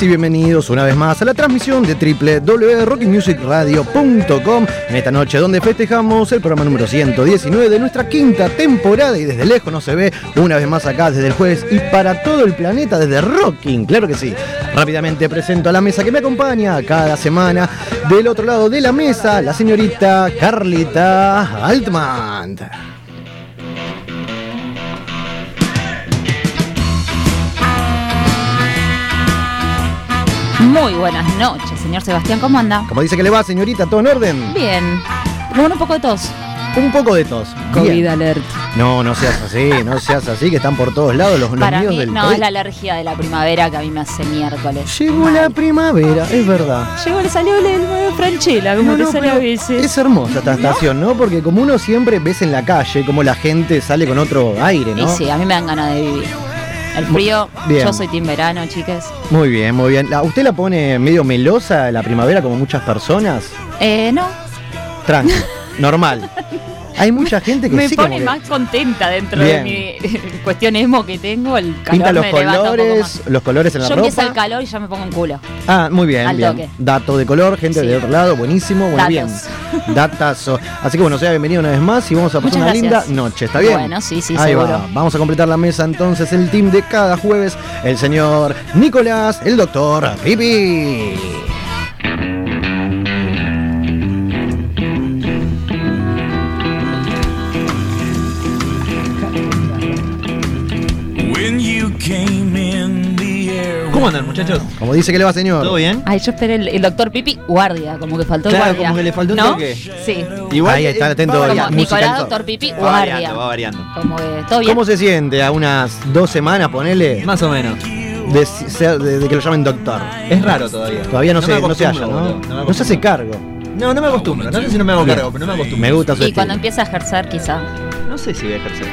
y bienvenidos una vez más a la transmisión de www.rockymusicradio.com en esta noche donde festejamos el programa número 119 de nuestra quinta temporada y desde lejos no se ve una vez más acá desde el jueves y para todo el planeta desde Rocking, claro que sí. Rápidamente presento a la mesa que me acompaña cada semana del otro lado de la mesa, la señorita Carlita Altman. Muy buenas noches, señor Sebastián, ¿cómo anda? Como dice que le va, señorita, ¿todo en orden? Bien. Con un poco de tos. Un poco de tos. COVID Bien. alert. No, no seas así, no seas así, que están por todos lados los, los Para mí, del no, COVID. es la alergia de la primavera que a mí me hace miércoles. Llegó la primavera, es verdad. Llegó, le salió el, el Franchella, como No, que no, a pero veces. Es hermosa esta estación, ¿no? Porque como uno siempre ves en la calle como la gente sale con otro aire, Y ¿no? sí, a mí me dan ganas de vivir. El frío, Bien. yo soy team verano, chicas. Muy bien, muy bien. La- ¿Usted la pone medio melosa la primavera como muchas personas? Eh, no, Tranqui, normal. Hay mucha gente que me sí pone que más contenta dentro Bien. de mi cuestión emo que tengo. El calor pinta los me un colores, los colores en la Yo ropa. empiezo el calor y ya me pongo en culo. Ah, muy bien, Al bien. toque. Dato de color, gente Sí. de otro lado, buenísimo, bueno, bien. Datazo. Así que bueno, sea bienvenido una vez más y vamos a pasar Muchas una gracias. linda noche, ¿está bien? Bueno, sí, sí, Ahí seguro. va. Vamos a completar la mesa entonces el team de cada jueves, el señor Nicolás, el doctor Pipi. ¿Cómo andan, muchachos? Como dice que le va, señor. ¿Todo bien? Ay, yo esperé el, el doctor Pipi, guardia, como que faltó Claro, guardia. como que le faltó un ¿No? toque. Sí. Igual Ahí está, eh, atento, música Nicolás, doctor Pipi, Va guardia. variando, va variando. Como que, ¿todo bien? ¿Cómo se siente a unas dos semanas, ponele, Más o menos. de, ser- de- de que lo llamen doctor? Es raro todavía. Todavía no, me se, no se halla, ¿no? boludo, me No se hace cargo. No, no me acostumbro. No sé si no me hago Bien. cargo, pero no me acostumbro. Me gusta su Y estilo. cuando empieza a ejercer, quizá. No sé si voy a ejercer.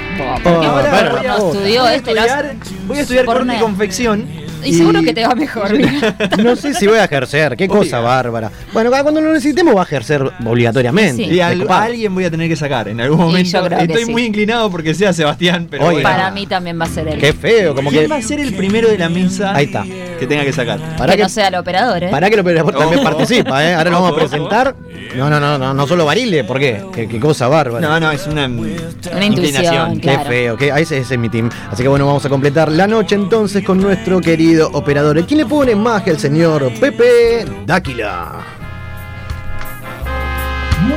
Porque Oh, no estudió voy a este, estudiar, voy a estudiar por corte y confección. Y seguro que te va mejor, mira. No sé si voy a ejercer, qué cosa bárbara. Bueno, cuando lo necesitemos va a ejercer obligatoriamente. Sí. Y a alguien voy a tener que sacar en algún Y momento. yo creo que Estoy sí. muy inclinado porque sea Sebastián, pero. Para mí también va a ser él. Qué feo, como ¿Quién que. va a ser el primero de la mesa Ahí está. que tenga que sacar? Para que, que, no sea el operador, ¿eh? para que lo también Ojo. participa, ¿eh? Ahora lo vamos a presentar. No, no, no, no, no solo Barile, ¿por qué? Qué, qué cosa bárbara. No, no, es una, Una intuición, Qué claro. feo, que ese, ese es mi team. Así que bueno, vamos a completar la noche entonces con nuestro querido operador. ¿Quién le pone más que el señor Pepe Dáquila?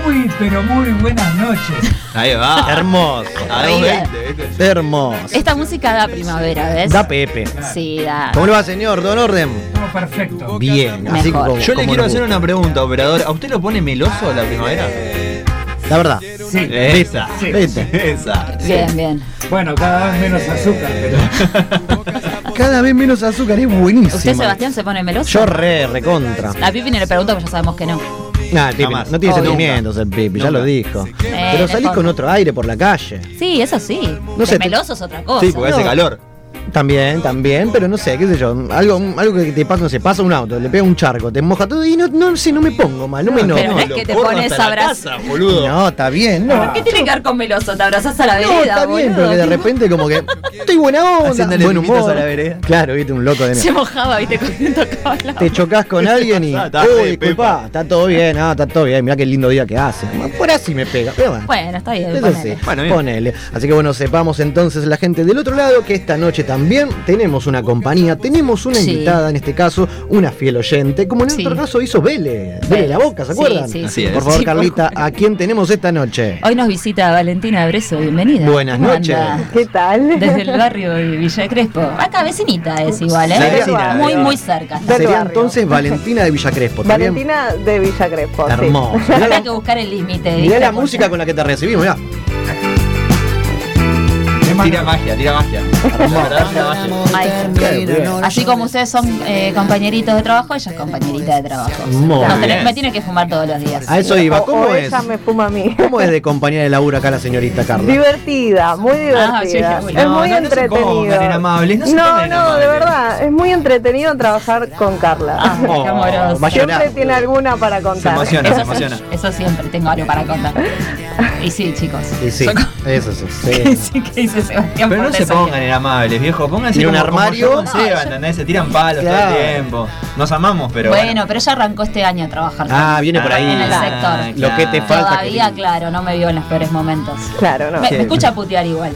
Muy, pero muy buenas noches. Ahí va. Hermoso, Ahí va. hermoso. Esta música da primavera, ¿ves? Da Pepe. Sí, da. ¿Cómo le va, señor Don Orden? Todo perfecto. Bien, así Mejor. como Yo le quiero hacer una pregunta, operador. ¿A usted lo pone meloso la primavera? La verdad. Sí. Esa. Sí. Esa. Bien, bien. Bueno, cada vez menos azúcar, pero Cada vez menos azúcar, es buenísimo. ¿Usted, Sebastián, se pone meloso? Yo re, recontra. A Pipi ni le pregunto, porque ya sabemos que no. Nah, el Pipi Jamás. no tiene Obvio. sentimientos el Pipi, ya Nunca. lo dijo. Pero no salís con otro aire por la calle. Sí, eso sí. No sé, te- meloso es otra cosa. Sí, porque hace calor. También, también, pero no sé, qué sé yo, algo, algo que te pasa, no sé, pasa un auto, le pega un charco, te moja todo y no, no sé, no me pongo mal, no me enojo. Pero no es que te pones a abrazar. boludo. No, está bien, no. ¿Qué tiene que ver con meloso? Te abrazás a la No, vereda, está bien, boludo. pero que de repente como que estoy buena onda, Haciéndole buen humor. a la vereda. Claro, viste, un loco de Se mojaba, viste, con tocaba la Te chocas con alguien y. Está, está, Uy, Pepa. disculpa, está todo bien, ah, está todo bien, mirá qué lindo día que hace. Por así me pega, pero bueno. Bueno, está bien. Eso ponele. sí, Bueno, bien. ponele. Así que bueno, sepamos entonces la gente del otro lado que esta noche también tenemos una compañía, tenemos una Sí. invitada en este caso, una fiel oyente, como en Sí. otro caso hizo Vélez, Vélez Vélez. la boca, ¿se acuerdan? sí, Así sí. es. Por favor, Carlita, ¿a quién tenemos esta noche? Hoy nos visita Valentina Breso, bienvenida. Buenas ¿Cómo noches. anda? ¿Qué tal? Desde el barrio de Villa Crespo. Acá vecinita es igual, ¿eh? Vecina, muy, muy cerca. Sería barrio. entonces Valentina de Villa Crespo. Valentina de Villa Crespo. Hermoso. La, que buscar el límite. mirá la música con la que te recibimos, mirá. Tira magia, tira magia. Así como ustedes son eh, compañeritos de trabajo, ella es compañerita de trabajo. Muy No, bien. me tiene que fumar todos los días. A eso iba, ¿cómo o es? ella me fuma a mí. ¿Cómo es de compañía de laburo acá la señorita Carla? Divertida, muy divertida. Ah, sí, sí, es no, muy no, no se entretenido. no se no, de verdad, es muy entretenido trabajar con Carla. Ah, qué amoroso. Siempre tiene alguna para contar. emociona. Eso, se emociona. eso siempre tengo algo para contar. Y sí, chicos. Y sí, eso sí. sí. sí, que dice Sebastián Pero no se pongan inamables, viejo. Pónganse Ni un como, como armario. yo Seba, ¿entendés? Se tiran palos Claro. todo el tiempo. Nos amamos, pero. Bueno, pero ella arrancó este año a trabajar. Ah, viene por ahí. En el Ah. Lo que te falta. Todavía, que- claro, no me vio en los peores momentos. Claro, no. Me, Sí. me escucha putear igual.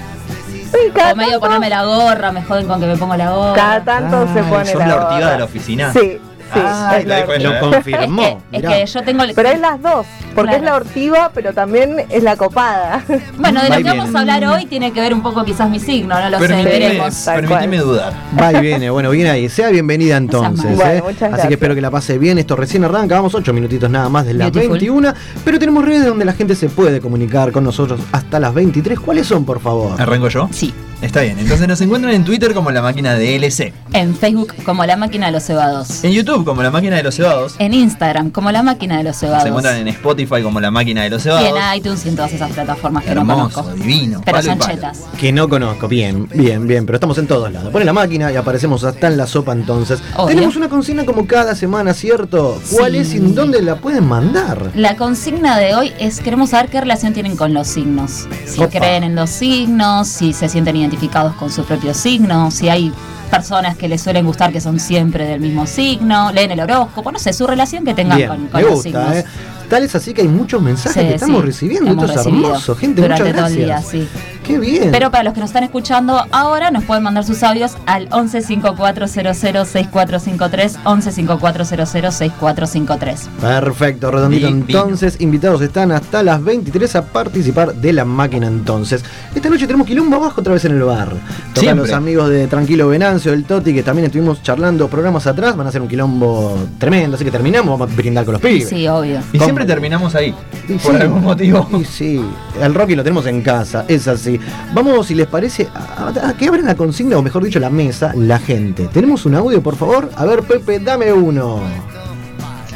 Sí, cada O medio tanto- ponerme la gorra, me joden con que me pongo la gorra. Cada tanto se pone sos la, la ortiga de la oficina. Sí, sí. Ella. Lo Es confirmó. que, es que yo tengo. Pero es las dos, porque Claro. es la ortiva, pero también es la copada. Bueno, de lo que vamos a hablar hoy tiene que ver un poco quizás mi signo, no lo sé, Permitime, veremos. Tal permitime cual. dudar. Va y viene, bueno, viene ahí. Sea bienvenida entonces. Bueno, ¿eh? muchas Así gracias. que espero que la pase bien. Esto recién arranca, vamos 8 minutitos nada más de las Beautiful. 21. Pero tenemos redes donde la gente se puede comunicar con nosotros hasta las 23. ¿Cuáles son, por favor? ¿Arranco yo? Sí. Está bien. Entonces nos encuentran en Twitter como la máquina de LC. En Facebook como la máquina de los cebados. En YouTube como la máquina de los cebados. En Instagram como la máquina de los cebados. Se encuentran en Spotify como la máquina de los y cebados. en iTunes y en todas esas plataformas que no Hermoso, conozco. divino. Pero palo y son palo. chetas. Que no conozco. Bien, bien, bien. Pero estamos en todos lados. Pone la máquina y aparecemos hasta en la sopa entonces. Obvio. Tenemos una consigna como cada semana, ¿cierto? ¿Cuál Sí. es y en dónde la pueden mandar? La consigna de hoy es queremos saber qué relación tienen con los signos. Si Opa. creen en los signos, si se sienten identificados con su propio signo, si hay personas que les suelen gustar que son siempre del mismo signo, leen el horóscopo, no sé, su relación que tengan Bien, con, con me los gusta, signos. ¿eh? Tal es así que hay muchos mensajes Sí, que estamos sí, recibiendo. Esto es hermoso, gente. durante muchas todo el día, gracias. sí. Qué bien. Pero para los que nos están escuchando ahora, nos pueden mandar sus audios al 11 5400 6453, 11 5400 6453. Perfecto, redondito. Divino. Entonces, invitados están hasta las 23 a participar de la máquina. Entonces, esta noche tenemos quilombo abajo otra vez en el bar. Tocan los amigos de Tranquilo Venancio, del Toti, que también estuvimos charlando programas atrás. Van a hacer un quilombo tremendo. Así que terminamos, vamos a brindar con los pibes. Sí, obvio. Y ¿Cómo? siempre terminamos ahí. Y por sí, algún motivo. y sí, el Rocky lo tenemos en casa, es así. Vamos, si les parece, a, a- a que abran la consigna, o mejor dicho, la mesa, la gente. ¿Tenemos un audio, por favor? A ver, Pepe, dame uno.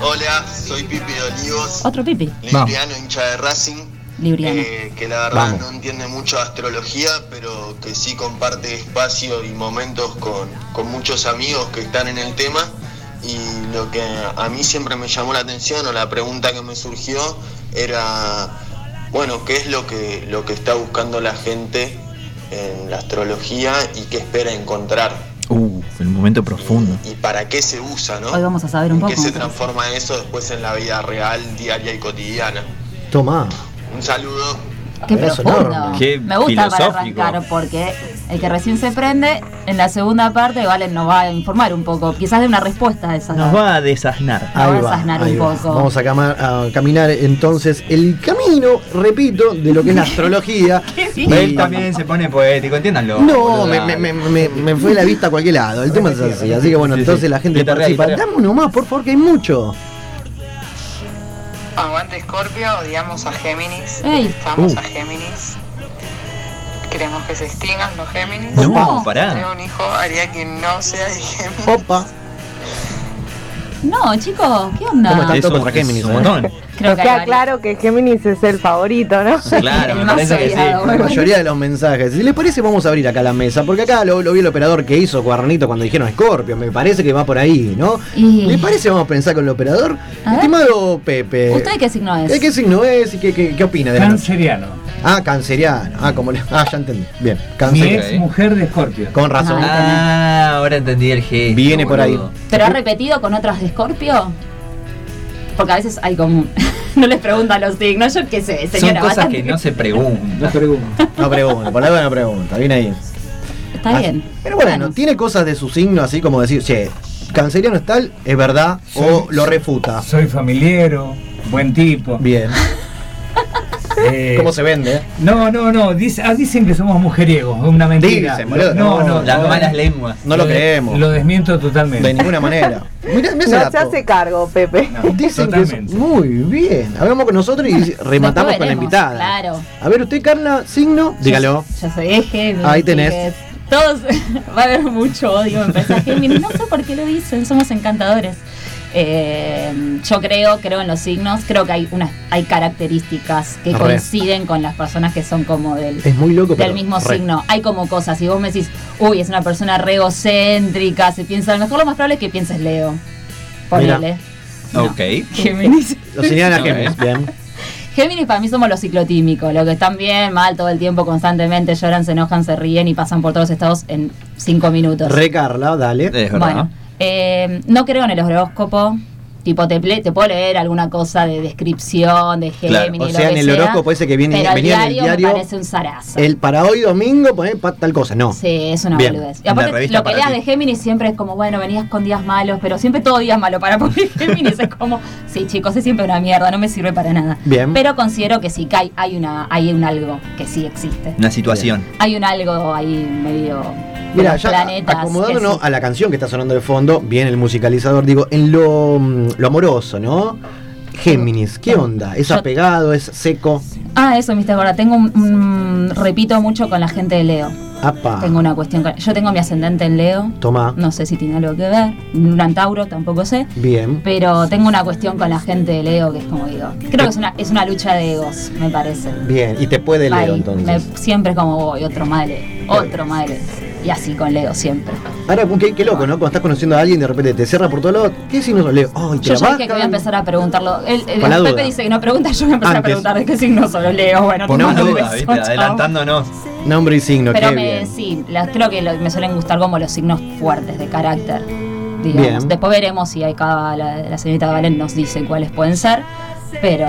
Hola, soy Pipi de Olivos, Otro pipi, libriano hincha de Racing, libriano. eh, que la verdad Vamos. no entiende mucho astrología, pero que sí comparte espacio y momentos con, con muchos amigos que están en el tema. Y lo que a mí siempre me llamó la atención, o la pregunta que me surgió, era, bueno, ¿qué es lo que, lo que está buscando la gente en la astrología y qué espera encontrar? Uh, el momento profundo. Y, y para qué se usa, ¿no? Hoy vamos a saber un ¿En poco. qué se transforma eso después en la vida real, diaria y cotidiana? Toma. Un saludo. Qué profundo. Qué Me gusta para arrancar porque el que recién se prende, en la segunda parte, Valen nos va a informar un poco, quizás de una respuesta a esa. Nos va a desasnar. Nos va a asnar ahí un va. poco. Vamos a, cama- a caminar entonces el camino, repito, de lo que es la astrología. Y- Él también se pone poético, entiéndanlo. No, me, me, me, me fue la vista a cualquier lado. El tema es así. Así que bueno, Sí, entonces sí. la gente participa. Dame uno más, por favor, que hay mucho. Aguante Scorpio, odiamos a Géminis. Ey. Estamos Uh. a Géminis. Queremos que se extingan los Géminis. No, No. pará. Tener un hijo haría que no sea de Géminis. Opa. No, chicos, ¿qué onda? ¿Cómo Tanto contra Géminis, un ¿eh? montón. Creo Nos que hay queda varios. claro que Géminis es el favorito, ¿no? Claro, me parece que sí. La mayoría de los mensajes. Si les parece, vamos a abrir acá la mesa. Porque acá lo, lo vi el operador que hizo Cuernito cuando dijeron Scorpio. Me parece que va por ahí, ¿no? Y- ¿Le parece? Vamos a pensar con el operador. A ver. Estimado Pepe. ¿Usted qué signo es? ¿eh, ¿Qué signo es y qué, qué, qué opina de la? Canceriano. Ah, canceriano. Ah, como le. Ah, ya entendí. Bien, Mi canceriano. ex mujer de Escorpio. Con razón. Ah, ahora entendí el G. Viene por ahí. ¿Pero ha repetido con otras de Scorpio? Porque a veces hay como... no les preguntan los signos, yo qué sé, Son señora. cosas bastante- que no se No preguntan. pregunto. No pregunta, por no pregunta. Viene ahí. Está Ah, bien. Pero bueno, tiene cosas de su signo así como decir, che, canceriano es tal, es verdad, o lo refuta. Soy familiero, buen tipo. Bien. Eh, ¿Cómo se vende? eh? No, no, no. dice- ah, dicen que somos mujeriegos. Es una mentira. Dicen, boludo, no, no, no. Las no, malas lenguas. No lo de- creemos. Lo desmiento totalmente. De ninguna manera. Mirá, No se hace cargo, Pepe. No, Dicen que muy bien. Hablamos con nosotros y rematamos con la invitada. Claro. A ver, usted, Carla, signo, dígalo. Yo, yo soy Géminis. Ahí tenés. Todos, va a haber mucho odio en a Géminis. No sé por qué lo dicen, somos encantadores. Eh, yo creo, creo en los signos, creo que hay unas, hay características que Re. coinciden con las personas que son como del, Es muy loco, pero. del mismo re. signo. Hay como cosas, y vos me decís, uy, es una persona re egocéntrica, se piensa, a lo mejor lo más probable es que pienses Leo. Ponele. No. Ok. Géminis. Lo señalan a. Géminis, bien. Géminis para mí somos los ciclotímicos, los que están bien, mal todo el tiempo, constantemente lloran, se enojan, se ríen y pasan por todos los estados en cinco minutos. Re Carla, dale. Es verdad. bueno, eh, no creo en el horóscopo. Tipo, te, te puedo leer alguna cosa de descripción de Claro, Géminis. o lo sea, que en el horóscopo ese que viene- pero venía en el diario diario, Me parece un zarazo. El para hoy domingo, poner tal cosa, no. Sí, es una Bien. boludez. Y aparte, lo que leas ti. de Géminis siempre es como, bueno, venías con días malos, pero siempre todo día malo para poner Géminis. es como, sí, chicos, es siempre una mierda, no me sirve para nada. Bien. Pero considero que sí, que hay, hay, una, hay un algo que sí existe. Una situación. Hay un algo ahí medio. Mira, ya planetas acomodándonos sí. a la canción que está sonando de fondo, bien el musicalizador, digo, en lo, mm, lo amoroso, ¿no? Géminis, ¿qué onda? ¿Es apegado? ¿Es seco? Ah, eso, me ahora. Tengo un, un- Repito mucho con la gente de Leo. Apa. Tengo una cuestión. con- Yo tengo mi ascendente en Leo. Toma. No sé si tiene algo que ver. Un Antauro, tampoco sé. Bien. Pero tengo una cuestión con la gente de Leo que es como digo. Creo que es una, es una lucha de egos, me parece. Bien. Y te puede Ahí, entonces. me- siempre es como voy, otro madre, otro madre. Y así con Leo siempre. Ahora, qué, qué loco, ¿no? Cuando estás conociendo a alguien y de repente te cierra por todos lados. ¿Qué signo? Leo? Ay, Yo ya dije que voy a empezar a preguntarlo. El, el- Pepe duda. dice que no pregunta, yo voy a empezar Antes. a preguntar de qué signo solo Leo. Bueno, mando un duda, beso, ¿viste? chao. Adelantándonos. Nombre y signo, Pero qué me, bien. sí, las- creo que lo- me suelen gustar como los signos fuertes de carácter. Digamos. Bien. Después veremos si hay cada, la, la señorita Valen nos dice cuáles pueden ser. Pero,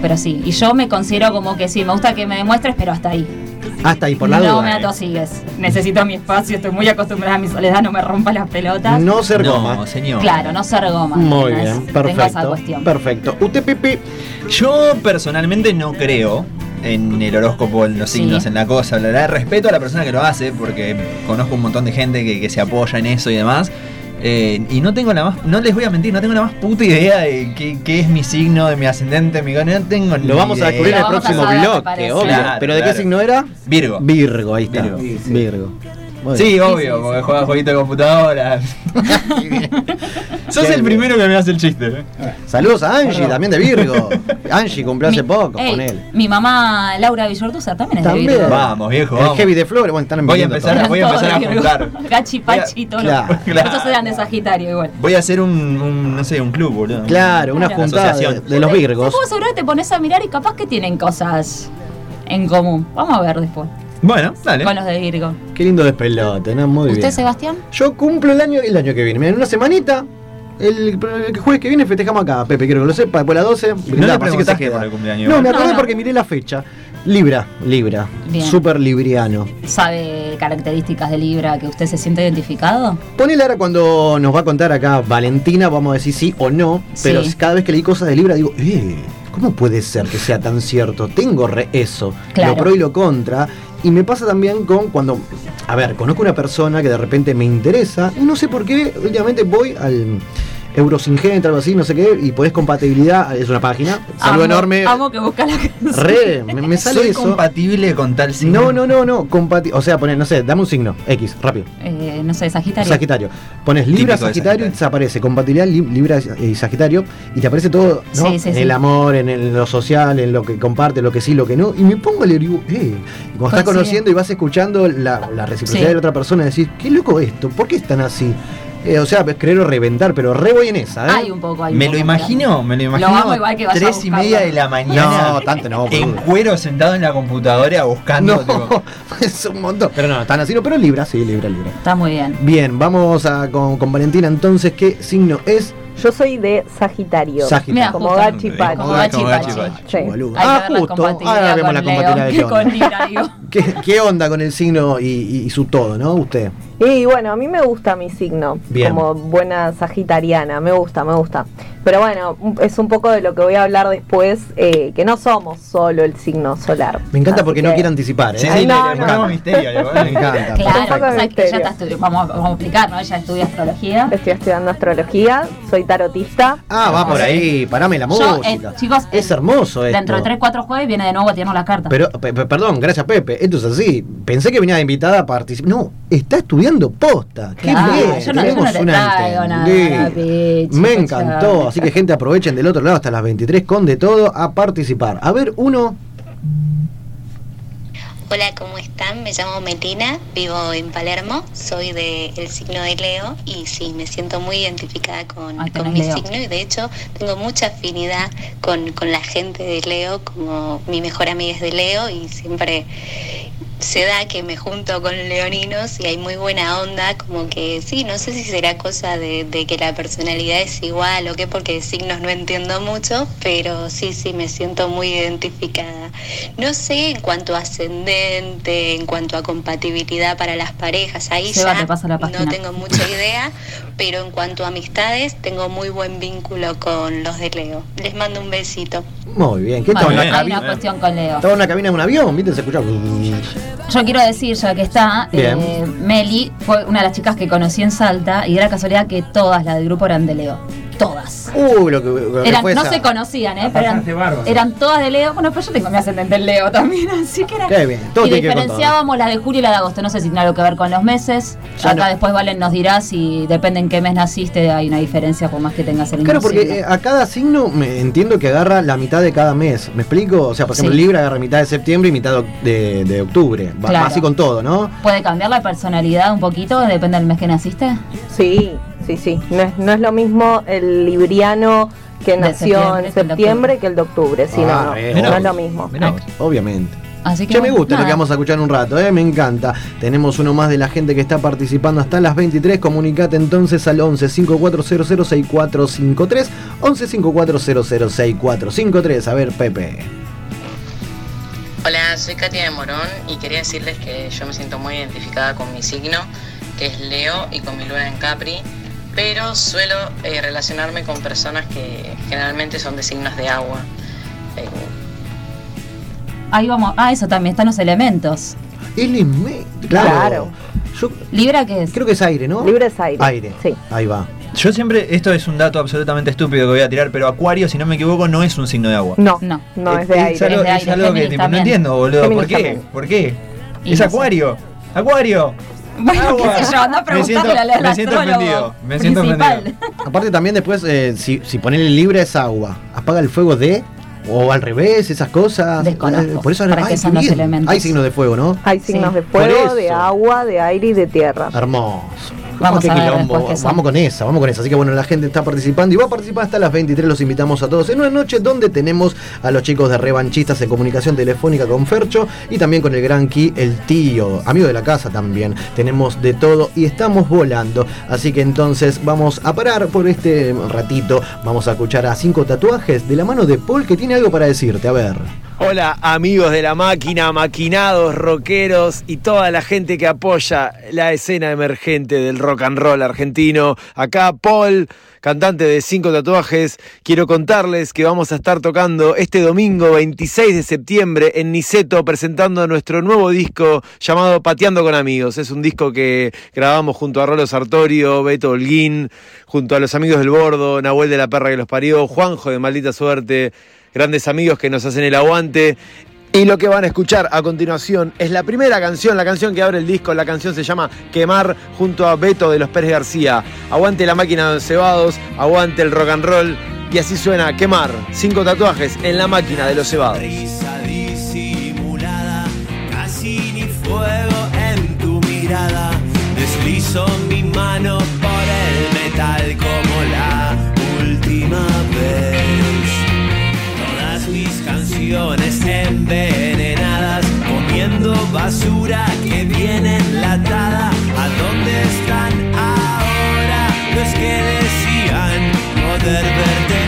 pero sí, y yo me considero como que sí, me gusta que me demuestres, pero hasta ahí. Hasta ahí, por la no duda. me atosigues. Necesito mi espacio, estoy muy acostumbrada a mi soledad, no me rompa las pelotas. No ser No, goma. señor. Claro, no ser goma. Muy bien, Tengo esa perfecto. cuestión. Perfecto. Usted, Pepe, Yo personalmente no creo en el horóscopo, en los Sí. signos, en la cosa. La verdad, respeto a la persona que lo hace, porque conozco un montón de gente que, que se apoya en eso y demás. Eh, y no tengo la más, no les voy a mentir, no tengo la más puta idea de qué, qué es mi signo, de mi ascendente, mi no tengo ni lo vamos a descubrir en el próximo parece. obvio. Claro, ¿Pero de qué signo era? Virgo. Virgo, ahí está. Virgo. Sí, sí. Virgo. Sí, obvio, sí, porque juega jueguito de computadora. Sos Qué el primero que me hace el chiste. ¿eh? Saludos a Angie, Perdón. también de Virgo. Angie cumplió hace Mi- poco Ey, con él. Mi mamá Laura Villorduza también es También. de Virgo. Vamos, viejo, El vamos. Heavy de Flores, bueno, están Voy a empezar todo. voy a empezar a juntar. Gachi, Pachi, todo. Claro. lo- Esos eran de Sagitario igual. Voy a hacer un, un, no sé, un club, boludo. Claro, una Claro. juntada de, de los Virgos. Asegurar que te pones a mirar y capaz que tienen cosas en común. Vamos a ver después. Bueno, dale. Con los de Virgo. Qué lindo despelote, ¿no? Muy ¿Usted, bien. Sebastián? Yo cumplo el año, el año que viene. Mira, en una semanita, el, el jueves que viene festejamos acá, Pepe, quiero que lo sepa, después de las 12. le brindamos, así que se queda. por el cumpleaños. No, me No, acordé no. porque miré la fecha. Libra, Libra. Bien. Súper libriano. ¿Sabe características de Libra que usted se siente identificado? Ponele ahora cuando nos va a contar acá Valentina, vamos a decir sí o no, pero Sí. cada vez que leí cosas de Libra digo, eh, ¿cómo puede ser que sea tan cierto? Tengo re eso, Claro. lo pro y lo contra. Y me pasa también con cuando, a ver, conozco una persona que de repente me interesa y no sé por qué, últimamente voy al, Eurosingenta, algo así, no sé qué, y pones compatibilidad, es una página. Saludo enorme. Amo que busca la canción. Re, me, me sale Soy eso. compatible con tal signo. No, no, no, no, compati o sea, pones, no sé, dame un signo, X, rápido. Eh, no sé, Sagitario. Sagitario. Pones Libra, Sagitario y Sagitario. te aparece compatibilidad Lib- Libra y Sagitario y te aparece todo, ¿no? Sí, sí, en sí. el amor, en, el- lo social, en lo que comparte, lo que sí, lo que no. Y me pongo a leer y digo, eh. Y cuando estás conociendo y vas escuchando la, la reciprocidad Sí. de la otra persona, decís, qué loco esto, ¿por qué están así? Eh, o sea, es querer reventar, pero re voy en esa, ¿eh? Hay un poco, hay un Me lo imagino, me lo imagino. Lo amo igual que vaya a tres y media de la mañana. No, tanto no, En cuero sentado en la computadora buscando. tipo, No, es un montón. Pero no, tan así, no, pero Libra, sí, Libra, Libra. Está muy bien. Bien, vamos a, con, con Valentina entonces, ¿qué signo es? Yo soy de Sagitario. Sagitario. Como. Gachi Pachi. Como Gachi Pachi. Ah, justo. Ahora vemos la compatibilidad de. ¿Qué, qué onda con el signo y, y- y su todo, no? Usted. Y bueno, a mí me gusta mi signo, Bien. como buena sagitariana, me gusta, me gusta. Pero bueno, es un poco de lo que voy a hablar después, eh, que no somos solo el signo solar. Me encanta Así porque no quiere anticipar, ¿eh? Sí, Ay, sí, no, le- misterio. Me encanta. Claro, o sea, que ella está vamos, vamos a explicar, ¿no? Ella estudia astrología. Estoy estudiando astrología, soy tarotista. Ah, va por ahí, parame la Yo, música. eh, chicos, es eh, hermoso esto. Dentro de 3, 4 jueves viene de nuevo a tirarnos las cartas. Pero, pe- pe- perdón, gracias Pepe, esto es así. Pensé que venía de invitada a participar. No, está estudiando posta. Qué Claro, bien. yo no- yo no tenemos te una nada. Pichi, Me encantó. Así que gente aprovechen del otro lado hasta las 23 con de todo a participar. A ver, uno. Hola, ¿cómo están? Me llamo Melina, vivo en Palermo, soy del signo de Leo y sí, me siento muy identificada con, Ay, con mi Leo. signo y de hecho tengo mucha afinidad con, con la gente de Leo, como mi mejor amiga es de Leo y siempre se da que me junto con leoninos y hay muy buena onda, como que sí, no sé si será cosa de, de que la personalidad es igual o qué, porque de signos no entiendo mucho, pero sí, sí, me siento muy identificada. No sé en cuanto a ascendente, en cuanto a compatibilidad para las parejas, ahí Seba, ya te pasa la no tengo mucha idea, pero en cuanto a amistades, tengo muy buen vínculo con los de Leo. Les mando un besito. Muy bien. ¿Qué en hay una cabina? cuestión con Leo. Estaba en una cabina de un avión, ¿viste? Se escuchaba. Yo quiero decir, ya que está, eh, Meli fue una de las chicas que conocí en Salta y era casualidad que todas las del grupo eran de Leo. Todas. Uy, lo que, lo que Eran, fue no esa- se conocían, ¿eh? Pero eran, bárbaro. eran todas de Leo. Bueno, pero yo tengo mi ascendente en Leo también, así que era. Qué bien, todo y tiene que ver con diferenciábamos la de julio y la de agosto. No sé si tiene algo que ver con los meses. Ya Acá no. después Valen nos dirá si depende en qué mes naciste, hay una diferencia por más que tengas el Claro, porque signo. eh, a cada signo me entiendo que agarra la mitad de cada mes. ¿Me explico? O sea, por ejemplo, Sí. Libra agarra mitad de septiembre y mitad de, de- de octubre. Va, Claro. va así con todo, ¿no? ¿Puede cambiar la personalidad un poquito? Depende del mes que naciste. Sí, sí, sí. No es, no es lo mismo el libriano que De nació septiembre en septiembre que el de octubre. Sí, Ah, no, no, mirá no vos. es lo mismo. Obviamente. Así que Che, me gusta lo que vamos a escuchar un rato, ¿eh? me encanta. Tenemos uno más de la gente que está participando hasta las 23. Comunicate entonces al 11 5400 6453. 11 5400 6453. A ver, Pepe. Hola, soy Katia de Morón y quería decirles que yo me siento muy identificada con mi signo, que es Leo, y con mi luna en Capri, pero suelo eh, relacionarme con personas que generalmente son de signos de agua. Eh, Ahí vamos. Ah, eso también están los elementos. Eleme- Claro. Claro. Yo ¿Libra qué es? creo que es aire, ¿no? Libre es aire. Aire. Sí. Ahí va. Yo siempre, esto es un dato absolutamente estúpido que voy a tirar, pero Acuario, si no me equivoco, no es un signo de agua. No, No. no, es de aire. algo, Es de es aire, algo que tipo, no entiendo, boludo. Géminis ¿Por qué? también. ¿Por qué? Y es no sé. Acuario. Bueno, Agua. qué sé yo, anda a Me siento- preguntarle al me siento astrólogo ofendido, me siento ofendido. Aparte también después, eh, si, si ponerle libre es agua, apaga el fuego de... O al revés, esas cosas. Desconozco. Eh, por eso ¿Para ay, qué son los elementos? Hay signos de fuego, ¿no? Hay signos Sí. de fuego, de agua, de aire y de tierra. Hermoso. Vamos Qué a ver quilombo. Vamos con esa, vamos con esa. Así que bueno, la gente está participando y va a participar hasta las 23. Los invitamos a todos en una noche donde tenemos a los chicos de Revanchistas en comunicación telefónica con Fercho y también con el gran Ki, el tío, amigo de la casa también. Tenemos de todo y estamos volando. Así que entonces vamos a parar por este ratito. Vamos a escuchar a cinco tatuajes de la mano de Paul que tiene algo para decirte. A ver. Hola amigos de la máquina, maquinados, rockeros y toda la gente que apoya la escena emergente del rock and roll argentino. Acá Paul, cantante de Cinco Tatuajes, quiero contarles que vamos a estar tocando este domingo 26 de septiembre en Niceto presentando nuestro nuevo disco llamado Pateando con Amigos. Es un disco que grabamos junto a Rolo Sartorio, Beto Holguín, junto a los amigos del Bordo, Nahuel de la Perra que los parió, Juanjo de Maldita Suerte grandes amigos que nos hacen el aguante. Y lo que van a escuchar a continuación es la primera canción, la canción que abre el disco. La canción se llama Quemar junto a Beto de los Pérez García. Aguante la máquina de cebados, aguante el rock and roll. Y así suena Quemar. Cinco tatuajes en la máquina de los cebados. Disimulada, casi ni fuego en tu mirada. Deslizo mi mano por el metal envenenadas, comiendo basura que viene enlatada. ¿A dónde están ahora los que decían poder verte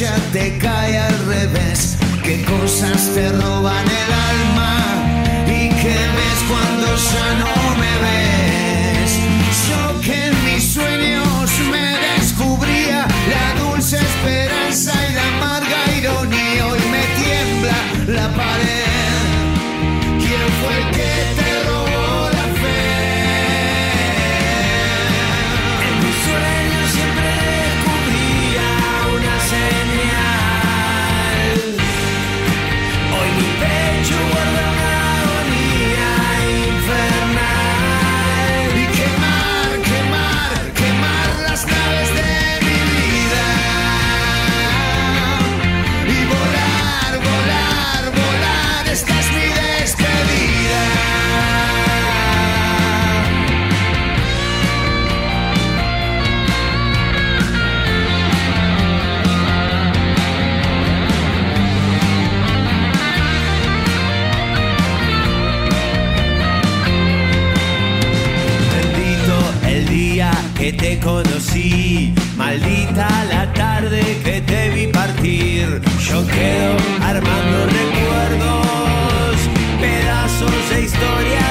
ficha te cae al revés. Qué cosas te roban el alma y qué ves cuando ya no me ves. Que te conocí, maldita la tarde que te vi partir. Yo quedo armando recuerdos, pedazos de historias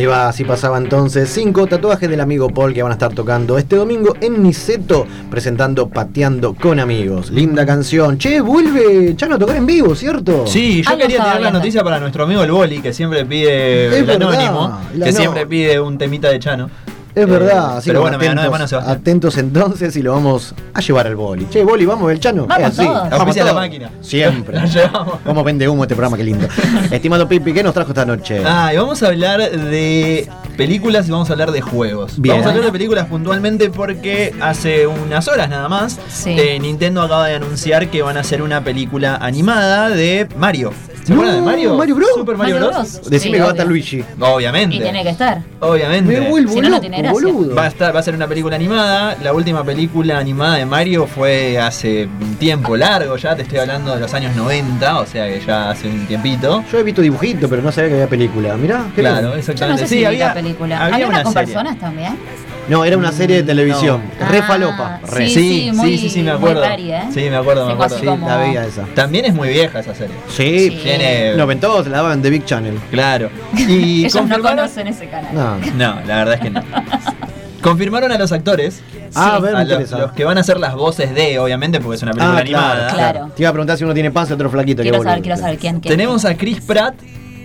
Ahí va, así pasaba entonces. Cinco tatuajes del amigo Paul que van a estar tocando este domingo en Niceto, presentando Pateando con Amigos. Linda canción. Che, vuelve Chano a tocar en vivo, ¿cierto? Sí, yo Algo quería tirar la noticia para nuestro amigo el Boli, que siempre pide Es el verdad, anónimo, el que siempre pide un temita de Chano. Es verdad, así pero que bueno, me ganó de atentos, mano Sebastián. atentos entonces y lo vamos a llevar al boli. Che, boli, vamos el Chano. Vamos Es así. todos. Auspicia la todos. máquina. Siempre. Llevamos. Cómo vende humo este programa, qué lindo. Estimado Pipi, ¿qué nos trajo esta noche? Ah, y vamos a hablar de películas y vamos a hablar de juegos. Bien. Vamos a hablar de películas puntualmente porque hace unas horas nada más Sí. eh, Nintendo acaba de anunciar que van a hacer una película animada de Mario. ¿Se No, acuerdan de Mario? Mario Bros. Super Mario, Mario Bros. Bros. Decime Sí, que va a estar. Luigi. Obviamente. Y tiene que estar. Obviamente. Me vuelvo Si no, no tiene boludo. Va a, estar, va a ser una película animada. La última película animada de Mario fue hace un tiempo largo ya. Te estoy hablando de los años 90, o sea que ya hace un tiempito. Yo he visto dibujitos, pero no sabía que había película. Mirá, qué Claro, lindo. Yo no exactamente. sé si sí, había, película. había ¿Había una, una con serie. personas también? No, era una serie de televisión. Re Ah, falopa. Re. sí, Sí, muy- sí, sí, me acuerdo. rari, ¿eh? Sí, me acuerdo, me acuerdo. Sí, como- la veía esa. También es muy vieja esa serie. Sí, Sí. Tiene. noventosos la daban de Big Channel. Claro. Y Ellos no confirmaron- conocen ese canal. No. No, la verdad es que no. Confirmaron a los actores. Ah, a ver, a los, los que van a hacer las voces de, obviamente, porque es una película Ah, animada. claro, Claro. Te iba a preguntar si uno tiene panza y otro flaquito. Quiero saber, quiero saber quién. quién Tenemos a Chris Pratt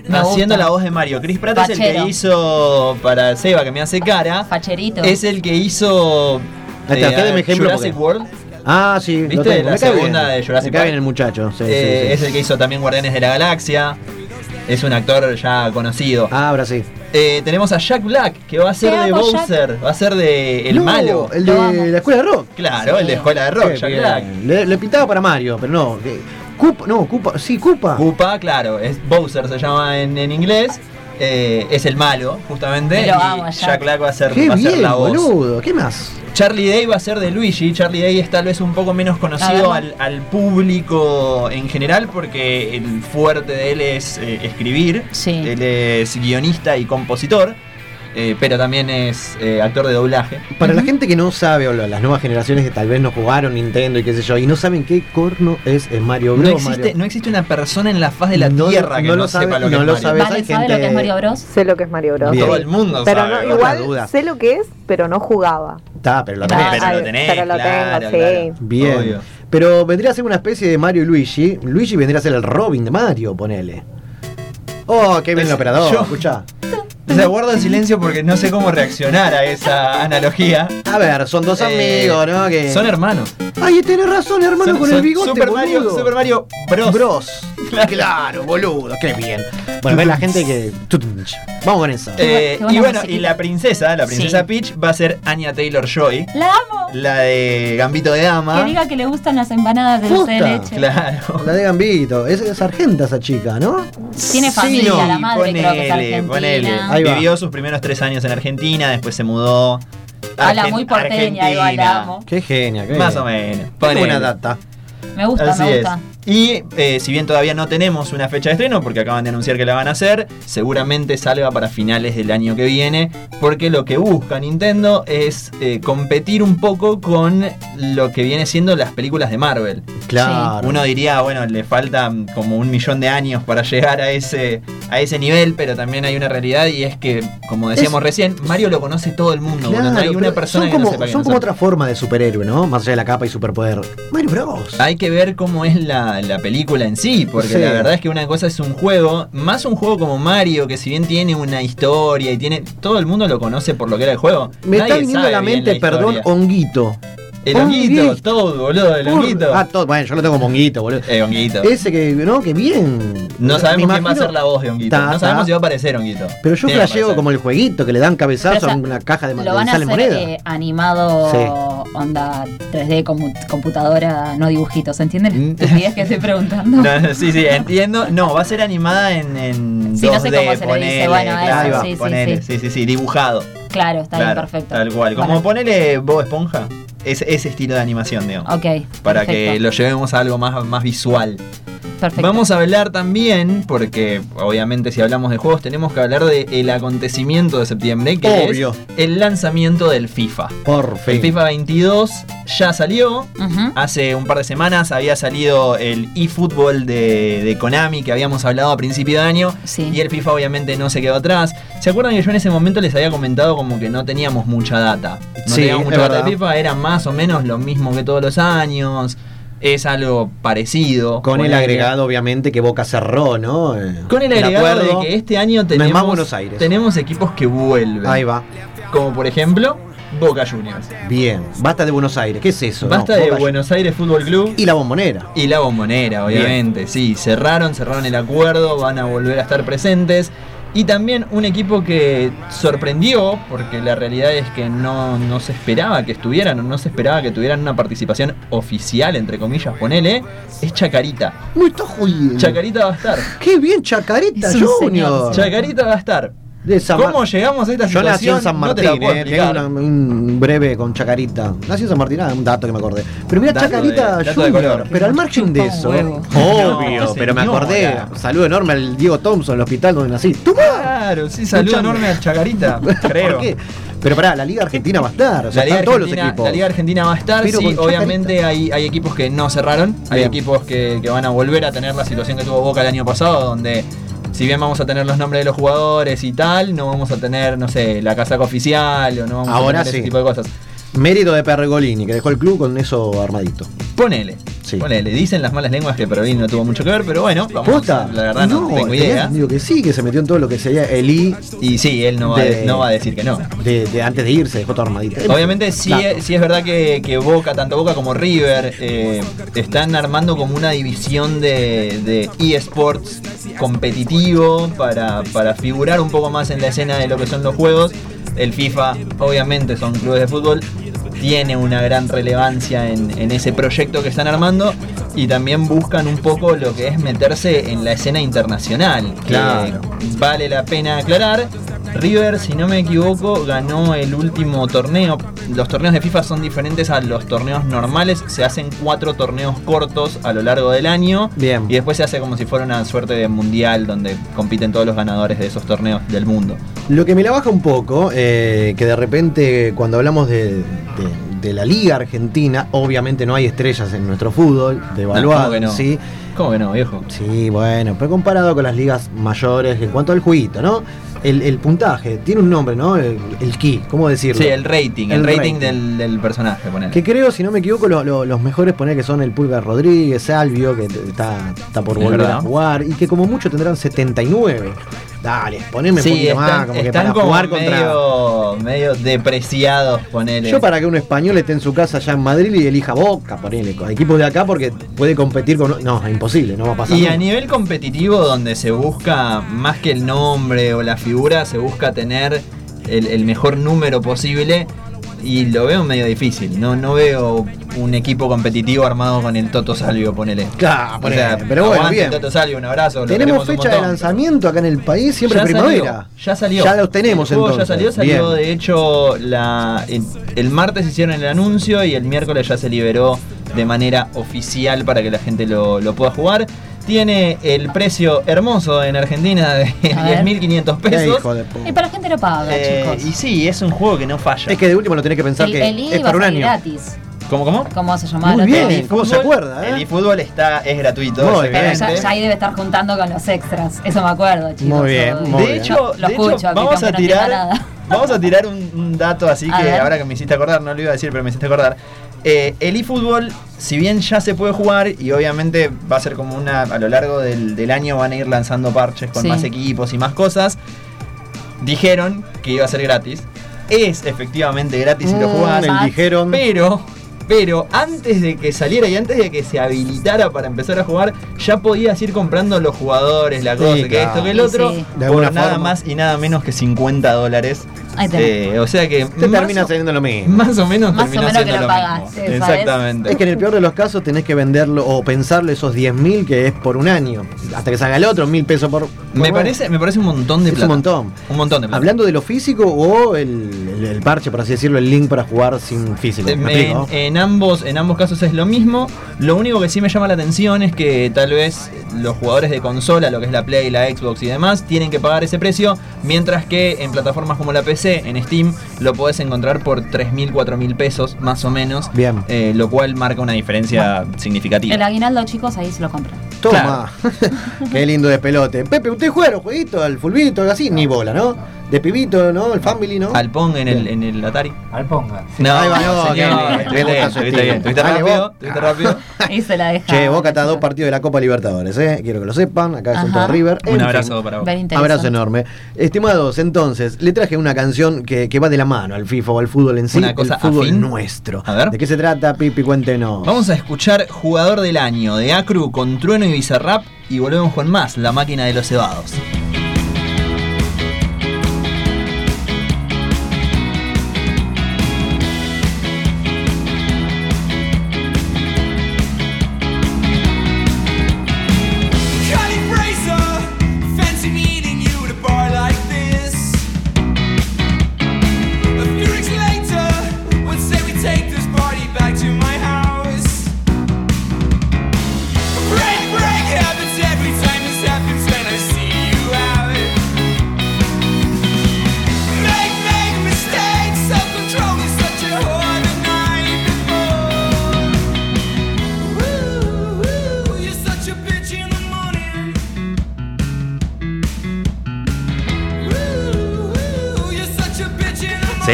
Me haciendo gusta. la voz de Mario. Chris Pratt es el que hizo para Seba, que me hace cara. Facherito. Es el que hizo eh, dame ejemplo Jurassic porque- World. Ah, sí, ¿Viste? lo tengo. La segunda bien. de Jurassic Park. el muchacho. Sí, sí, Eh, sí. Es el que hizo también Guardianes de la Galaxia. Es un actor ya conocido. Ah, ahora sí. Eh, tenemos a Jack Black, que va a ser de Jack. Bowser. Va a ser de el No, malo. El de la escuela de rock. Claro, Sí. el de Escuela de Rock, Qué Jack bien. Black. Le, le pintaba para Mario, pero no. que- Koopa, no, Koopa, sí, Koopa. Koopa, claro, es Bowser se llama en, en inglés. Eh, es el malo, justamente. Lo y amo a Jack. Black va a ser, Qué va a ser bien, la voz. boludo. ¿Qué más? Charlie Day va a ser de Luigi. Charlie Day es tal vez un poco menos conocido al, al público en general porque el fuerte de él es eh, escribir. Sí. Él es guionista y compositor, eh, pero también es eh, actor de doblaje. Para la gente que no sabe, o la- las nuevas generaciones que tal vez no jugaron Nintendo y qué sé yo, y no saben qué corno es Mario No Bros. existe, Mario. no existe una persona en la faz de la No tierra que no no, lo sabe- sepa lo que no es lo Mario. sabe. ¿Vale hay sabe gente- lo que es Mario Bros? Sé lo que es Mario Bros. Bien. Todo el mundo Pero sabe. no, ¿no? Igual sé lo que es, pero no jugaba. Está, pero lo Ah, tenés. Pero lo tenés, pero lo claro, tengo, claro. sí. Bien. Obvio. Pero vendría a ser una especie de Mario y Luigi. Luigi vendría a ser el Robin de Mario, ponele. Oh, qué bien el operador, yo- escuchá. O sea, guardo en silencio porque no sé cómo reaccionar a esa analogía. A ver, son dos Eh, amigos, ¿no? Que... Son hermanos. Ay, tenés razón, hermano, Son- con son el bigote, Super Mario, boludo. Super Mario Bros. Bros. Claro, boludo, qué bien. Bueno, ves la gente que. Vamos con eso. Eh, Qué y bueno, musiquita. y la princesa, la princesa Sí. Peach, va a ser Anya Taylor Joy, La amo. la de Gambito de Que Dama. diga que le gustan las empanadas de dulce de leche. Claro. La de Gambito. Es, es argenta esa chica, ¿no? Tiene familia, no. la madre creo que es argentina. ponele. Ahí va. Vivió sus primeros tres años en Argentina, después se mudó. a Habla muy porteña, Argentina. igual la amo. Qué genia, qué Más bien. o menos. Qué ponele. buena data. Me gusta, Así me es. Y eh, si bien todavía no tenemos una fecha de estreno, porque acaban de anunciar que la van a hacer, seguramente salga para finales del año que viene, porque lo que busca Nintendo es eh, competir un poco con lo que viene siendo las películas de Marvel. Claro. Uno diría, bueno, le faltan como un millón de años para llegar a ese, a ese nivel, pero también hay una realidad y es que, como decíamos recién, Mario lo conoce todo el mundo. Claro, no hay una persona son que como, no sepa son como otra forma de superhéroe, ¿no? Más allá de la capa y superpoder. Mario Bros. Hay que ver cómo es la, la película en sí, porque Sí. la verdad es que una cosa es un juego, más un juego como Mario, que si bien tiene una historia y tiene. Todo el mundo lo conoce por lo que era el juego. Me está viniendo a la mente, perdón, honguito. El honguito, todo, boludo, el honguito. Ah, todo, bueno, yo lo tengo como honguito, boludo. Eh, honguito. Ese que, ¿no? Que bien. No sabemos quién va a ser la voz de honguito. Ta, no sabemos si va a aparecer honguito. Pero yo flasheo como el jueguito que le dan cabezazo Pero, o sea, a una caja de Lo van a sale hacer moneda. eh, animado Sí. Onda 3D comu- computadora, no dibujitos, ¿entienden? Mm. ¿Te pides que estoy preguntando? No, sí, sí, entiendo. No, va a ser animada en, en Sí, 2D, no sé cómo se le ponele, dice, bueno, eso, sí, sí, ponele, sí. sí, sí, sí, dibujado. Claro, está Claro, bien, perfecto. Tal cual. Como Bueno, ponele Bob Esponja. Ese, ese estilo de animación, digamos. Ok, para que lo llevemos a algo más, más visual. Perfecto. Vamos a hablar también, porque obviamente si hablamos de juegos tenemos que hablar del acontecimiento de septiembre, que Obvio. es el lanzamiento del FIFA. Por El. FIFA 22 ya salió. Hace un par de semanas había salido el eFootball de, de Konami que habíamos hablado a principio de año. Sí. Y el FIFA obviamente no se quedó atrás. ¿Se acuerdan que yo en ese momento les había comentado como que no teníamos mucha data? No Sí, teníamos mucha data de. FIFA, era más o menos lo mismo que todos los años. Es algo parecido. Con el agregado, obviamente, que Boca cerró, ¿no? Con el agregado acuerdo. de que este año No es tenemos, más Buenos Aires. tenemos equipos que vuelven. Ahí va. Como por ejemplo, Boca Juniors. Bien. Basta de Buenos Aires. ¿Qué es eso? Basta No, de Boca Buenos Aires Fútbol Club. Y la bombonera. Y la bombonera, obviamente, sí. Cerraron, cerraron el acuerdo, van a volver a estar presentes. Y también un equipo que sorprendió, porque la realidad es que no, no se esperaba que estuvieran, o no se esperaba que tuvieran una participación oficial, entre comillas, ponele, es Chacarita. Me está jodiendo. Chacarita va a estar. Qué bien, Chacarita Es Junior. Chacarita va a estar. De San ¿Cómo Mar- llegamos a esta Yo nací situación? en San No te Martín, eh, una- un breve con Chacarita. Nací en San Martín, ah, un dato que me acordé. Pero mira, Dato Chacarita de- Junior. color. Pero al margen de eso, huevo. obvio, No, pero me acordé. Saludo enorme al Diego Thompson, el hospital donde nací. ¡Toma! Claro, sí, saludo Escuchame. enorme a Chacarita, creo. ¿Por qué? Pero pará, la Liga Argentina va a estar. O sea, La Liga, están todos los Argentina, equipos. la Liga Argentina va a estar, Pero sí, obviamente hay, hay equipos que no cerraron, hay Bien. equipos que, que van a volver a tener la situación que tuvo Boca el año pasado, donde si bien vamos a tener los nombres de los jugadores y tal, no vamos a tener, no sé, la casaca oficial o no vamos Ahora a tener sí. ese tipo de cosas. Mérito de Pergolini, que dejó el club con eso armadito. Ponele, Sí. ponele, dicen las malas lenguas que Perolín no tuvo mucho que ver, pero bueno, vamos, ¿Posta? la verdad no, tengo idea. entendido que sí, que se metió en todo lo que sería el I Y sí, él no va, a- De- no va a decir que no. de, de antes de irse, dejó todo armadito. Obviamente sí, es, sí es verdad que, que Boca, tanto Boca como River, eh, están armando como una división de, de eSports competitivo para, para figurar un poco más en la escena de lo que son los juegos. El FIFA, obviamente, son clubes de fútbol, tiene una gran relevancia en, en ese proyecto que están armando y también buscan un poco lo que es meterse en la escena internacional. que Claro. vale la pena aclarar. River, si no me equivoco, ganó el último torneo. Los torneos de FIFA son diferentes a los torneos normales. Se hacen cuatro torneos cortos a lo largo del año. Bien. Y después se hace como si fuera una suerte de mundial donde compiten todos los ganadores de esos torneos del mundo. Lo que me la baja un poco, eh, que de repente cuando hablamos de, de- de la Liga Argentina, obviamente no hay estrellas en nuestro fútbol, de evaluar, ¿cómo que no? ¿sí? ¿Cómo que no, viejo? Sí, bueno, pero comparado con las ligas mayores, en cuanto al jueguito, ¿no? El, el puntaje, tiene un nombre, ¿no? El, el key, ¿cómo decirlo? Sí, el rating, el, El rating, rating. Del, del personaje, ponele. Que creo, si no me equivoco, lo- lo- los mejores poner que son el Pulgar Rodríguez, Salvio, que está, está por volver verdad. a jugar, y que como mucho tendrán 79. Dale, poneme un Sí, poquito más, están, como que para como jugar contra. medio, medio depreciados, ponele. Yo para que un español esté en su casa allá en Madrid y elija Boca, ponele, con equipos de acá porque puede competir con... No, es imposible, no va a pasar. Y a nivel competitivo, donde se busca más que el nombre o la figura, se busca tener el, el mejor número posible. Y lo veo medio difícil. No, no veo un equipo competitivo armado con el Toto Salvio, ponele. Claro, O ponele, sea, pero bueno, bien. Toto Salvio, un abrazo. Tenemos fecha de lanzamiento acá en el país, siempre Ya primavera. salió, ya salió. Ya los tenemos El entonces. Ya salió, salió Bien. de hecho la, el, el martes hicieron el anuncio y el miércoles ya se liberó de manera oficial para que la gente lo, lo pueda jugar. Tiene el precio hermoso en Argentina de A ver. 10.500 Qué pesos. hijo de Y para la gente lo paga, Eh, chicos. y sí, es un juego que no falla. Es que de último lo tenés que pensar el, que el es va a por un año. gratis. ¿Cómo, cómo? ¿Cómo se llamaba Muy bien, El ¿cómo se acuerda, eh? El eFootball está, es gratuito. Muy bien. Ya, ya ahí debe estar juntando con los extras. Eso me acuerdo, chicos. Muy bien, muy de bien. hecho, Lo- lo de hecho, escucho, vamos a no tirar, nada. vamos a tirar un, un dato así A que ver. ahora que me hiciste acordar, no lo iba a decir, pero me hiciste acordar. Eh, el eFootball, si bien ya se puede jugar y obviamente va a ser como una, a lo largo del, del año van a ir lanzando parches con Sí. más equipos y más cosas, dijeron que iba a ser gratis. Es efectivamente gratis si lo Mm, jugás, el dijeron. pero, pero antes de que saliera y antes de que se habilitara para empezar a jugar, ya podías ir comprando los jugadores, la Sí, cosa, que claro. esto, que el otro, sí. Por nada forma. más y nada menos que 50 dólares. Ahí. Eh, o sea que Te termina saliendo lo mismo. más o menos Más o menos que lo lo. Exactamente. Es que en el peor de los casos tenés que venderlo o pensarle esos 10.000 que es por un año. Hasta que salga el otro, mil pesos por. por me mes. parece, me parece un montón de Es un plata. montón. Un montón de plata. Hablando de lo físico o el, el- el parche, por así decirlo, el link para jugar sin físico. ¿Me En, explico? en ambos, en ambos casos es lo mismo. Lo único que sí me llama la atención es que tal vez los jugadores de consola, lo que es la Play, la Xbox y demás, tienen que pagar ese precio, mientras que en plataformas como la PC, en Steam, lo podés encontrar por 3.000, 4.000 pesos más o menos. Bien. eh, lo cual marca una diferencia significativa. El aguinaldo, chicos, ahí se lo compran. Toma. Qué lindo de pelote. Pepe, ¿usted juega a los jueguitos, al fulbito, algo así? Ni bola, ¿no? De pibito, ¿no? El family, ¿no? Al Pong en el, en el Atari. Al ponga. No, Ahí va, no, señor, no, estuviste gusta bien, estuviste bien, rápido, estuviste rápido. Ahí se la deja. Che, Boca está a dos partidos de la Copa Libertadores, ¿eh? Quiero que lo sepan. Acá es un todo River. En Un fin. abrazo para vos. Interesante. Abrazo enorme. Estimados, entonces, le traje una canción que, que va de la mano al FIFA o al fútbol en sí. Una cosa el fútbol afín. nuestro. A ver. ¿De qué se trata, Pipi? Cuéntenos. Vamos a escuchar Jugador del Año de Acru con Trueno y Bizarrap y volvemos con más La Máquina de los Cebados.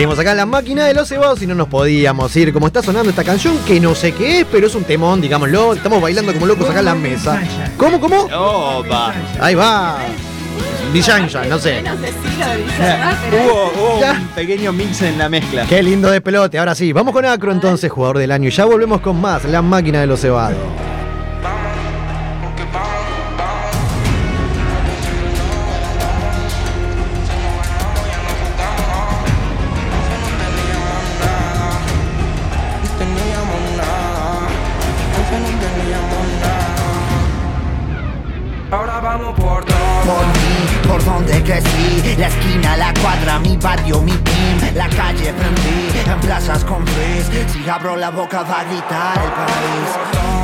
Seguimos acá en la máquina de los cebados y no nos podíamos ir. Como está sonando esta canción, que no sé qué es, pero es un temón, digámoslo. Estamos bailando como locos acá en la mesa. ¿Cómo, cómo? Opa. Ahí va. Villancha, no sé. Hubo, hubo un pequeño mix en la mezcla. Qué lindo de pelote. Ahora sí, vamos con Acro entonces, jugador del año. Y ya volvemos con más, la máquina de los cebados. Abro la boca va a gritar el país.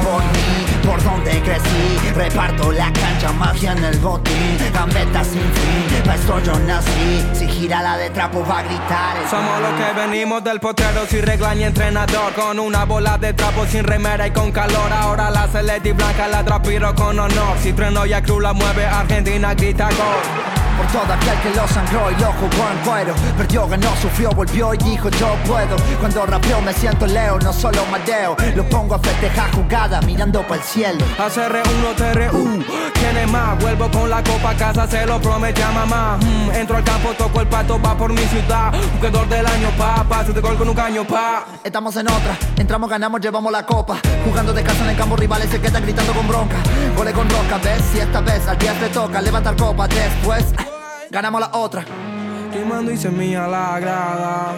Por mí, por donde crecí, reparto la cancha, magia en el botín, gambeta sin fin, pa' esto yo nací, si gira la de trapo va a gritar el Somos los que venimos del potrero sin regla ni entrenador. Con una bola de trapo sin remera y con calor. Ahora la celeste y blanca la trapiro con honor. Si trueno y cruz la mueve Argentina grita gol Por todo aquel que lo sangró y lo jugó en cuero. Perdió, ganó, sufrió, volvió y dijo yo puedo Cuando rapeo me siento leo, no solo madeo Lo pongo a festejar jugada mirando para el cielo ACR1 TRU, ¿quién es más? Vuelvo con la copa a casa, se lo prometí a mamá. Mm, Entro al campo, toco el pato, va por mi ciudad. Jugador del año, pa, pa, se te gol con un caño, pa. Estamos en otra, entramos, ganamos, llevamos la copa. Jugando de casa en el campo, rivales se quedan gritando con bronca. Gole con roca, ves, si esta vez al día te toca levantar copa. Después, ganamos la otra. Quemando y semilla la grada.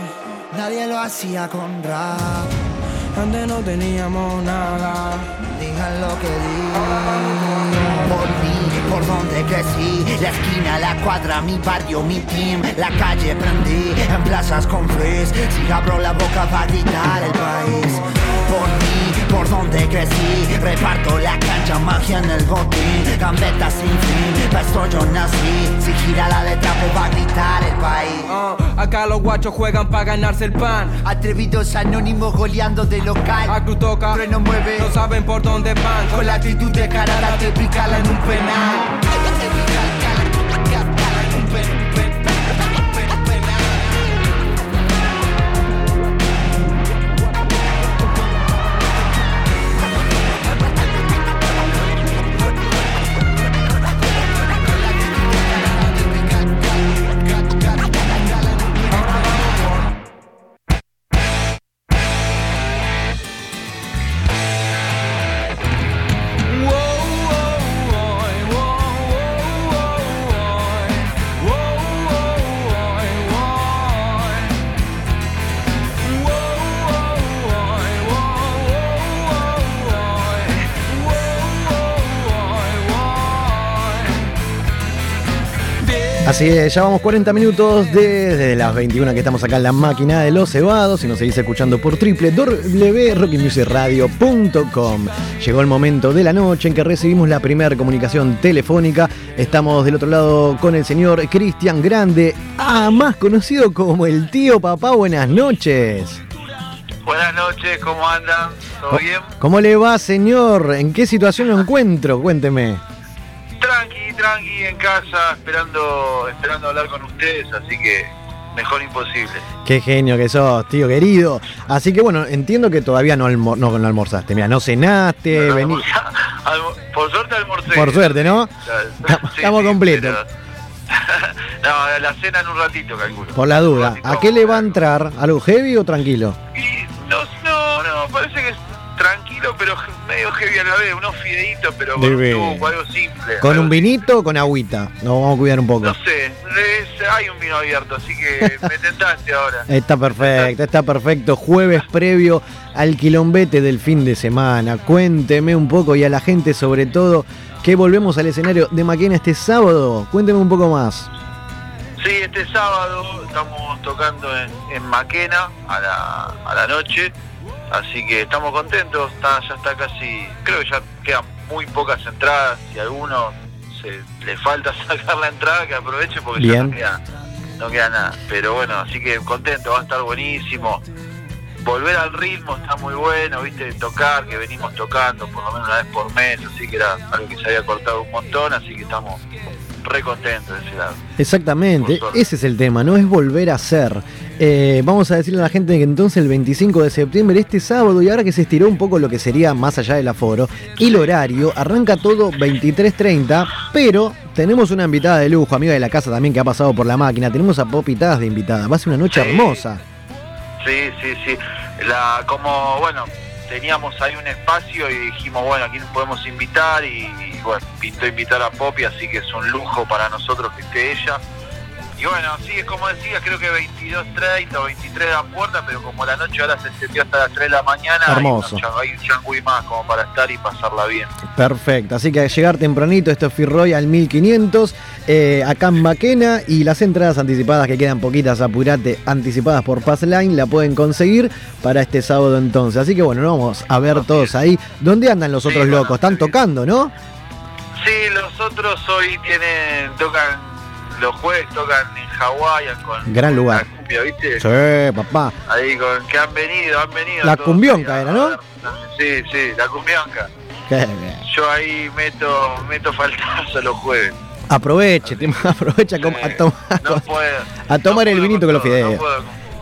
Nadie lo hacía con rap. Antes no teníamos nada. Digan lo que digan. Por mí, por donde crecí La esquina, la cuadra, mi barrio, mi team La calle prendí, en plazas con frizz. Si abro la boca va a gritar el país. Por mí, por donde crecí. Reparto la cancha, magia en el botín. Gambeta sin fin, pa' esto yo nací. Si gira la de trapo va a gritar el país. Ah, Acá los guachos juegan para ganarse el pan. Atrevidos anónimos goleando de local. A cruz toca, Trueno mueve. no saben por dónde van. Con la actitud de carada te picala en un penal Así es, ya vamos 40 minutos desde las 21 que estamos acá en la máquina de los cebados y nos seguís escuchando por www.rockymusicradio.com. Llegó el momento de la noche en que recibimos la primera comunicación telefónica. Estamos del otro lado con el señor Cristian Grande, ah, más conocido como el tío papá. Buenas noches. Buenas noches, ¿cómo andan? ¿Todo bien? ¿Cómo le va, señor? ¿En qué situación lo encuentro? Cuénteme. Tranqui, en casa, esperando, esperando hablar con ustedes, así que mejor imposible. Qué genio que sos, tío querido. Así que bueno, entiendo que todavía no, almo- no, no almorzaste. Mira, no cenaste, vení- Almo- Por suerte almorcé. Por suerte, ¿no? Sí, Estamos sí, completos. pero- no, la cena en un ratito, calculo. Por la duda, ¿a qué le va a entrar? ¿Algo heavy o tranquilo? No, no, no, parece que pero medio heavy a la vez. Unos fideitos, pero con Debe. un tubo, algo simple. ¿Con algo un vinito o con agüita? Nos vamos a cuidar un poco. No sé, es- hay un vino abierto, así que me tentaste ahora. Está perfecto, está perfecto. Jueves previo al quilombete del fin de semana. Cuénteme un poco y a la gente sobre todo que volvemos al escenario de Maquena este sábado. Cuénteme un poco más. Sí, este sábado estamos tocando en, en Maquena a la, a la noche, así que estamos contentos, está, ya está casi, creo que ya quedan muy pocas entradas, si a alguno se le falta sacar la entrada que aproveche porque ya Bien. no queda, no queda nada, pero bueno, así que contento, va a estar buenísimo. Volver al ritmo está muy bueno, viste, tocar, que venimos tocando por lo menos una vez por mes, así que era algo que se había cortado un montón, así que estamos re contento de ese lado. Exactamente, ese es el tema, no es volver a ser. Eh, vamos a decirle a la gente que entonces el 25 de septiembre, este sábado, y ahora que se estiró un poco lo que sería más allá del aforo, el horario, arranca todo 23.30, pero tenemos una invitada de lujo, amiga de la casa también que ha pasado por la máquina, tenemos a Popitadas de invitada, va a ser una noche hermosa. Sí, sí, sí. La, como, bueno, teníamos ahí un espacio y dijimos, bueno, aquí nos podemos invitar y, bueno, pintó invitar a Poppy, así que es un lujo para nosotros que esté ella. Y bueno, sí, es como decía, creo que 22.30 o 23 dan puerta, pero como la noche ahora se extendió hasta las 3 de la mañana, hay Hermoso. hay un changüí más como para estar y pasarla bien. Perfecto, así que llegar tempranito, esto es Firroy al 1500, eh, acá en Maquena, y las entradas anticipadas que quedan poquitas, apurate, anticipadas por Passline, la pueden conseguir para este sábado entonces. Así que bueno, nos vamos a ver todos ahí. ¿Dónde andan los otros locos? Están tocando, ¿no? Sí, los otros hoy tienen, tocan, los jueves tocan en Hawái con Gran lugar. la cumbia, ¿viste? Sí, papá. Ahí con que han venido, han venido. La cumbionca era, ¿no? Sí, sí, la cumbionca. Qué. Yo ahí meto, meto faltazo los jueves. Aproveche, te- aprovecha a, com- a tomar, No puedo. a tomar el vinito con los fideos.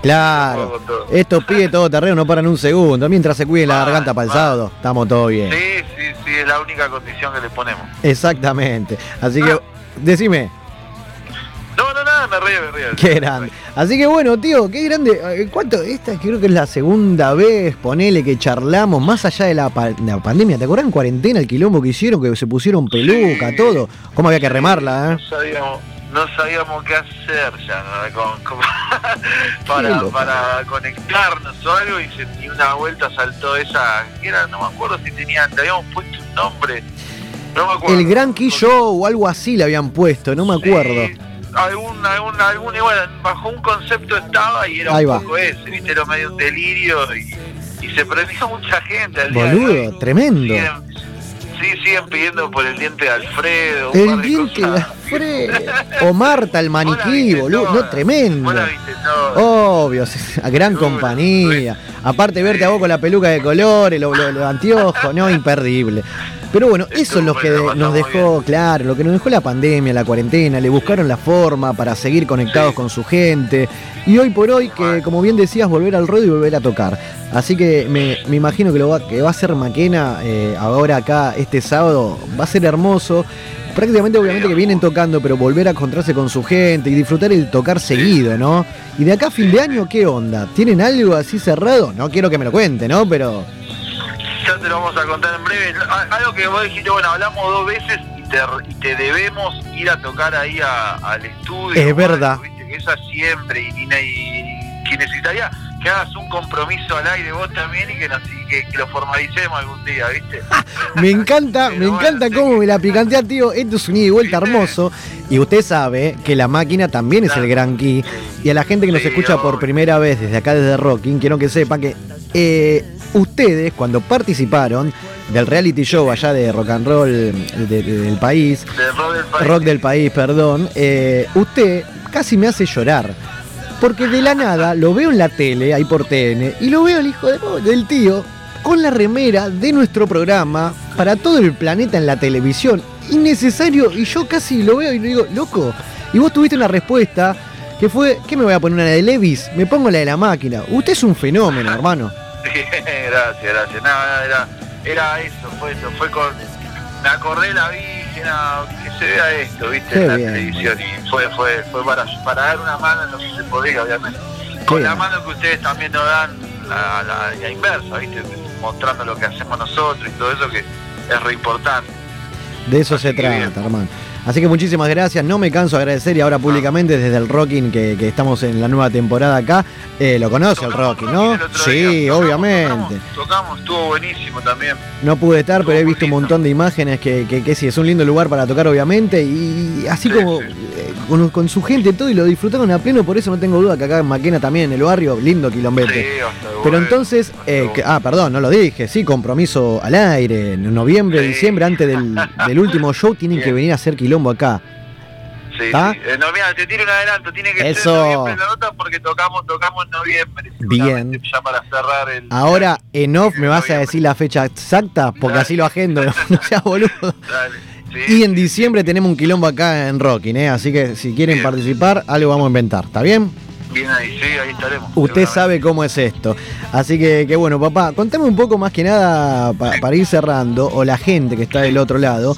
Claro, estos pibes todo terreno no paran un segundo. Mientras se cuide la garganta para el sábado, estamos todo bien. Sí, sí, sí, es la única condición que le ponemos. Exactamente. Así que, decime, No, no, nada, me río, me río. qué grande. Así que bueno, tío, qué grande. ¿Cuánto? Esta creo que es la segunda vez, ponele que charlamos, más allá de la, pa- la pandemia. ¿Te acordás en cuarentena el quilombo que hicieron, que se pusieron peluca, todo? ¿Cómo había que remarla, eh? No sabíamos, no sabíamos qué hacer ya. Con- con- para, conectarnos o algo y, se, y una vuelta saltó esa, que era, no me acuerdo si tenían, le habíamos puesto un nombre, no me acuerdo. El Gran Key Show o algo así le habían puesto, no me acuerdo. Algún, algún, algún, bueno, bajo un concepto estaba y era Ahí un va. poco ese, viste, era medio un delirio y, y se prendió mucha gente al día hoy. Boludo, tremendo. Siguen- sí, siguen pidiendo por el diente de Alfredo. par El de diente de. Alfredo. O Marta, el maniquí, boludo. No, tremendo. Obvio, gran compañía. Aparte, verte a vos con la peluca de colores, los los anteojos, no, imperdible. Pero bueno, eso es lo que nos dejó, claro, lo que nos dejó la pandemia, la cuarentena, le buscaron la forma para seguir conectados con su gente. Y hoy por hoy, que como bien decías, volver al ruedo y volver a tocar. Así que me, me imagino que lo va, que va a ser Maquena eh, ahora acá este sábado, va a ser hermoso. Prácticamente obviamente que vienen tocando, pero volver a encontrarse con su gente y disfrutar el tocar seguido, ¿no? Y de acá a fin de año, ¿qué onda? ¿Tienen algo así cerrado? No quiero que me lo cuente, ¿no? Pero... Ya te lo vamos a contar en breve. Algo que vos dijiste, bueno, hablamos dos veces y te, y te debemos ir a tocar ahí a- al estudio. Es verdad. viste, que esa siempre. Y, y- y que necesitaría que hagas un compromiso al aire vos también y que, nos, y que, que lo formalicemos algún día, ¿viste? Me encanta, me encanta cómo me la picantea, tío. Esto es un ida y vuelta hermoso. Y usted sabe que la máquina también es el gran key. Y a la gente que nos escucha por primera vez desde acá, desde Rocking, quiero que sepa que eh, ustedes, cuando participaron del reality show allá de rock and roll de- de- del país, rock del país. rock del país, perdón, eh, usted casi me hace llorar. Porque de la nada lo veo en la tele, ahí por TN, y lo veo el hijo de- del tío con la remera de nuestro programa para todo el planeta en la televisión. Innecesario, y yo casi lo veo y le digo, loco. Y vos tuviste una respuesta que fue, ¿qué me voy a poner una de Levis? Me pongo la de la máquina. Usted es un fenómeno, hermano. gracias, gracias. Nada, era, era eso, fue eso. Fue con. Me acordé la vi, que se vea esto, ¿viste? Qué en la bien. televisión. Y fue, fue, fue para, para dar una mano en lo que se podía, obviamente. Con la mano que ustedes también nos dan, la, la, la inversa, ¿viste? Mostrando lo que hacemos nosotros y todo eso que es re importante. De eso se trata, hermano. Así que muchísimas gracias. No me canso de agradecer y ahora públicamente desde el Rocking que, que estamos en la nueva temporada acá. eh, lo conoce el Rocking, ¿no? Sí, obviamente. Tocamos, estuvo buenísimo también. No pude estar, pero he visto un montón de imágenes que, que, que sí, es un lindo lugar para tocar, obviamente. Y así como eh, con, con su gente todo, y lo disfrutaron a pleno, por eso no tengo duda que acá en Maquena también, en el barrio, lindo quilombete. Pero entonces, eh, ah, perdón, no lo dije, sí, compromiso al aire, en noviembre, diciembre, antes del, del último show, tienen que venir a hacer quilombo acá. Sí, sí. Eh, no, mira, te tiro un adelanto, tiene que Eso. ser en noviembre la nota porque tocamos, tocamos en noviembre. Bien. Ya para cerrar el. Ahora, en off, ¿me vas a decir la fecha exacta? Porque así lo agendo, no seas boludo. Dale. Sí, Y en diciembre tenemos un quilombo acá en Rocking, ¿eh? así que si quieren participar, algo vamos a inventar, ¿está bien? Bien ahí, sí, ahí estaremos. Usted sabe cómo es esto. Así que, que bueno, papá, contame un poco más que nada pa- para ir cerrando, o la gente que está del otro lado,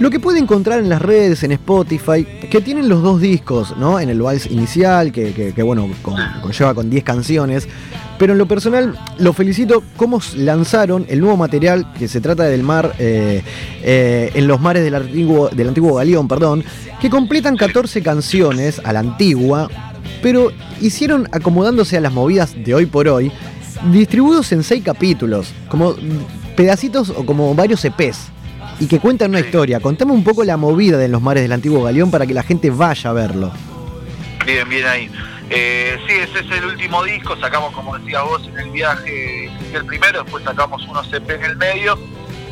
lo que puede encontrar en las redes, en Spotify, que tienen los dos discos, ¿no? En el Vals inicial, que, que- bueno, con- conlleva con 10 canciones. Pero en lo personal, lo felicito cómo lanzaron el nuevo material que se trata del mar, eh, eh, en los mares del antiguo, del antiguo Galeón, perdón, que completan 14 canciones a la antigua, pero hicieron acomodándose a las movidas de hoy por hoy, distribuidos en 6 capítulos, como pedacitos o como varios EPs, y que cuentan una historia. Contame un poco la movida de los mares del antiguo Galeón para que la gente vaya a verlo. Bien, bien ahí. Eh, sí, ese es el último disco, sacamos como decías vos en el viaje el primero, después sacamos unos EP en el medio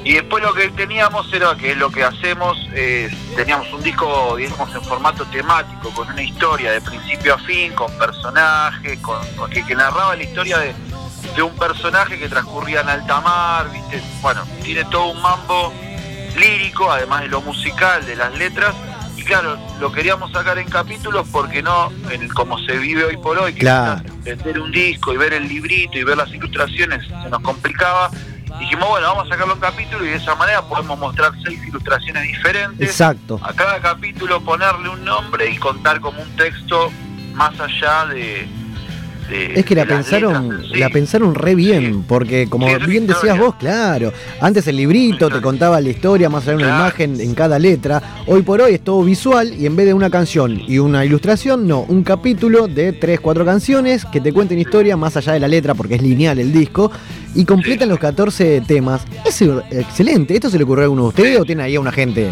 y después lo que teníamos era, que lo que hacemos, eh, teníamos un disco, digamos, en formato temático, con una historia de principio a fin, con personajes, con, con- que, que narraba la historia de, de un personaje que transcurría en alta mar, ¿viste? Bueno, tiene todo un mambo lírico, además de lo musical, de las letras, y claro, lo queríamos sacar en capítulos porque no, en, como se vive hoy por hoy, que Claro. vender un disco y ver el librito y ver las ilustraciones se nos complicaba. Dijimos, bueno, vamos a sacarlo en capítulo y de esa manera podemos mostrar seis ilustraciones diferentes. Exacto. A cada capítulo ponerle un nombre y contar como un texto más allá de... de- Es que la pensaron, letras en sí. la pensaron re bien, porque como Sí, bien decías historia. vos, claro, antes el librito te contaba la historia, más allá de una Claro. imagen en cada letra. Hoy por hoy es todo visual y en vez de una canción y una ilustración, no, un capítulo de 3, 4 canciones que te cuenten historia más allá de la letra, porque es lineal el disco, y completan los 14 temas. Es excelente. ¿Esto se le ocurrió a alguno de ustedes o tiene ahí a una gente?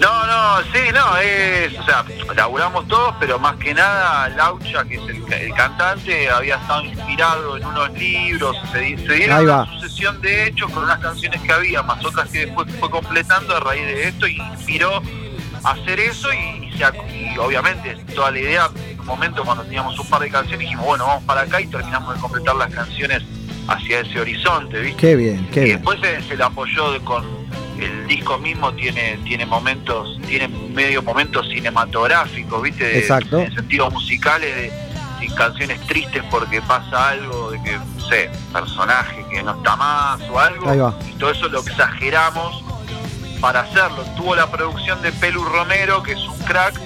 No, no, sí, no, es, o sea, laburamos todos, pero más que nada Laucha, que es el, ca- el cantante, había estado inspirado en unos libros, se, se dieron una sucesión de hechos con unas canciones que había, más otras que después fue completando a raíz de esto y inspiró a hacer eso y, y se y obviamente toda la idea, en un momento cuando teníamos un par de canciones dijimos, bueno, vamos para acá y terminamos de completar las canciones hacia ese horizonte, ¿viste? Qué bien, qué y después se, se le apoyó de- con el disco mismo tiene tiene momentos tiene medio momentos cinematográficos viste de, Exacto. en sentidos musicales de, de canciones tristes porque pasa algo de que no sé personaje que no está más o algo y todo eso lo exageramos para hacerlo. Tuvo la producción de Pelu Romero que es un crack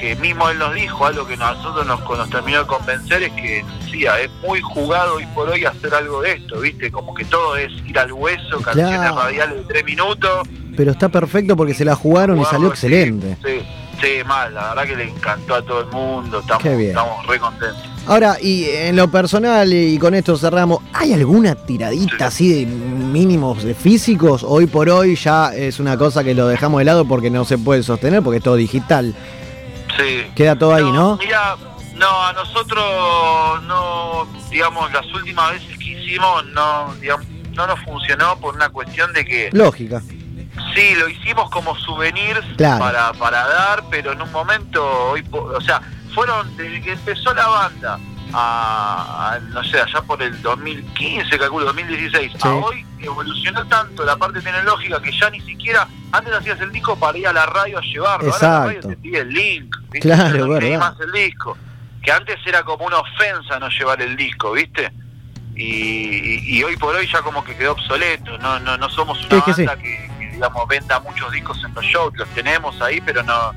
que mismo él nos dijo algo que nosotros nos, nos terminó de convencer es que decía es muy jugado hoy por hoy hacer algo de esto viste como que todo es ir al hueso canciones Claro. radiales de tres minutos Pero está perfecto porque se la jugaron y salió sí, excelente. Sí, sí, mal, la verdad que le encantó a todo el mundo, estamos, Qué bien. estamos re contentos. Ahora, y en lo personal, y con esto cerramos, ¿hay alguna tiradita así de mínimos de físicos? Hoy por hoy ya es una cosa que lo dejamos de lado porque no se puede sostener, porque es todo digital. Sí. Queda todo ahí, ¿no? Mira, no, a nosotros no, digamos, las últimas veces que hicimos no, digamos, no nos funcionó por una cuestión de que Lógica. sí, lo hicimos como souvenirs Claro. para, para dar, pero en un momento, hoy, o sea, fueron desde que empezó la banda a, a, no sé, allá por el 2015, calculo, 2016, a Sí. hoy evolucionó tanto la parte tecnológica que ya ni siquiera, antes hacías el disco para ir a la radio a llevarlo, ahora la radio Exacto. te pide el link, ¿viste? Claro, no pedís verdad. más el disco, que antes era como una ofensa no llevar el disco, ¿viste? Y, y- y hoy por hoy ya como que quedó obsoleto, no, no, no somos una que sí. banda que, que, digamos venda muchos discos en los shows, los tenemos ahí, pero no...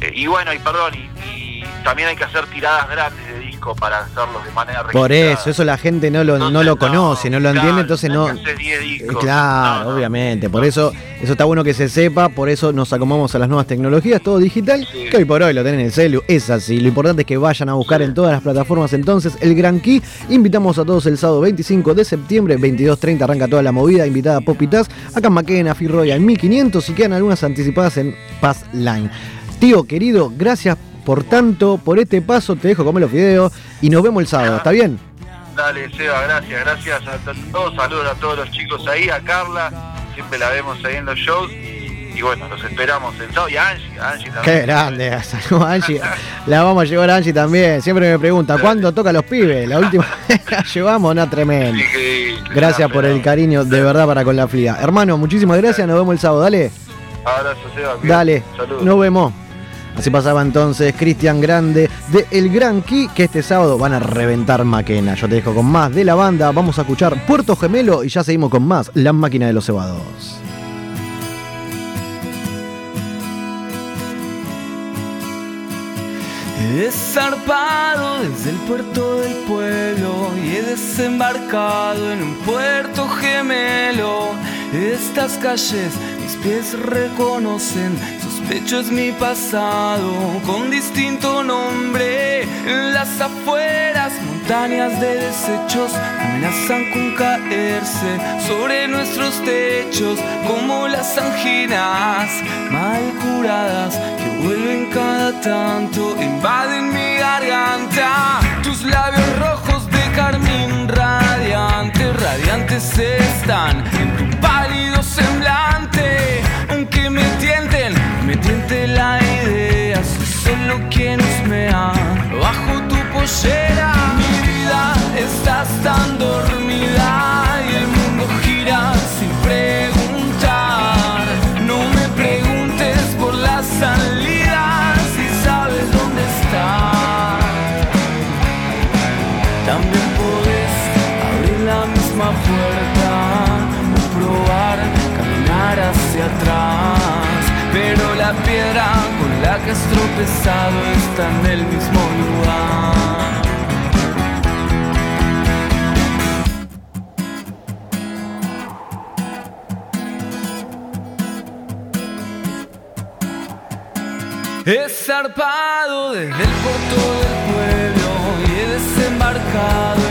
eh, y bueno, y perdón, y, y también hay que hacer tiradas grandes de disco para hacerlos de manera Por registrada. eso, eso la gente no lo, no lo conoce, no lo entiende, entonces no... Haces 10 Eh, discos. Claro, obviamente, por eso eso está bueno que se sepa, por eso nos acomodamos a las nuevas tecnologías, todo digital, que hoy por hoy lo tienen en el celu, es así. Lo importante es que vayan a buscar en todas las plataformas entonces el Gran Key. Invitamos a todos el sábado 25 de septiembre, 22.30 arranca toda la movida, invitada Popitas, acá en Maquena, Firroya en 1500 y quedan algunas anticipadas en Pass Line. Tío querido, gracias por tanto, por este paso, te dejo comer los videos y nos vemos el sábado, ¿está bien? Dale, Seba, gracias, gracias a to- todos, saludos a todos los chicos ahí, a Carla, siempre la vemos ahí en los shows. Y bueno, los esperamos el sábado. Y a Angie, a Angie también. Qué grande, saludos a Angie. La vamos a llevar a Angie también. Siempre me pregunta, ¿cuándo toca los pibes? La última vez la llevamos, no, tremendo. Gracias por el cariño, de verdad, para con la fría. Hermano, muchísimas gracias, nos vemos el sábado, dale. Abrazo, Seba. Dale, Saludos. nos vemos. Así pasaba entonces Cristian Grande de El Gran Key, que este sábado van a reventar Maquena. Yo te dejo con más de la banda, vamos a escuchar Puerto Gemelo y ya seguimos con más La Máquina de los Cebados. He zarpado desde el puerto del pueblo y he desembarcado en un puerto gemelo. Estas calles mis pies reconocen, sospecho es mi pasado con distinto nombre. En las afueras, montañas de desechos amenazan con caerse sobre nuestros techos como las anginas mal curadas que vuelven cada tanto, invaden mi garganta. Tus labios rojos de carmín radiantes, radiantes están en tu pálido semblante. Aunque me tienten, me tiente la idea, soy solo quien husmea bajo tu pollera. Mi vida estás tan dormida que tropezado está en el mismo lugar. He zarpado desde el puerto del pueblo y he desembarcado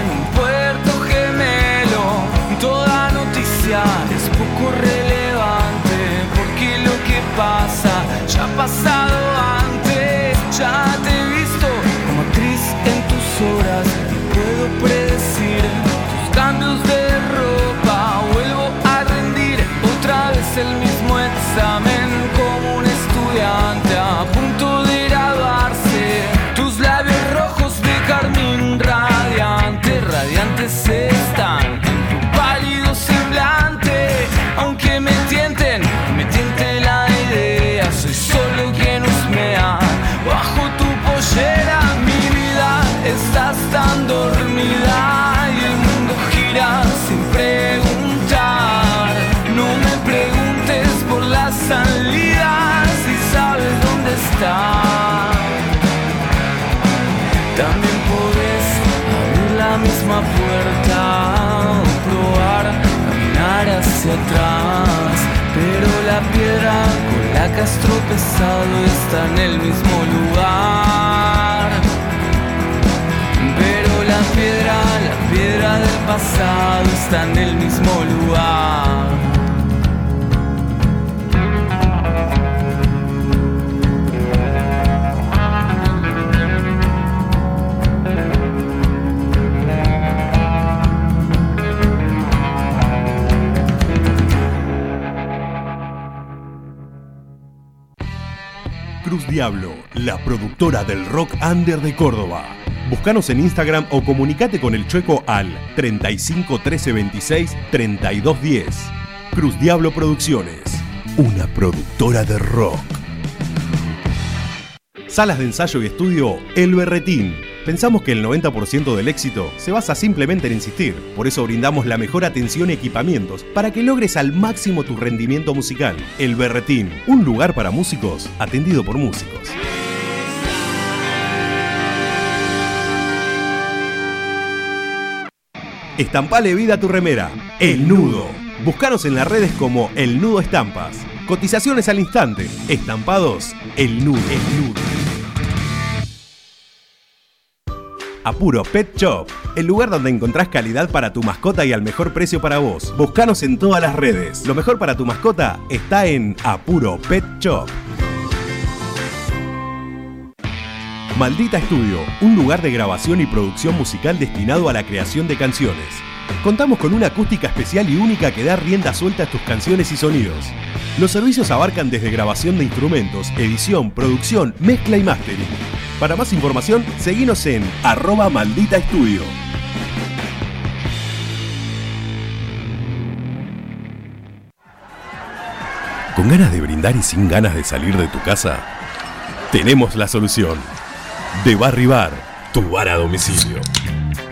Pero la piedra con la que has tropezado está en el mismo lugar. Pero la piedra, la piedra del pasado está en el mismo lugar. Diablo, la productora del rock under de Córdoba. Búscanos en Instagram o comunicate con el Chueco al 35 13 26 32 10. Cruz Diablo Producciones, una productora de rock. Salas de ensayo y estudio El Berretín. Pensamos que el 90% del éxito se basa simplemente en insistir, por eso brindamos la mejor atención y equipamientos para que logres al máximo tu rendimiento musical. El Berretín, un lugar para músicos atendido por músicos. Estampale vida a tu remera. El Nudo. Búscanos en las redes como El Nudo Estampas. Cotizaciones al instante. Estampados. El Nudo. El Nudo. Apuro Pet Shop, el lugar donde encontrás calidad para tu mascota y al mejor precio para vos. Búscanos en todas las redes. Lo mejor para tu mascota está en Apuro Pet Shop. Maldita Estudio, un lugar de grabación y producción musical destinado a la creación de canciones. Contamos con una acústica especial y única que da rienda suelta a tus canciones y sonidos. Los servicios abarcan desde grabación de instrumentos, edición, producción, mezcla y mastering. Para más información, seguinos en arroba maldita estudio. ¿Con ganas de brindar y sin ganas de salir de tu casa? Tenemos la solución. De Barry Bar, tu bar a domicilio.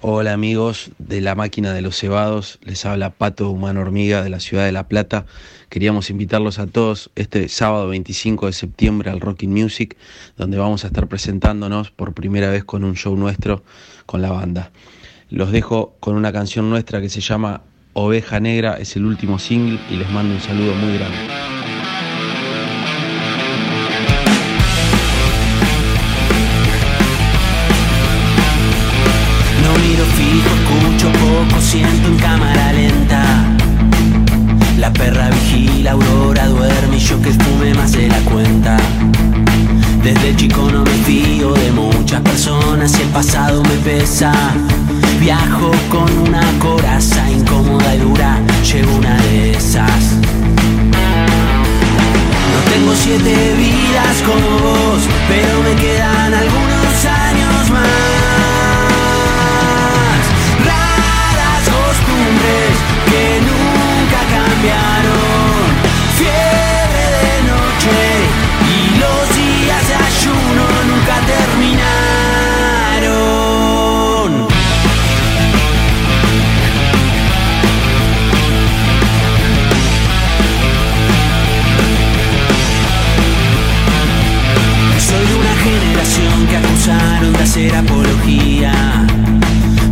Hola amigos de la máquina de los cebados, les habla Pato Humano Hormiga de la ciudad de La Plata. Queríamos invitarlos a todos este sábado 25 de septiembre al Rocking Music, donde vamos a estar presentándonos por primera vez con un show nuestro con la banda. Los dejo con una canción nuestra que se llama Oveja Negra, es el último single y les mando un saludo muy grande. Miro fijo, escucho poco, siento en cámara lenta. La perra vigila, Aurora duerme y yo que fume más de la cuenta. Desde chico no me fío de muchas personas y el pasado me pesa. Viajo con una coraza incómoda y dura, llevo una de esas. No tengo siete vidas como vos, pero me quedan algunos años más. Acusaron de hacer apología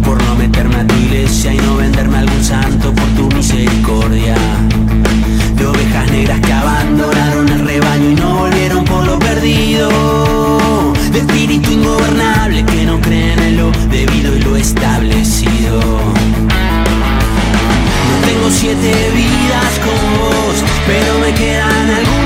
por no meterme a tu iglesia y no venderme a algún santo por tu misericordia. De ovejas negras que abandonaron el rebaño y no volvieron por lo perdido. De espíritu ingobernable que no creen en lo debido y lo establecido. No tengo siete vidas como vos, pero me quedan algunos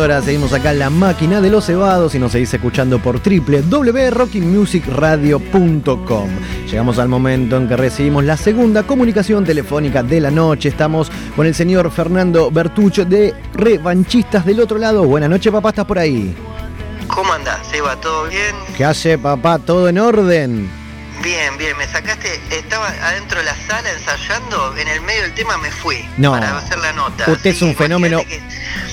horas, seguimos acá en la máquina de los cebados y nos seguís escuchando por www.rockingmusicradio.com. Llegamos al momento en que recibimos la segunda comunicación telefónica de la noche. Estamos con el señor Fernando Bertucho de Revanchistas del otro lado. Buenas noches, papá, ¿estás por ahí? ¿Cómo andás, Seba? ¿Todo bien? ¿Qué hace, papá? ¿Todo en orden? Bien, bien, me sacaste, estaba adentro de la sala ensayando, en el medio del tema me fui No. para hacer la nota. Usted es un fenómeno.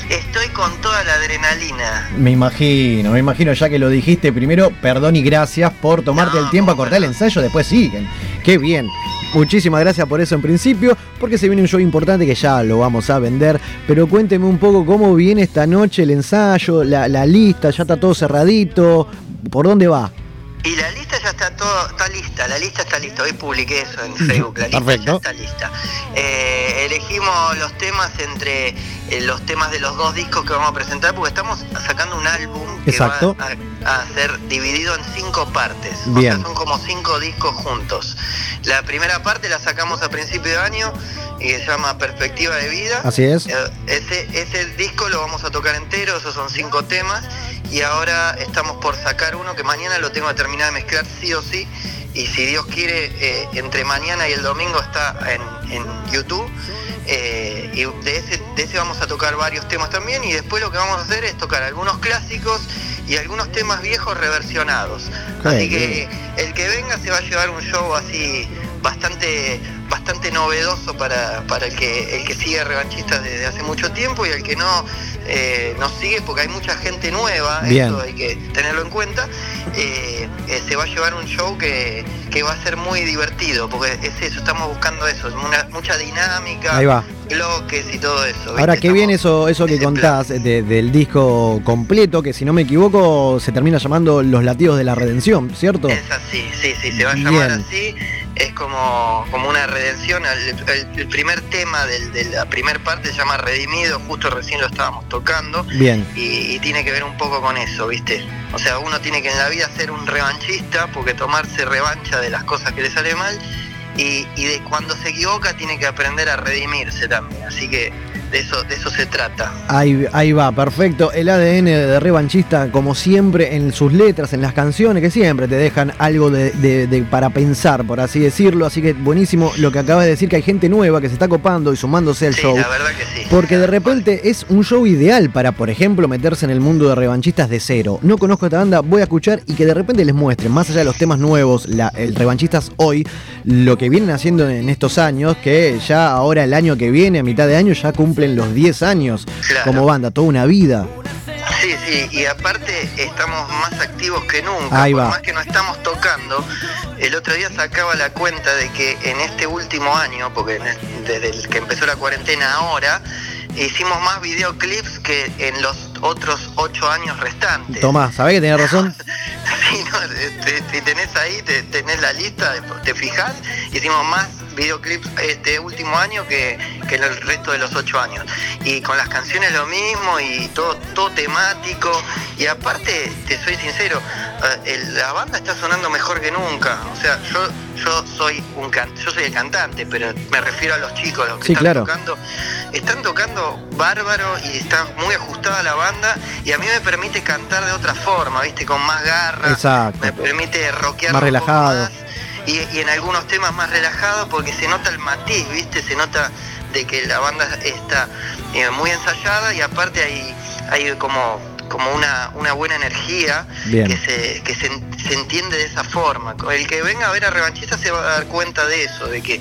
Estoy con toda la adrenalina. Me imagino, me imagino ya que lo dijiste primero, perdón y gracias por tomarte el tiempo a cortar el ensayo, después siguen. Qué bien. Muchísimas gracias por eso en principio, porque se viene un show importante que ya lo vamos a vender, pero cuénteme un poco cómo viene esta noche el ensayo, la, la lista, ya está todo cerradito, ¿por dónde va? Y la lista ya está todo, está lista, la lista está lista. Hoy publiqué eso en Facebook, la lista Perfecto. ya está lista. Eh, elegimos los temas entre eh, los temas de los dos discos que vamos a presentar, porque estamos sacando un álbum que Exacto. va a, a ser dividido en cinco partes. Bien. O sea, son como cinco discos juntos. La primera parte la sacamos a principio de año y se llama Perspectiva de Vida. Así es. Eh, Ese, ese disco lo vamos a tocar entero, esos son cinco temas. Y ahora estamos por sacar uno que mañana lo tengo que terminar de mezclar sí o sí. Y si Dios quiere, eh, entre mañana y el domingo está en, en YouTube. Eh, y de ese, de ese vamos a tocar varios temas también. Y después lo que vamos a hacer es tocar algunos clásicos y algunos temas viejos reversionados. Así que el que venga se va a llevar un show así bastante bastante novedoso para, para el que el que sigue revanchistas desde hace mucho tiempo y el que no eh, nos sigue porque hay mucha gente nueva, Bien. eso hay que tenerlo en cuenta, eh, eh, se va a llevar un show que, que va a ser muy divertido, porque es eso, estamos buscando eso, una- mucha dinámica, Ahí va. bloques y todo eso. ¿viste? Ahora, qué bien eso, eso que contás de- del disco completo, que si no me equivoco se termina llamando Los Latidos de la Redención, ¿cierto? Es así, sí, sí, se va a llamar así. Es como, como una redención. El, el- el primer tema del- de la primer parte se llama Redimido, justo recién lo estábamos tocando. Bien. Y, y tiene que ver un poco con eso, ¿viste? O sea, uno tiene que en la vida ser un revanchista, porque tomarse revancha de las cosas que le sale mal. Y, y de cuando se equivoca tiene que aprender a redimirse también. Así que de eso, de eso se trata. Ahí, ahí va, perfecto. El ADN de revanchista, como siempre, en sus letras, en las canciones, que siempre te dejan algo de, de- de- para pensar, por así decirlo. Así que buenísimo lo que acabas de decir, que hay gente nueva que se está copando y sumándose al Sí, show. la verdad que sí. Porque de repente es un show ideal para, por ejemplo, meterse en el mundo de revanchistas de cero. No conozco esta banda, voy a escuchar y que de repente les muestren, más allá de los temas nuevos, la, el revanchistas hoy, lo que vienen haciendo en estos años, que ya ahora el año que viene, a mitad de año, ya cumplen los 10 años Claro. como banda, toda una vida. Sí, sí, y aparte estamos más activos que nunca. Ahí Por va. más que no estamos tocando, el otro día sacaba la cuenta de que en este último año, porque desde el que empezó la cuarentena ahora, hicimos más videoclips que en los otros ocho años restantes. Tomás, ¿sabés que tenés razón? No, este, si tenés ahí, te- tenés la lista, te fijás, hicimos más videoclips este último año que, que en el resto de los ocho años. Y con las canciones lo mismo y todo, todo temático. Y aparte, te soy sincero, eh, la banda está sonando mejor que nunca. O sea, yo, yo soy un can- yo soy el cantante, pero me refiero a los chicos, los que Sí, están claro. tocando. Están tocando bárbaro y está muy ajustada la banda y a mí me permite cantar de otra forma, viste, con más garra. Exacto. Me permite rockear Más relajado. más y, y en algunos temas más relajados porque se nota el matiz, viste, se nota de que la banda está eh, muy ensayada y aparte hay, hay como, como una, una buena energía Bien. que, se, que se, se entiende de esa forma. El que venga a ver a Revanchista se va a dar cuenta de eso, de que,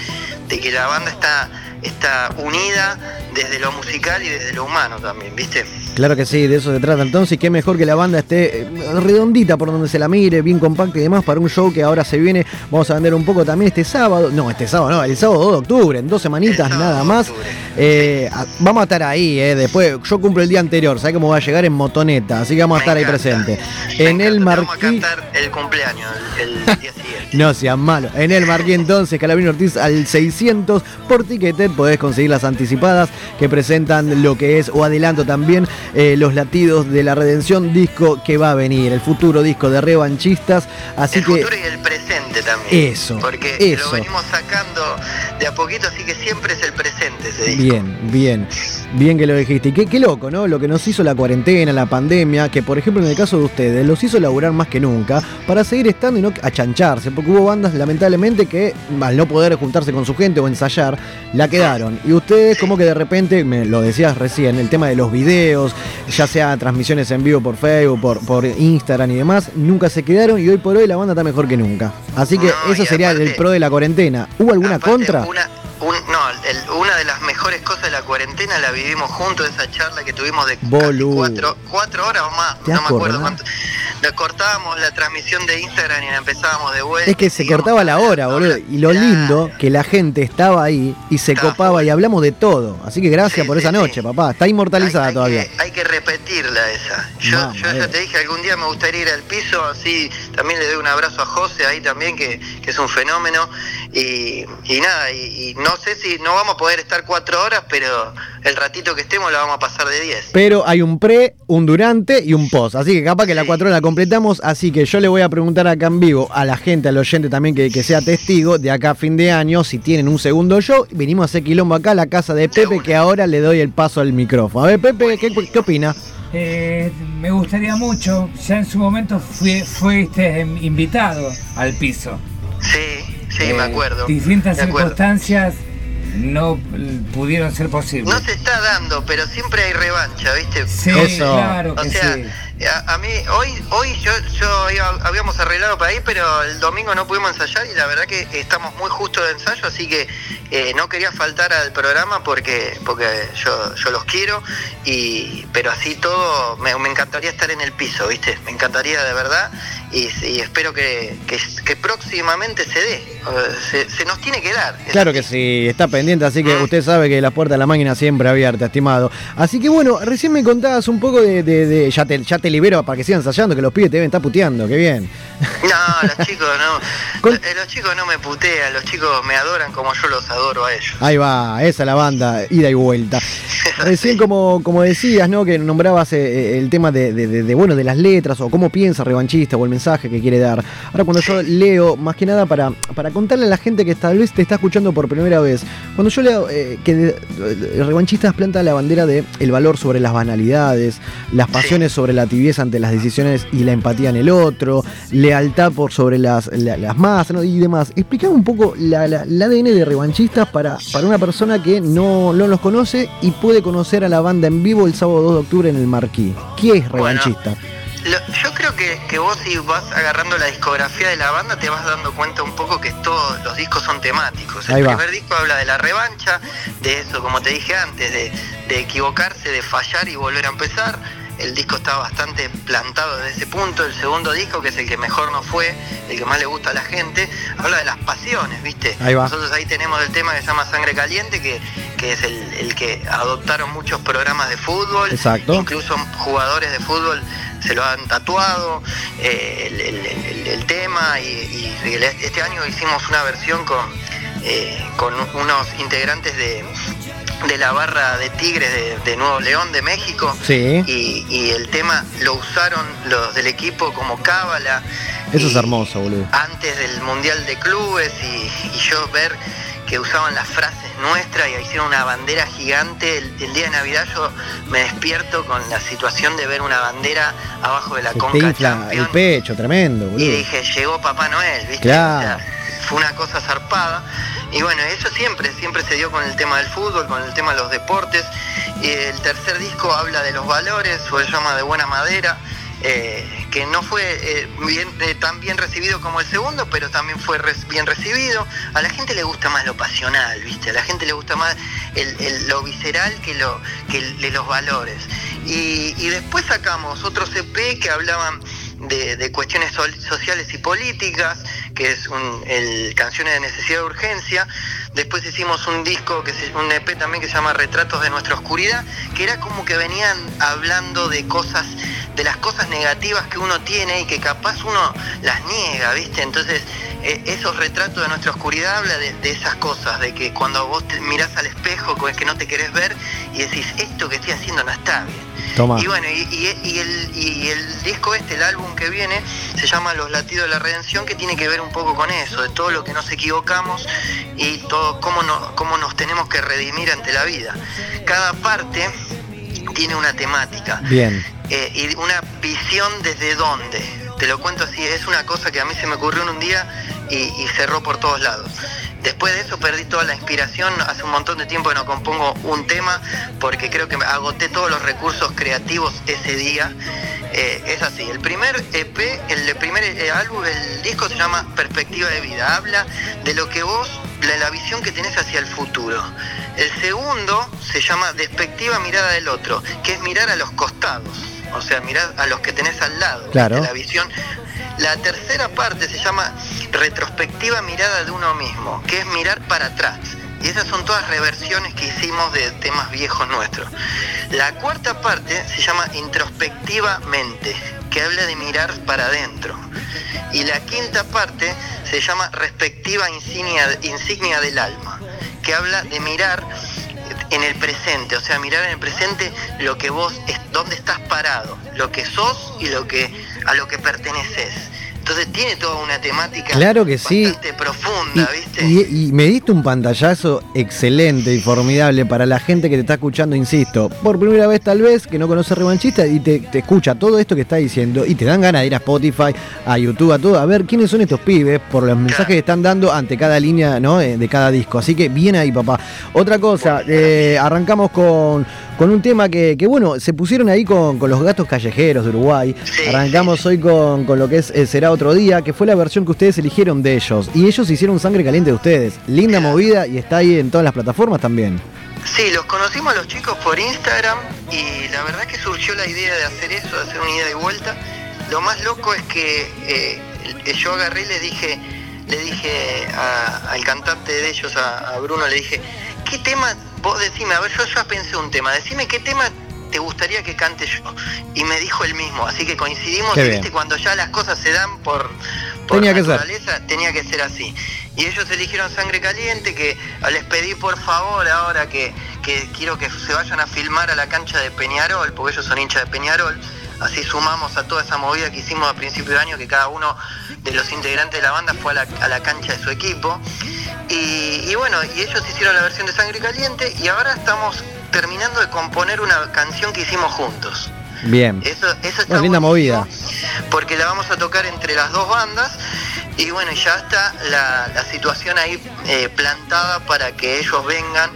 de que la banda está, está unida desde lo musical y desde lo humano también, ¿viste? Claro que sí, de eso se trata. Entonces, qué mejor que la banda esté eh, redondita por donde se la mire, bien compacta y demás, para un show que ahora se viene. Vamos a vender un poco también este sábado. No, este sábado no, el sábado 2 de octubre, en dos semanitas nada más. Eh, vamos a estar ahí, eh, después yo cumplo el día anterior, ¿sabes cómo va a llegar en motoneta? Así que vamos a estar ahí presentes. En el Marquí. El cumpleaños, el, día siguiente. No sean malos. En el Marquí entonces, Calabino Ortiz al 600 por Ticketed podés conseguir las anticipadas que presentan lo que es, o adelanto también, eh, Los Latidos de la Redención, disco que va a venir, el futuro disco de revanchistas. Así el que. futuro y el presente también. Eso, Porque eso. lo venimos sacando de a poquito, así que siempre es el presente ese disco. Bien, bien, bien que lo dijiste. Y qué, qué loco, ¿no? Lo que nos hizo la cuarentena, la pandemia, que por ejemplo en el caso de ustedes, los hizo laburar más que nunca para seguir estando y no achancharse, porque hubo bandas lamentablemente que al no poder juntarse con su gente o ensayar, la quedaron. Y ustedes como que de repente, me lo decías recién, el tema de los videos, ya sea transmisiones en vivo por Facebook, por, por Instagram y demás, nunca se quedaron y hoy por hoy la banda está mejor que nunca. Así que No, eso sería el pro de la cuarentena. ¿Hubo alguna contra? Una, un- no, el- una de las mejores cosas de la cuarentena la vivimos juntos, esa charla que tuvimos de cuatro, cuatro horas o más, ¿Te no me acuerdo cuánto. Nos cortábamos la transmisión de Instagram y la empezábamos de vuelta. Es que se cortaba la hora, boludo. Y lo lindo, que la gente estaba ahí y se copaba y hablamos de todo. Así que gracias por esa noche, papá. Está inmortalizada todavía. Hay que repetirla esa. Yo, yo ya eh. te dije, algún día me gustaría ir al piso, así también le doy un abrazo a José ahí también, que, que es un fenómeno. Y, y nada, y, y no sé si no vamos a poder estar cuatro horas, pero el ratito que estemos la vamos a pasar de diez. Pero hay un pre, un durante y un post. Así que capaz que la cuatro horas la completamos. Así que yo le voy a preguntar acá en vivo a la gente, al oyente también que, que sea testigo de acá a fin de año, si tienen un segundo show. Venimos a hacer quilombo acá a la casa de Pepe, que ahora le doy el paso al micrófono. A ver, Pepe, ¿qué, qué opina? Eh, me gustaría mucho, ya en su momento fui- fuiste invitado al piso. Sí, sí, Eh, me acuerdo. Distintas me acuerdo. circunstancias no pudieron ser posibles. No se está dando, pero siempre hay revancha, ¿viste? Sí, Eso. claro que O sea, sí. A, a mí, hoy, hoy yo, yo iba- habíamos arreglado para ir, pero el domingo no pudimos ensayar y la verdad que estamos muy justo de ensayo, así que eh, no quería faltar al programa porque, porque yo, yo los quiero, y, pero así todo me, me encantaría estar en el piso, ¿viste? Me encantaría de verdad y, y espero que, que, que próximamente se dé, se, se nos tiene que dar. Claro que sí, está pendiente, así que usted sabe que la puerta de la máquina siempre abierta, estimado. Así que bueno, recién me contabas un poco de. de- de- ya, te, ya te libero para que sigan ensayando, que los pibes te deben estar puteando, qué bien. No, los chicos no, eh, los chicos no me putean, los chicos me adoran como yo los adoro a ellos. Ahí va, esa es la banda, ida y vuelta. Recién como, como decías, ¿no? Que nombrabas eh, el tema de, de- de- de, bueno, de las letras o cómo piensa Revanchista o el mensaje que quiere dar. Ahora cuando yo leo, más que nada para, para contarle a la gente que tal vez te está escuchando por primera vez, cuando yo leo eh, que Revanchistas planta la bandera de el valor sobre las banalidades, las pasiones sobre la tibieza ante las decisiones y la empatía en el otro, lealtad por sobre las, la- las masas ¿no? y demás. Explícame un poco la, la- el ADN de Revanchistas para, para una persona que no, no los conoce y puede conocer a la banda en vivo el sábado 2 de octubre en el Marquí. ¿Qué es Revanchista? Yo creo que, que vos si vas agarrando la discografía de la banda te vas dando cuenta un poco que todos los discos son temáticos. El primer disco habla de la revancha, de eso, como te dije antes, de, de equivocarse, de fallar y volver a empezar. El disco está bastante plantado desde ese punto. El segundo disco, que es el que mejor nos fue, el que más le gusta a la gente, habla de las pasiones, ¿viste? Ahí va. Nosotros ahí tenemos el tema que se llama Sangre Caliente, que, que es el, el que adoptaron muchos programas de fútbol. Exacto. Incluso jugadores de fútbol se lo han tatuado, eh, el, el- el- el tema, y, este año hicimos una versión con, eh, con unos integrantes de, de la barra de Tigres de, de Nuevo León, de México. Sí. Y, y el tema lo usaron los del equipo como cábala Eso es hermoso, boludo. antes del Mundial de Clubes y, y yo ver que usaban las frases nuestras y hicieron una bandera gigante. El, el día de Navidad yo me despierto con la situación de ver una bandera abajo de la Se te Conca infla el pecho, tremendo, y dije, llegó Papá Noel, ¿viste? Claro. O sea, fue una cosa zarpada. Y bueno, eso siempre, siempre se dio con el tema del fútbol, con el tema de los deportes. Y el tercer disco habla de los valores, o se llama De Buena Madera, eh, que no fue eh, bien, eh, tan bien recibido como el segundo, pero también fue bien recibido. A la gente le gusta más lo pasional, ¿viste? A la gente le gusta más el- lo visceral que, lo, que los valores. Y, y después sacamos otros EP que hablaban de, de cuestiones sociales y políticas, que es un, el Canciones de Necesidad de Urgencia. Después hicimos un disco, que se, un EP también que se llama Retratos de Nuestra Oscuridad, que era como que venían hablando de cosas, de las cosas negativas que uno tiene y que capaz uno las niega, ¿viste? Entonces, eh, esos retratos de nuestra oscuridad habla de, de esas cosas, de que cuando vos te mirás al espejo, co- que no te querés ver y decís, esto que estoy haciendo no está bien. Toma. Y bueno, y, y- y el, y el disco este, el álbum que viene, se llama Los Latidos de la Redención, que tiene que ver un poco con eso, de todo lo que nos equivocamos y todo cómo, no- cómo nos tenemos que redimir ante la vida. Cada parte tiene una temática Bien. eh, y una visión desde dónde. Te lo cuento así, es una cosa que a mí se me ocurrió en un día y, y cerró por todos lados. Después de eso perdí toda la inspiración, hace un montón de tiempo que no compongo un tema porque creo que me agoté todos los recursos creativos ese día. Eh, es así, el primer EP, el primer eh, álbum, el disco se llama Perspectiva de Vida, habla de lo que vos, de la visión que tenés hacia el futuro. El segundo se llama Despectiva Mirada del Otro, que es mirar a los costados, o sea, mirar a los que tenés al lado, Claro. la visión. La tercera parte se llama Retrospectiva Mirada de uno mismo, que es mirar para atrás. Y esas son todas reversiones que hicimos de temas viejos nuestros. La cuarta parte se llama Introspectivamente, que habla de mirar para adentro. Y la quinta parte se llama Respectiva Insignia, Insignia del Alma, que habla de mirar en el presente, o sea, mirar en el presente lo que vos, es, dónde estás parado, lo que sos y lo que, a lo que perteneces. Entonces tiene toda una temática Claro que sí. bastante profunda, ¿viste? Y, y me diste un pantallazo excelente y formidable para la gente que te está escuchando, insisto, por primera vez tal vez, que no conoce Revanchista y te, te escucha todo esto que está diciendo y te dan ganas de ir a Spotify, a YouTube, a todo, a ver quiénes son estos pibes por los mensajes que están dando ante cada línea ¿no? eh, de cada disco. Así que bien ahí, papá. Otra cosa, eh, arrancamos con, con un tema que, que, bueno, se pusieron ahí con, con los gatos callejeros de Uruguay. Arrancamos hoy con, con lo que es eh, Será Otro Día, que fue la versión que ustedes eligieron de ellos. Y ellos hicieron sangre caliente de ustedes. Linda movida y está ahí en todas las plataformas también. Sí, los conocimos los chicos por Instagram y la verdad que surgió la idea de hacer eso, de hacer una ida y vuelta. Lo más loco es que eh, yo agarré y le dije, le dije al cantante de ellos, a, a Bruno, le dije, ¿qué tema? Vos decime, a ver, yo ya pensé un tema, decime qué tema te gustaría que cante yo. Y me dijo el mismo, así que coincidimos y viste cuando ya las cosas se dan por, por Tenía que ser. naturaleza, tenía que ser así. Y ellos eligieron Sangre Caliente, que les pedí por favor ahora que, que quiero que se vayan a filmar a la cancha de Peñarol, porque ellos son hinchas de Peñarol. Así sumamos a toda esa movida que hicimos a principio de año, que cada uno de los integrantes de la banda fue a la, a la cancha de su equipo. Y, y bueno, y ellos hicieron la versión de Sangre Caliente y ahora estamos terminando de componer una canción que hicimos juntos. Bien. Eso, eso está Una linda movida. porque la vamos a tocar entre las dos bandas y bueno, ya está la, la situación ahí eh, plantada para que ellos vengan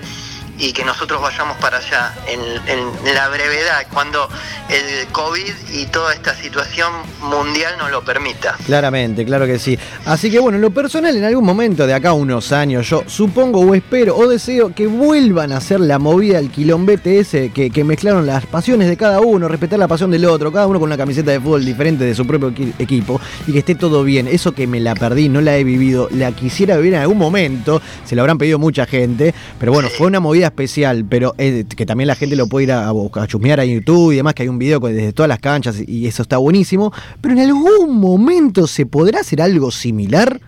y que nosotros vayamos para allá en, en la brevedad, cuando el COVID y toda esta situación mundial nos lo permita. Claramente, claro que sí. Así que bueno, en lo personal, en algún momento de acá unos años, yo supongo o espero o deseo que vuelvan a hacer la movida del quilombete ese, que, que mezclaron las pasiones de cada uno, respetar la pasión del otro, cada uno con una camiseta de fútbol diferente de su propio equi- equipo y que esté todo bien. Eso que me la perdí, no la he vivido, la quisiera vivir en algún momento, se lo habrán pedido mucha gente, pero bueno, fue una movida especial, pero que también la gente lo puede ir a, a chusmear a YouTube y demás, que hay un video desde todas las canchas y eso está buenísimo, pero en algún momento se podrá hacer algo similar.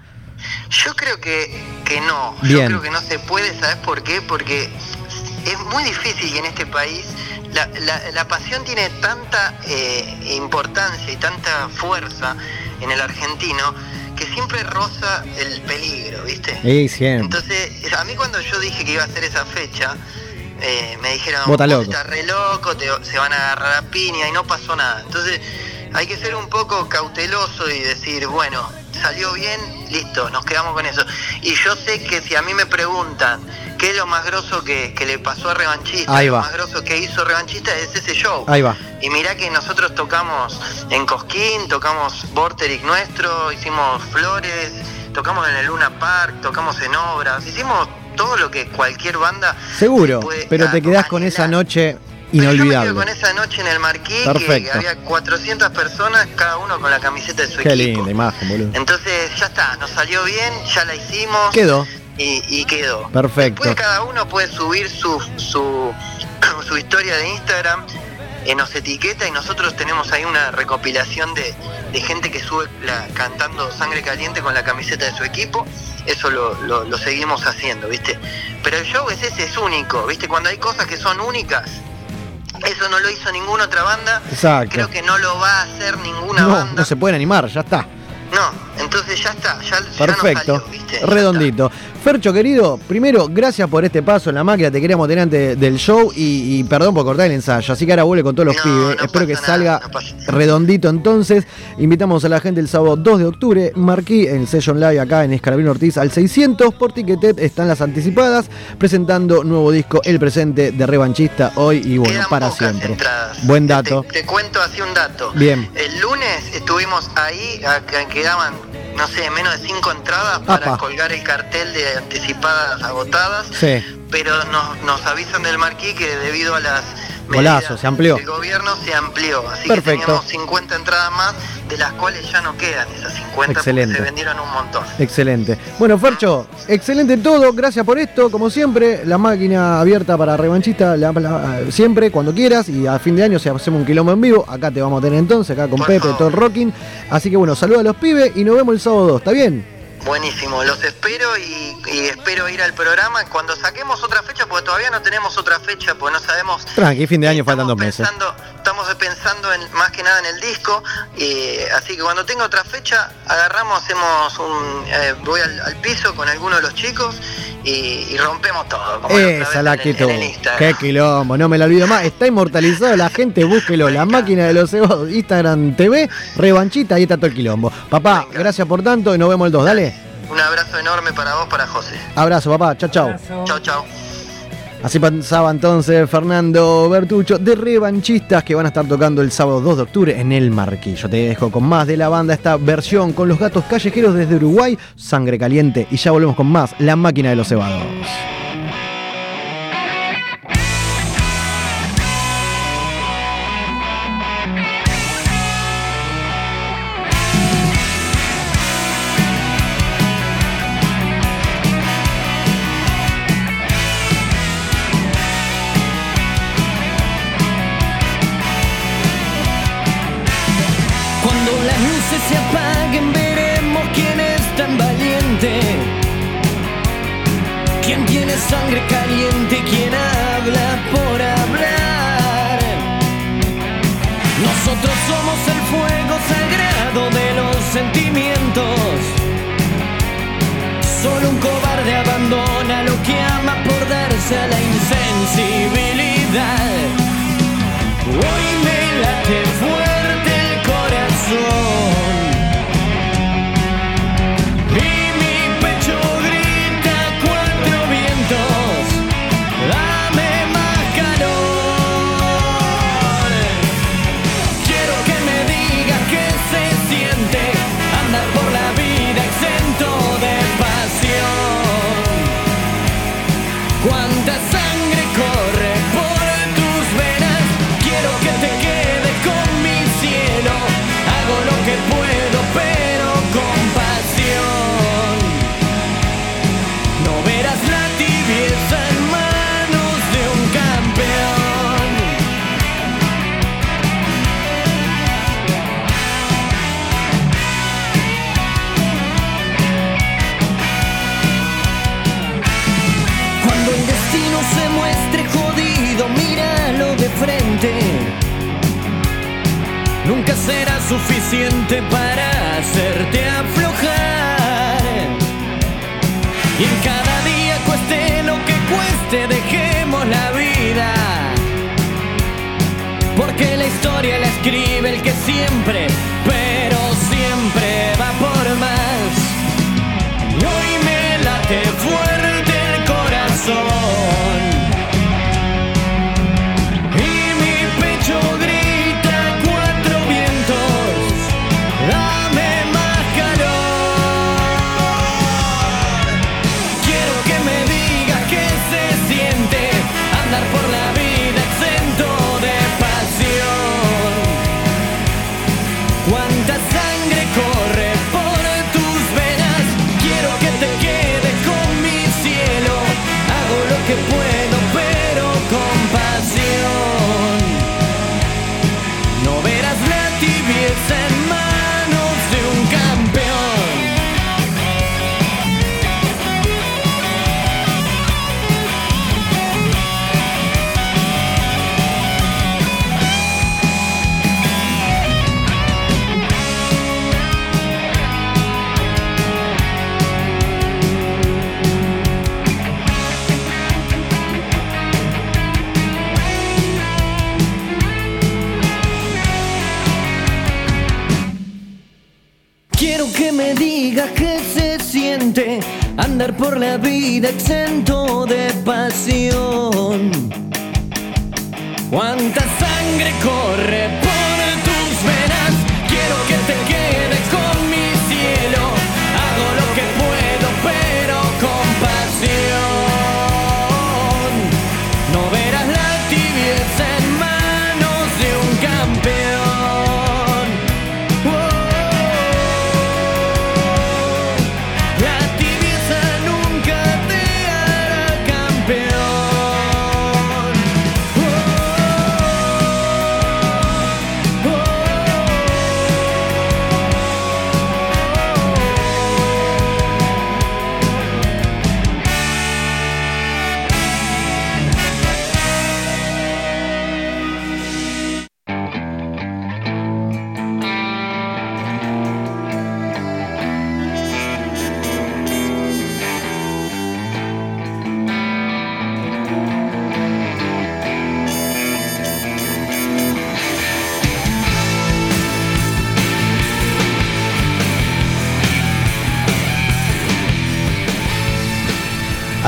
Yo creo que, que no, Bien. yo creo que no se puede, ¿sabes por qué? Porque es muy difícil que en este país la, la- la pasión tiene tanta eh, importancia y tanta fuerza en el argentino que siempre roza el peligro, ¿viste? Sí, siempre. Entonces, a mí cuando yo dije que iba a hacer esa fecha, eh, me dijeron, "Vos loco". estás re loco, te- se van a agarrar a piña y no pasó nada. Entonces, hay que ser un poco cauteloso y decir, bueno, salió bien, listo, nos quedamos con eso. Y yo sé que si a mí me preguntan qué es lo más grosso que, que le pasó a Revanchista, Ahí lo más grosso que hizo Revanchista es ese show. Ahí va. Y mirá que nosotros tocamos en Cosquín, tocamos Vorterix nuestro, hicimos Flores, tocamos en el Luna Park, tocamos en Obras, hicimos todo lo que cualquier banda Seguro, puede pero te quedás con esa noche Yo me quedo inolvidable. con esa noche en el Marquí, que, Perfecto. que había 400 personas, cada uno con la camiseta de su Qué equipo. linda imagen, boludo. Entonces ya está, nos salió bien, ya la hicimos. Quedó. Y, y quedó. Perfecto. Después cada uno puede subir su, su, su historia de Instagram, eh, nos etiqueta y nosotros tenemos ahí una recopilación de, de gente que sube la- cantando Sangre Caliente con la camiseta de su equipo. Eso lo, lo- lo seguimos haciendo, ¿viste? Pero el show es ese, es único, ¿viste? Cuando hay cosas que son únicas, Eso no lo hizo ninguna otra banda. Exacto. Creo que no lo va a hacer ninguna No, banda. no se pueden animar, ya está. No, entonces ya está, ya, ya no Perfecto. salió, ¿viste? Redondito. Fercho, querido, primero, gracias por este paso en la máquina. Te queríamos tener antes del show y, y perdón por cortar el ensayo. Así que ahora vuelve con todos los pibes. Espero que salga redondito entonces. Invitamos a la gente el sábado 2 de octubre. Marquí en Session Live acá en Escarabino Ortiz al 600. Por Ticketet están las anticipadas. Presentando nuevo disco El Presente de Revanchista hoy y bueno, para siempre. Buen dato. Te cuento así un dato. Bien. El lunes estuvimos ahí, acá quedaban, no sé, menos de cinco entradas para Apa. colgar el cartel de anticipadas agotadas, Sí. pero nos, nos avisan del marquí que debido a las Golazo, se amplió. del gobierno se amplió. Así Perfecto. que teníamos 50 entradas más, de las cuales ya no quedan esas 50 Excelente. se vendieron un montón. Excelente. Bueno, Fercho, excelente todo. Gracias por esto. Como siempre, la máquina abierta para revanchista la- la- siempre, cuando quieras. Y a fin de año, si hacemos un quilombo en vivo, acá te vamos a tener entonces, acá con Pepe, todo el rocking. Así que bueno, saludos a los pibes y nos vemos el sábado 2. ¿Está bien? Buenísimo, los espero y, y espero ir al programa cuando saquemos otra fecha, porque todavía no tenemos otra fecha, porque no sabemos Tranqui, fin de año faltan dos meses. pensando, estamos pensando en, más que nada en el disco, y, así que cuando tenga otra fecha, agarramos, hacemos un, eh, voy al, al piso con alguno de los chicos y, y rompemos todo. como Esa la que Instagram. Qué quilombo, no me la olvido más. Está inmortalizado la gente, búsquelo. La máquina de los cebados, Instagram TV, revanchita, ahí está todo el quilombo. Papá, gracias por tanto y nos vemos el 2. Dale. Un abrazo enorme para vos, para José. Abrazo, papá. Chao, chao. Chau, chau. Así pasaba entonces Fernando Bertucho de Revanchistas que van a estar tocando el sábado 2 de octubre en el Marquillo. Te dejo con más de la banda esta versión con los gatos callejeros desde Uruguay, Sangre Caliente. Y ya volvemos con más La Máquina de los Cebados. Nunca será suficiente para hacerte aflojar. Y en cada día cueste lo que cueste, dejemos la vida. Porque la historia la escribe el que siempre, pero siempre va por más. Y hoy me late fuerte andar por la vida exento de pasión. Cuánta sangre corre por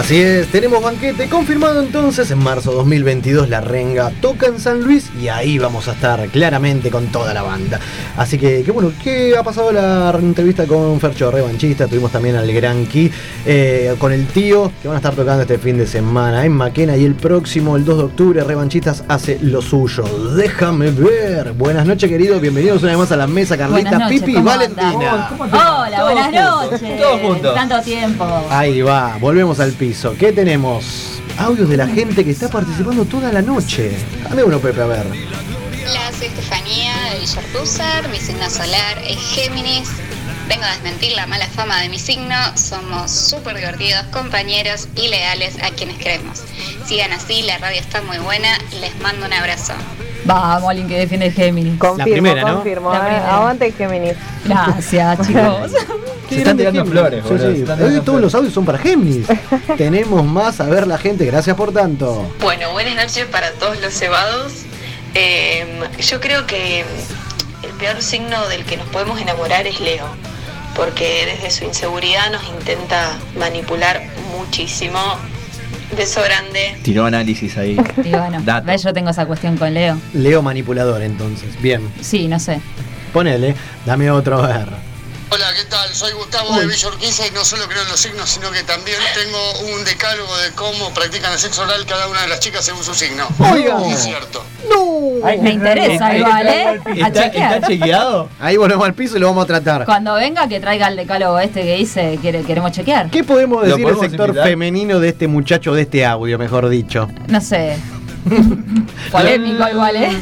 Así es, tenemos banquete confirmado entonces. En marzo 2022 la renga toca en San Luis y ahí vamos a estar claramente con toda la banda. Así que, que bueno, ¿qué ha pasado la entrevista con Fercho Revanchista? Tuvimos también al Gran Key eh, con el tío que van a estar tocando este fin de semana en Maquena y el próximo, el 2 de octubre, Revanchistas hace lo suyo. Déjame ver. Buenas noches queridos, bienvenidos una vez más a la mesa Carlita, noches, Pipi y ¿cómo Valentina. Hola, buenas noches. todos juntos. Tanto tiempo. Ahí va, volvemos al piso. ¿Qué tenemos? Audios de la gente que está participando toda la noche. Ande uno, Pepe, a ver. Hola, soy Estefanía de Villartúzar, mi signo solar es Géminis. Vengo a desmentir la mala fama de mi signo, somos súper divertidos, compañeros y leales a quienes queremos. Sigan así, la radio está muy buena, les mando un abrazo. Vamos, alguien que defiende el Géminis. Confirmo, primera, ¿no? confirmo. La eh. primera. Aguante Géminis. Gracias, chicos. Se están tirando flores, Sí, boludo, sí. se están Hoy todos los audios son para Géminis. Tenemos más a ver la gente, gracias por tanto. Bueno, buenas noches para todos los cebados. Eh, yo creo que el peor signo del que nos podemos enamorar es Leo, porque desde su inseguridad nos intenta manipular muchísimo. Beso grande. Tiró análisis ahí. Y bueno. ¿ves? yo tengo esa cuestión con Leo. Leo manipulador entonces. Bien. Sí, no sé. Ponele, dame otro a ver. Hola, ¿qué tal? Soy Gustavo de Villa Urquiza y no solo creo en los signos, sino que también tengo un decálogo de cómo practican el sexo oral cada una de las chicas según su signo. Oiga. Y es cierto. ¡No! Me interesa igual, ¿eh? A chequear. chequeado? Ahí volvemos al piso y lo vamos a tratar. Cuando venga que traiga el decálogo este que dice, quiere, queremos chequear. ¿Qué podemos ¿Lo decir del sector invitar? femenino de este muchacho, de este audio, mejor dicho? No sé. Polémico igual, ¿eh?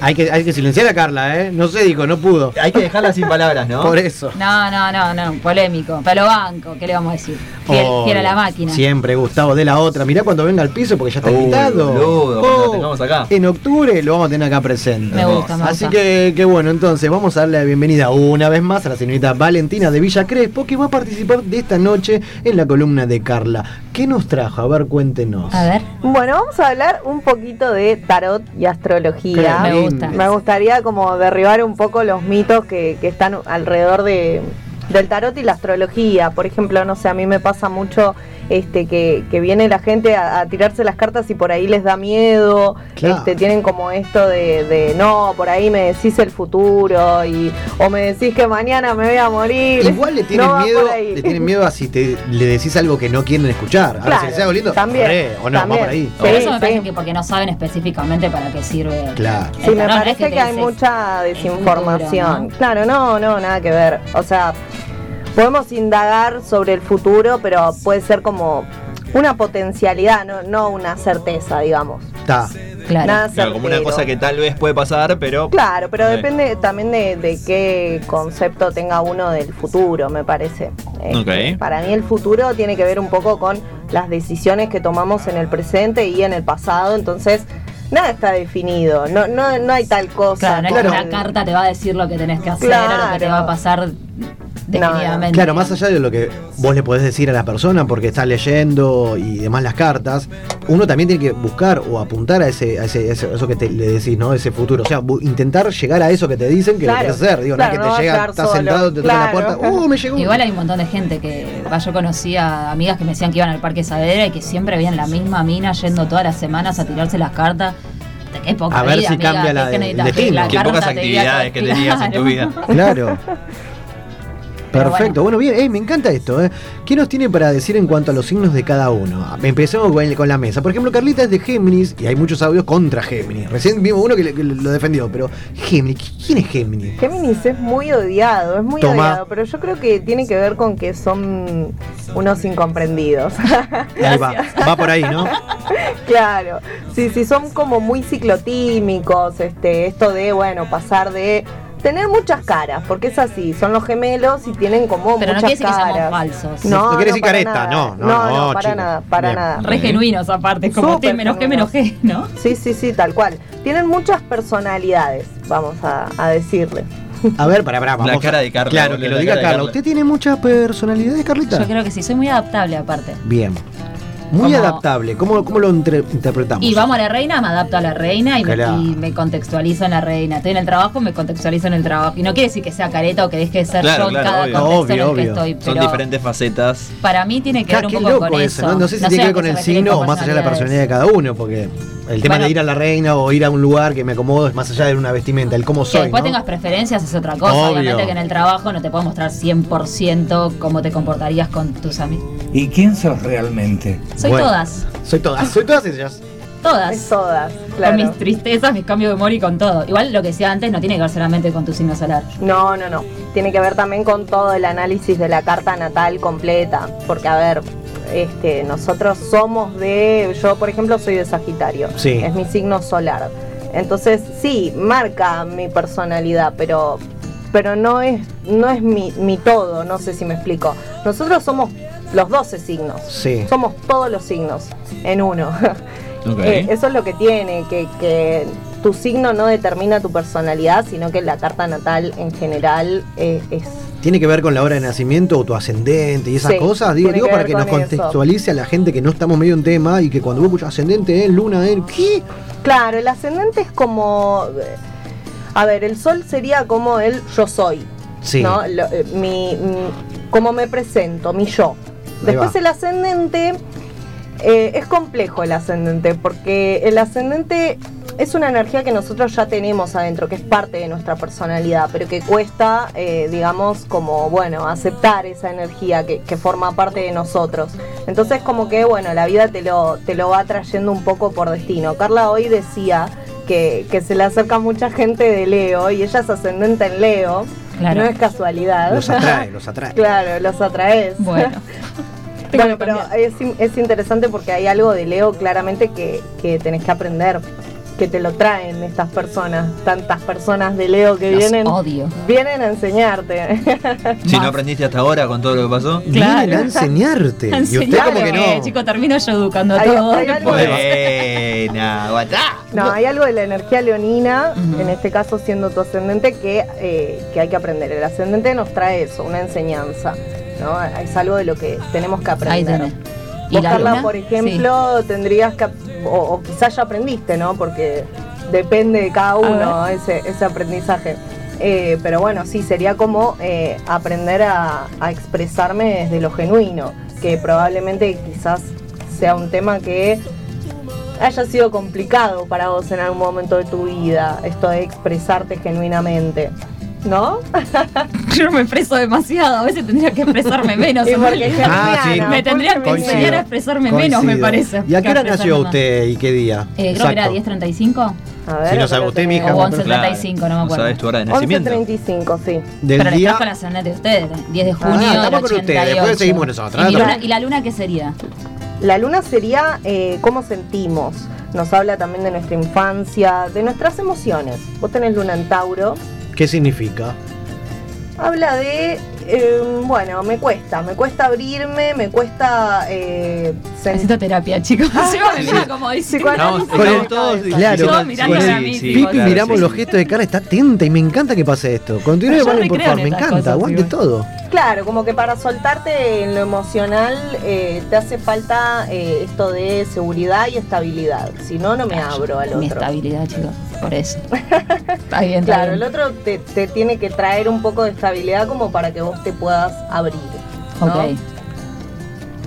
Hay que, hay que silenciar a Carla, ¿eh? No sé, dijo, no pudo. Hay que dejarla sin palabras, ¿no? Por eso. No, no, no, no, polémico. Pero banco, ¿qué le vamos a decir? Fiel, fiel a la máquina. Siempre, Gustavo, de la otra. Mirá cuando venga al piso porque ya está invitado. boludo, Oh, lo tengamos acá. En octubre lo vamos a tener acá presente. Me gusta, me Así gusta. que, que bueno, entonces vamos a darle la bienvenida una vez más a la señorita Valentina de Villa Crespo, que va a participar de esta noche en la columna de Carla. ¿Qué nos trajo? A ver, cuéntenos. A ver. Bueno, vamos a hablar un poquito de tarot y astrología. Me gusta. Me gustaría como derribar un poco los mitos que, que están alrededor de, del tarot y la astrología. Por ejemplo, no sé, a mí me pasa mucho este que, que viene la gente a, a tirarse las cartas y por ahí les da miedo. Claro. Este, tienen como esto de, de, no, por ahí me decís el futuro y o me decís que mañana me voy a morir. Igual le tienen No miedo, le tienen miedo a si te, le decís algo que no quieren escuchar. Ahora, Claro, si les hago lindo, también, re, o no, también. va por ahí. Por eso me Sí, parece sí. que porque no saben específicamente para qué sirve. Claro. Sí, me tarot, no es parece que hay mucha desinformación. futuro, Claro, no, no, nada que ver. O sea, podemos indagar sobre el futuro, pero puede ser como una potencialidad, no, no una certeza, digamos. Está. Claro. Nada Claro, como una cosa que tal vez puede pasar, pero. Claro, pero depende también de, de qué concepto tenga uno del futuro, me parece. Este, Ok. Para mí el futuro tiene que ver un poco con las decisiones que tomamos en el presente y en el pasado, entonces nada está definido, no, no, no hay tal cosa. Claro, no es que una carta te va a decir lo que tenés que hacer o lo que te va a pasar definitivamente. Claro, más allá de lo que vos le podés decir a la persona porque está leyendo y demás las cartas, uno también tiene que buscar o apuntar a ese, a ese, a ese- eso que te, le decís, ¿no? Ese futuro. O sea, intentar llegar a eso que te dicen que Claro. lo querés hacer. Digo, Claro, no es que te llega, estás solo. sentado, te toca la Claro. puerta, ¡uh, me llegó! Igual hay un montón de gente que, va, yo conocía amigas que me decían que iban al Parque Saavedra y que siempre veían la misma mina yendo todas las semanas a tirarse las cartas. Qué poca A ver vida, si amiga, cambia la de- Qué carta pocas actividades que tenías en tu vida. Claro. Perfecto, bueno, bien, me encanta esto. ¿eh? ¿Qué nos tiene para decir en cuanto a los signos de cada uno? Empecemos con, con la mesa. Por ejemplo, Carlita es de Géminis y hay muchos audios contra Géminis. Recién vimos uno que, le- que lo defendió, pero Géminis, ¿quién es Géminis? Géminis es muy odiado, es muy Toma. odiado, pero yo creo que tiene que ver con que son unos incomprendidos. Ahí va, va por ahí, ¿no? claro, sí, sí, son como muy ciclotímicos, este, esto de, bueno, pasar de tener muchas caras, porque es así, son los gemelos y tienen como Pero no muchas quiere decir que caras. falsos. No, No quiere decir para careta, nada. no, no, no, no, para chicos. nada, para Bien. nada. Re genuinos aparte, como Súper T menos G menos G, ¿no? Sí, sí, sí, tal cual. Tienen muchas personalidades, vamos a, a decirle. A ver, para, para, vamos. La cara de Carla, Claro, que lo diga Carla. Carla. ¿Usted tiene mucha personalidad, Carlita? Yo creo que sí, soy muy adaptable aparte. Bien. Muy Como- adaptable. ¿Cómo, cómo lo entre- interpretamos? Y vamos a la reina, me adapto a la reina y me, Claro. y me contextualizo en la reina. Estoy en el trabajo, me contextualizo en el trabajo. Y no quiere decir que sea careta o que deje de ser Claro, yo en claro, cada obvio. contexto Obvio, en el que obvio. estoy. Son diferentes facetas. para mí tiene que ver un qué poco con eso, eso. ¿no? No sé si tiene que ver con el signo o más allá de la personalidad de cada uno, porque el tema Bueno. de ir a la reina o ir a un lugar que me acomodo es más allá de una vestimenta, el cómo Que soy. después ¿no? tengas preferencias es otra cosa. Obvio. Obviamente que en el trabajo no te puedo mostrar 100% cómo te comportarías con tus amigos. ¿Y quién sos realmente? Soy Bueno. todas. Soy todas, soy todas ellas. Todas. Es todas, Con mis tristezas, mis cambios de humor y con todo. Igual lo que decía antes no tiene que ver solamente con tu signo solar. No, no, no. Tiene que ver también con todo el análisis de la carta natal completa. Porque, a ver, este, nosotros somos de. Yo, por ejemplo, soy de Sagitario. Sí. Es mi signo solar. Entonces, sí, marca mi personalidad, pero. Pero no es, no es mi, mi todo, no sé si me explico. Nosotros somos los 12 signos. Sí. Somos todos los signos en uno. Ok. Eh, eso es lo que tiene, que, que tu signo no determina tu personalidad, sino que la carta natal en general eh, es... ¿Tiene que ver con la hora de nacimiento o tu ascendente y esas Sí, cosas? Digo, digo que para que nos con eso. contextualice a la gente que no estamos medio en tema y que cuando vos escuchas ascendente, él, luna, él, ¿qué? Claro, el ascendente es como... eh, A ver, el sol sería como el yo soy, Sí. ¿no? Lo- eh, mi, mm, cómo me presento, mi yo. Después el ascendente eh, es complejo el ascendente, porque el ascendente es una energía que nosotros ya tenemos adentro, que es parte de nuestra personalidad, pero que cuesta, eh, digamos, como, bueno, aceptar esa energía que, que forma parte de nosotros. Entonces como que, bueno, la vida te lo, te lo va trayendo un poco por destino. Carla hoy decía que, que se le acerca mucha gente de Leo y ella es ascendente en Leo. Claro. No es casualidad. Los atrae, los atrae. Claro, los atraes. Bueno. bueno, pero es, es interesante porque hay algo de Leo claramente que, que tenés que aprender, que te lo traen estas personas, tantas personas de Leo que Los vienen, odio. vienen a enseñarte. Si no aprendiste hasta ahora con todo lo que pasó. Vienen a enseñarte. Y usted como que Eh, no. chico, termino yo educando a todos. Buena. No, hay algo de la energía leonina, en este caso siendo tu ascendente, que, eh, que hay que aprender. El ascendente nos trae eso, una enseñanza. ¿no? Es algo de lo que tenemos que Ahí aprender. tenés. ¿Y Vos, la Carla, luna? por ejemplo, tendrías que, o, o quizás ya aprendiste, ¿no? Porque depende de cada uno ese, ese aprendizaje. Eh, pero bueno, sí, sería como eh, aprender a, a expresarme desde lo genuino, que probablemente quizás sea un tema que haya sido complicado para vos en algún momento de tu vida, esto de expresarte genuinamente. ¿No? Yo me expreso demasiado, a veces tendría que expresarme menos. Y porque. Ah, sí. Me tendrían que Coincido. enseñar a expresarme menos, me parece. ¿Y a qué hora nació usted y qué día? Eh, creo que era Exacto. 10.35. A ver, Si no sabe usted, mija, tengo. O 11.35, no me acuerdo. sabes tu hora de nacimiento. 11.35, sí. Del Pero día. la ascendente de ustedes, 10 de Ah, junio del estamos con usted, 88. después seguimos nosotros. ¿Y, mi Anda. luna- ¿Y la luna qué sería? La luna sería eh, cómo sentimos. Nos habla también de nuestra infancia, de nuestras emociones. Vos tenés luna en Tauro. ¿Qué significa? Habla de, eh, bueno, me cuesta, me cuesta abrirme, me cuesta eh, Necesito terapia, chicos. Me mira como estamos todos Claro, Yo mirándome con a Pipi miramos sí, los sí. gestos de cara, está atenta y me encanta que pase esto. Continúe, por favor, en me encanta, cosas, aguante todo. Claro, como que para soltarte en lo emocional eh, te hace falta eh, esto de seguridad y estabilidad. Si no, no me abro al Mi otro. estabilidad, chicos. Por eso. Está bien, está Claro, bien. el otro te, te tiene que traer un poco de estabilidad como para que vos te puedas abrir. ¿no? Ok.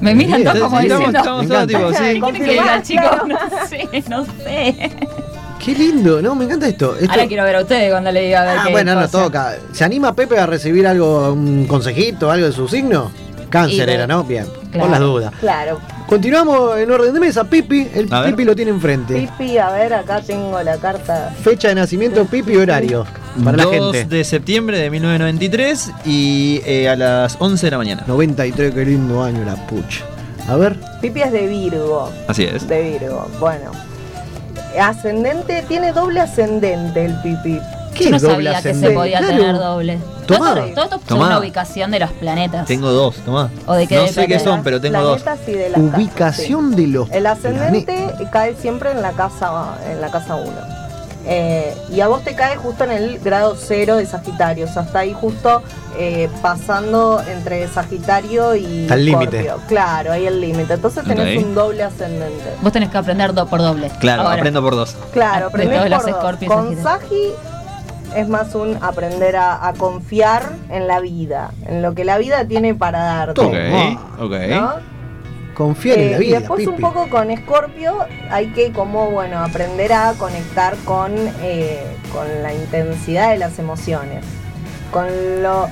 Me miran todos como diciendo. estamos todos tipo, sí. ¿Qué quiere que diga, chicos? claro. No sé, no sé. Qué lindo, ¿no? Me encanta esto. Esto- Ahora quiero ver a ustedes cuando le diga a ver Ah, qué bueno, no cosa. toca. ¿Se anima Pepe a recibir algo, un consejito, algo de su signo? Cáncer Y- era, ¿no? Bien, Claro. por las dudas. Claro. Continuamos en orden de mesa. Pipi, el A ver. Pipi lo tiene enfrente. Pipi, a ver, acá tengo la carta. Fecha de nacimiento, Pipi, horario. Para la 2 gente. de septiembre de 1993 y eh, a las 11 de la mañana. 93, qué lindo año, la pucha. A ver. Pipi es de Virgo. Así es. De Virgo, bueno. Ascendente, tiene doble ascendente el Pipi. ¿Qué Yo no sabía que se podía Claro. tener doble. Tomá. Todo, todo esto es una ubicación de los planetas. Tengo dos, tomá. ¿O de qué No sé qué son, pero tengo dos. Y de las Ubicación de los. El ascendente cae siempre en la casa en la casa 1. y a vos te cae justo en el grado 0 de Sagitario. O sea, está ahí justo eh, pasando entre Sagitario y el límite. Claro, ahí el límite. Entonces tenés un doble ascendente. Vos tenés que aprender do por doble. Claro, Ahora. aprendo por dos. Claro, De aprendés por dos. Con. Sagi es más un aprender a, a confiar en la vida, en lo que la vida tiene para darte. Ok, ok. ¿no? Confiar en Eh, la y vida, después un poco con Scorpio hay que como bueno aprender a conectar con, eh, con la intensidad de las emociones. Con lo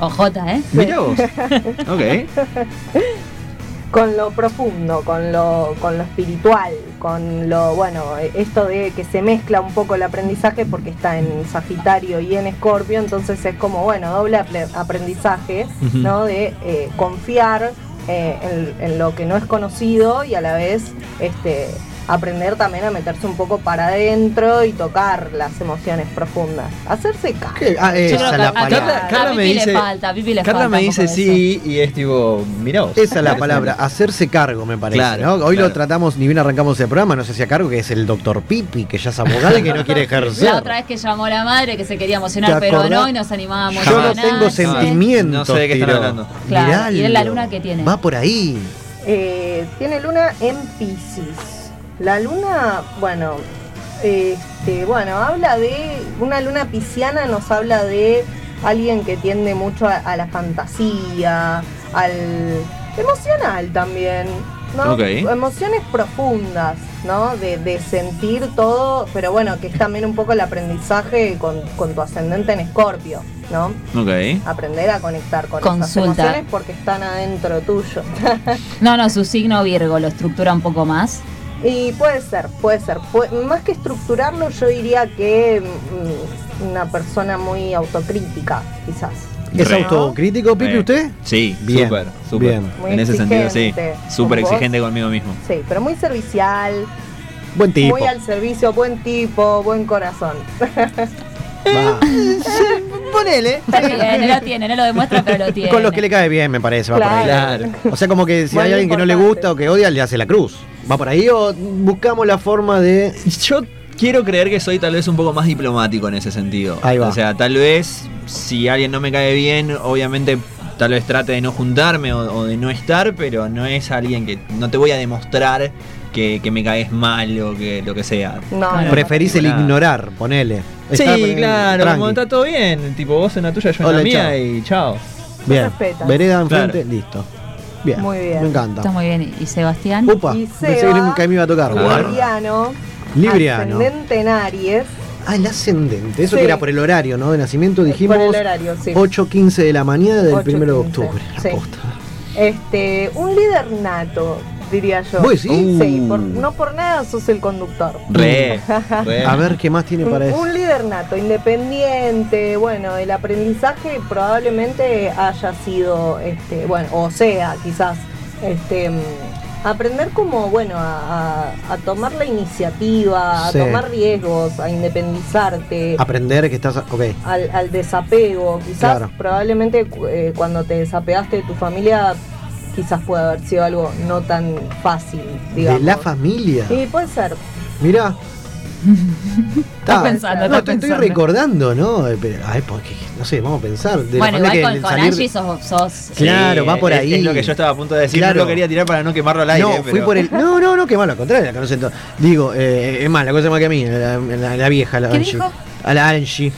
Ojota, ¿eh? Mirá vos. Ok. Con lo profundo, con lo, con lo espiritual, con lo, bueno, eh, esto de que se mezcla un poco el aprendizaje porque está en Sagitario y en Escorpio, entonces es como, bueno, doble aprendizaje. ¿no? De eh, confiar eh, en, en lo que no es conocido y a la vez este, aprender también a meterse un poco para adentro y tocar las emociones profundas, hacerse caso. ¿Qué? Ah, esa la palabra. Carla- me Pipi dice- le falta, Carla falta me dice sí y es tipo, mirá vos. Esa es la palabra, hacerse cargo, me parece. Claro, ¿no? Hoy lo tratamos, ni bien arrancamos el programa, no sé si a cargo, que es el doctor Pipi, que ya es abogado y que no quiere ejercer. La otra vez que llamó la madre que se quería emocionar, ¿Te pero no, y nos animábamos Yo a no tengo sentimientos. No sé de qué están hablando. Claro, y Miralo. es la luna que tiene. Va por ahí. Eh, tiene luna en Pisces. La luna, bueno, este, bueno, habla de una luna pisciana nos habla de alguien que tiende mucho a, a la fantasía, al emocional también, ¿no? Emociones profundas, ¿no? De, de sentir todo, pero bueno, que es también un poco el aprendizaje con, con tu ascendente en Escorpio, ¿no? Ok. Aprender a conectar con Consulta. esas emociones porque están adentro tuyo. No, no, su signo Virgo lo estructura un poco más. Y puede ser, puede ser. Pu- más que estructurarlo, yo diría que mm, una persona muy autocrítica, quizás. ¿Es Re. autocrítico, Pipi, Eh, usted? Sí, Bien, súper, súper. bien. Muy En ese sentido, sí. Súper exigente conmigo mismo. Sí, pero muy servicial, Buen tipo. muy al servicio, buen tipo, buen corazón. Va. Ponele. Está bien, lo tiene, no lo demuestra, pero lo tiene. Con los que le cae bien, me parece, va por ahí. Claro. O sea, como que si Muy hay alguien que no le gusta o que odia, le hace la cruz. ¿Va por ahí o buscamos la forma de. Yo quiero creer que soy tal vez un poco más diplomático en ese sentido. Ahí va. O sea, tal vez si alguien no me cae bien, obviamente tal vez trate de no juntarme o, o de no estar, pero no es alguien que no te voy a demostrar que, que me caes mal o que lo que sea. No, no, Preferís el Nada. ignorar, ponele. Sí, claro, tranqui. como está todo bien, tipo vos en la tuya, yo en Hola, la mía chao. y chao. Bien. Vereda enfrente, Claro. listo. Bien. Muy bien. Me encanta. Está muy bien. ¿Y Sebastián? Upa, Y pensé Seba, que me iba a tocar. Libriano, Libriano. ascendente en Aries. Ah, el ascendente. Eso Sí. que era por el horario, ¿no? De nacimiento dijimos Por el horario, sí. 8.15 de la mañana del 8:15, 1 de octubre. La sí. posta. Este, un líder nato, diría yo. Sí, Uh. por- no por nada sos el conductor. Re, re. A ver qué más tiene para eso. un líder nato, independiente, bueno, el aprendizaje probablemente haya sido, este, bueno, o sea, quizás, este, mm, aprender como, bueno, a, a- a tomar la iniciativa, a Sí. tomar riesgos, a independizarte. Aprender que estás. Ok. Al, al desapego, quizás Claro. probablemente eh, cuando te desapegaste de tu familia quizás puede haber sido algo no tan fácil, digamos. De la familia. Sí, puede ser. Mirá. Estás pensando, no, estás estoy, recordando, ¿no? Eh, pero, ay, porque, no sé, vamos a pensar. De Bueno, igual que con, con salir- Angie sos, sos- Claro, va por es- ahí. Es lo que yo estaba a punto de decir. Claro. No lo quería tirar para no quemarlo al aire. No, fui pero- por el. No, no, no, que malo, al contrario, la conocen todos. Digo, eh, es más, la cosa más que a mí, la, la- la vieja, la ¿Qué Angie. dijo? A la Angie.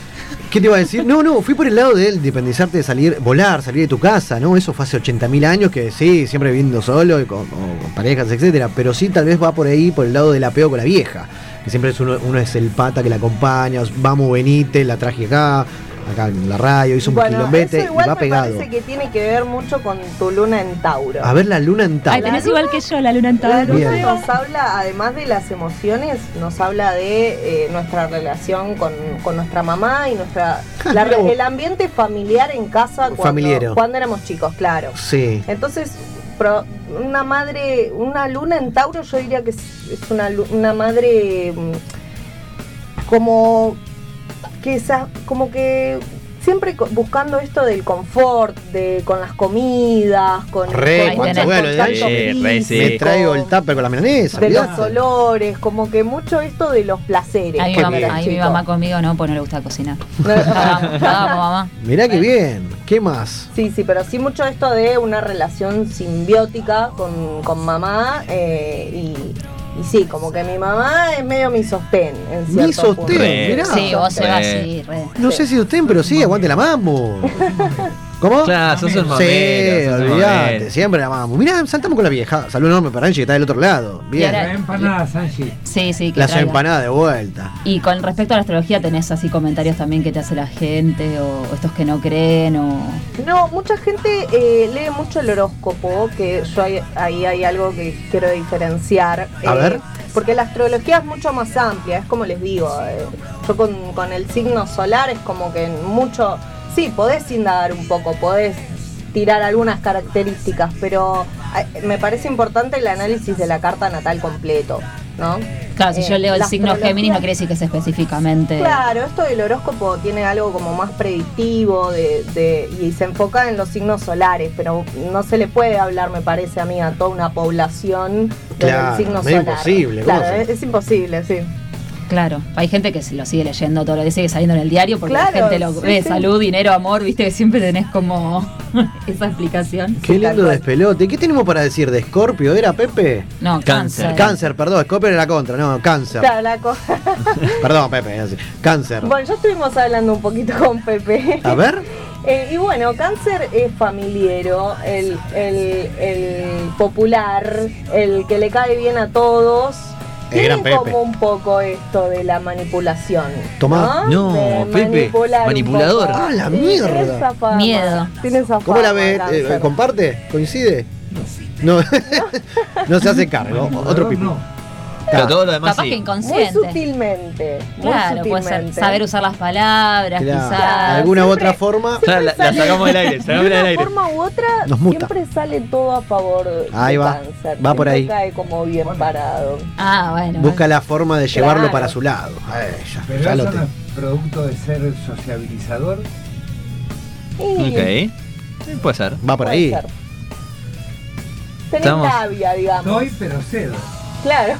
¿Qué te iba a decir? No, no, fui por el lado de independizarte de salir, volar, salir de tu casa, ¿no? Eso fue hace 80.000 años, que sí, siempre viviendo solo, y con, parejas, etcétera. Pero sí, tal vez va por ahí, por el lado del apego con la vieja. Que siempre es uno, uno es el pata que la acompaña, vamos, venite, la traje acá, acá en la radio, hizo un Bueno, quilombete eso y igual va me pegado. parece que tiene que ver mucho con tu luna en Tauro. A ver la luna en Tauro. Ay, tenés igual que yo la luna en La Tauro. luna Bien. nos habla, además de las emociones, nos habla de eh, nuestra relación con, con nuestra mamá y nuestra la- Mirá vos. el ambiente familiar en casa cuando, Familiero. cuando éramos chicos, claro. Sí. Entonces, pro- una madre, una luna en Tauro, yo diría que es, es una, una madre mm, como que esa, como que siempre buscando esto del confort, de con las comidas, con, Re, con- cuando con contacto Angie, re, sí. me traigo el tupper con la milanesa. de los olores, como que mucho esto de los placeres. Ahí mi, mamá, ahí mi Chicos. mamá conmigo no, pues no le gusta cocinar. Amo, mamá. Mirá qué bien. ¿Qué más? Sí, sí, pero sí mucho esto de una relación simbiótica con, con mamá eh, y, y sí, como que mi mamá es medio mi sostén en cierto Mi sostén, punto. Mirá. Sí, vos se va Re. así, re. No sé si usted, pero sí, aguante la mamo. ¿Cómo? Claro, sos un Sí, mamero. siempre la mamo. Mirá, saltamos con la vieja. Salud enorme para Angie que está del otro lado. Bien. Trae empanadas, Angie. Sí, sí, que Las traiga. empanadas de vuelta. Y con respecto a la astrología, ¿tenés así comentarios también que te hace la gente o, estos que no creen o...? No, mucha gente eh, lee mucho el horóscopo, que yo ahí, ahí hay algo que quiero diferenciar. A eh, ver. Porque la astrología es mucho más amplia, es como les digo, eh, yo con, con el signo solar es como que en mucho, sí, podés indagar un poco, podés tirar algunas características, pero eh, me parece importante el análisis de la carta natal completo, ¿no? Claro, si Eh, yo leo el signo Géminis no quiere decir que es específicamente... Claro, esto del horóscopo tiene algo como más predictivo de, de- y se enfoca en los signos solares, pero no se le puede hablar, me parece a mí, a toda una población del signo solar. imposible, ¿cómo Claro, es, es imposible, sí. Claro, hay gente que se lo sigue leyendo todo lo que sigue saliendo en el diario porque la gente lo sí, ve, sí. salud, dinero, amor, viste que siempre tenés como esa explicación. Qué lindo despelote. ¿Qué tenemos para decir de Scorpio? ¿Era Pepe? No, cáncer. Cáncer, perdón. Scorpio era la contra, no, cáncer. Claro, la cosa. Perdón, Pepe. así. Cáncer. Bueno, ya estuvimos hablando un poquito con Pepe. A ver. Eh, y bueno, cáncer es familiero, el, el- el popular, el que le cae bien a todos. Tiene gran Pepe. como un poco esto de la manipulación. Tomá. No, De Pepe, manipulador. Ah, la mierda. tiene esa fama, Miedo. Tiene esa ¿Cómo la fama, ve? Eh, ¿Comparte? ¿Coincide? No, no se hace cargo. Otro pipi. Pero todo lo demás Capaz sí. que Muy inconsciente. sutilmente. Muy Claro, puede ser sutilmente. saber usar las palabras, Claro. quizás. De alguna u otra forma. La, la sacamos del aire, De sacamos del una aire. forma u otra, Nos muta. siempre sale todo a favor Ahí de va. cáncer. Va por Siempre ahí. cae como bien parado. Ah, bueno. Busca la forma de llevarlo Claro. para su lado. Ay, ya, Pero ya lo eso no tengo. es producto de ser sociabilizador. Y Ok. Sí, puede ser. Va por puede ahí. ser. Tenés Estamos- labia, digamos. Doy, pero cedo. Claro.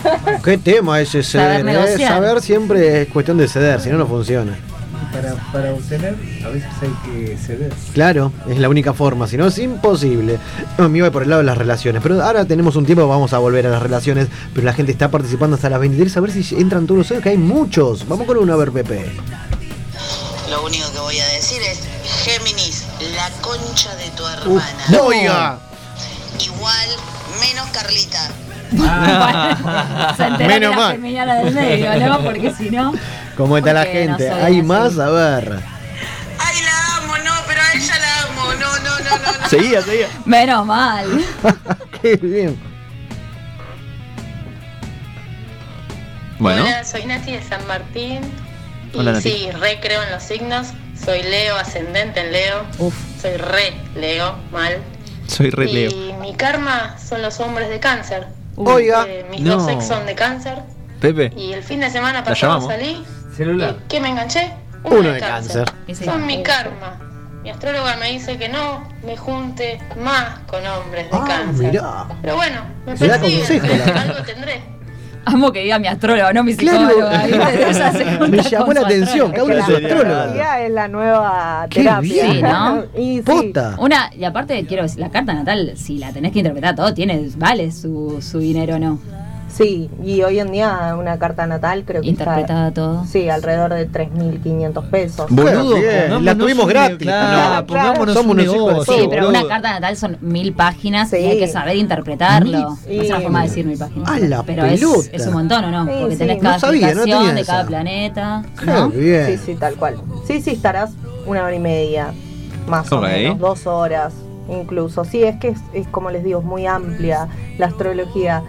¿Qué tema ese Saber ceder? eh? Saber siempre es cuestión de ceder, si no, no funciona. Para, para obtener, a veces hay que ceder. Claro, es la única forma, si no es imposible. No, me iba por el lado de las relaciones, pero ahora tenemos un tiempo, vamos a volver a las relaciones, pero la gente está participando hasta las 23, a ver si entran todos los que hay muchos. Vamos con uno a ver, Pepe. Lo único que voy a decir es, Géminis, la concha de tu hermana. ¡Oiga! Igual, menos Carlita. Se entera Menos que la del medio, ¿no? Porque si no. ¿Cómo está la no gente? soy ¿Hay así. más? A ver. Ay, la amo, no, pero a ella la amo. No, no, no, no. no. Seguía, seguía. Menos mal. Qué bien. Bueno, Hola, soy Nati de San Martín. Y Hola, Nati. sí, re creo en los signos. Soy Leo, ascendente en Leo. Soy re Leo, mal. soy re Leo. Y mi karma son los hombres de cáncer. Oiga. Eh, mis No. dos ex son de cáncer. Pepe. Y el fin de semana pasado salí. Celular. ¿Qué me enganché? Uno de cáncer. Son mi karma. mi astróloga me dice que no me junte más con hombres de Ah, cáncer. mirá. Pero bueno, me Me da persigue, consejo, la- algo tendré. Amo que diga mi astróloga, no mi Claro. psicóloga. junta Me llamó la atención, cada uno Es su astróloga. es la nueva Qué terapia. bien. Sí, ¿no? Y sí. Posta. Una, y aparte quiero decir, la carta natal, si la tenés que interpretar todo, tiene, vale su, su dinero, ¿no? Sí, y hoy en día una carta natal creo que Interpretada todo. está, sí, alrededor de 3.500 pesos. Boludo, pongámonos la tuvimos gratis. Claro, Claro, pongámonos Somos un unos hijos de negocio. Sí, pero boludo. una carta natal son mil páginas y hay que saber interpretarlo. Sí. Es una forma de decir mil páginas. ¡A la pero es, es un montón, ¿o no? Sí, Porque sí. tenés No cada sabía, no tenía de esa. cada planeta. Qué ¿no? bien. Sí, sí, tal cual. Sí, sí, estarás una hora y media, más o menos, dos horas incluso. Sí, es que es, es como les digo, es muy amplia la astrología.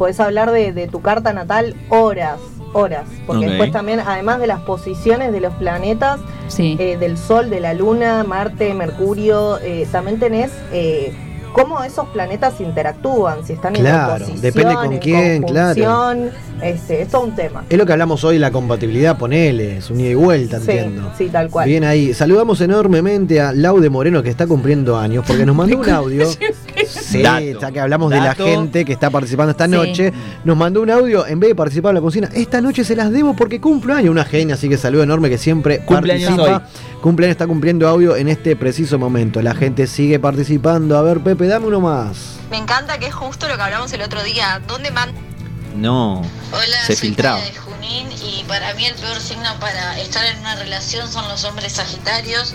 Podés hablar de, de tu carta natal horas, horas. Porque después también, además de las posiciones de los planetas, Sí. eh, del Sol, de la Luna, Marte, Mercurio, eh, también tenés eh, cómo esos planetas interactúan, si están Claro, en oposición, depende con en quién, claro. Este, es todo un tema. Es lo que hablamos hoy, la compatibilidad, ponele, es un ida y vuelta, Sí, entiendo. sí, tal cual. Bien ahí. Saludamos enormemente a Laude Moreno que está cumpliendo años porque nos mandó un audio. Sí, Dato. ya que hablamos de la gente que está participando esta Sí. noche, nos mandó un audio en vez de participar en la cocina. Esta noche se las debo porque cumplo años. Una genia, así que saludo enorme que siempre Cumpleaños participa. Cumpleaños está cumpliendo audio en este preciso momento. La gente sigue participando. A ver, Pepe, dame uno más. Me encanta que es justo lo que hablamos el otro día. ¿Dónde man No. Hola, Se soy filtraba. De Junín y para mí el peor signo para estar en una relación son los hombres sagitarios.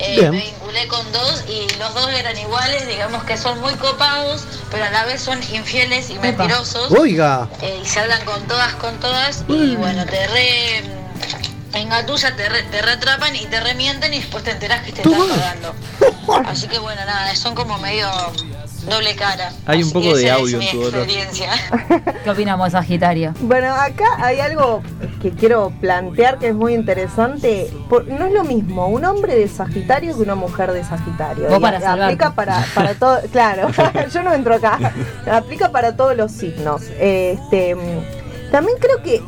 Eh, me vinculé con dos y los dos eran iguales, digamos que son muy copados, pero a la vez son infieles y mentirosos. Oiga. Eh, y se hablan con todas, con todas, y bueno, te re engatulla, te, re, te retrapan y te remienten y después te enteras que te están pagando. Así que bueno, nada, son como medio doble cara. Hay un poco de audio en tu experiencia. ¿Qué opinamos, Sagitario? Bueno, acá hay algo que quiero plantear que es muy interesante. Por- no es lo mismo un hombre de Sagitario que una mujer de Sagitario. Vos Y para aplica para, para todo, claro, yo no entro acá. Aplica para todos los signos. Este, también creo que,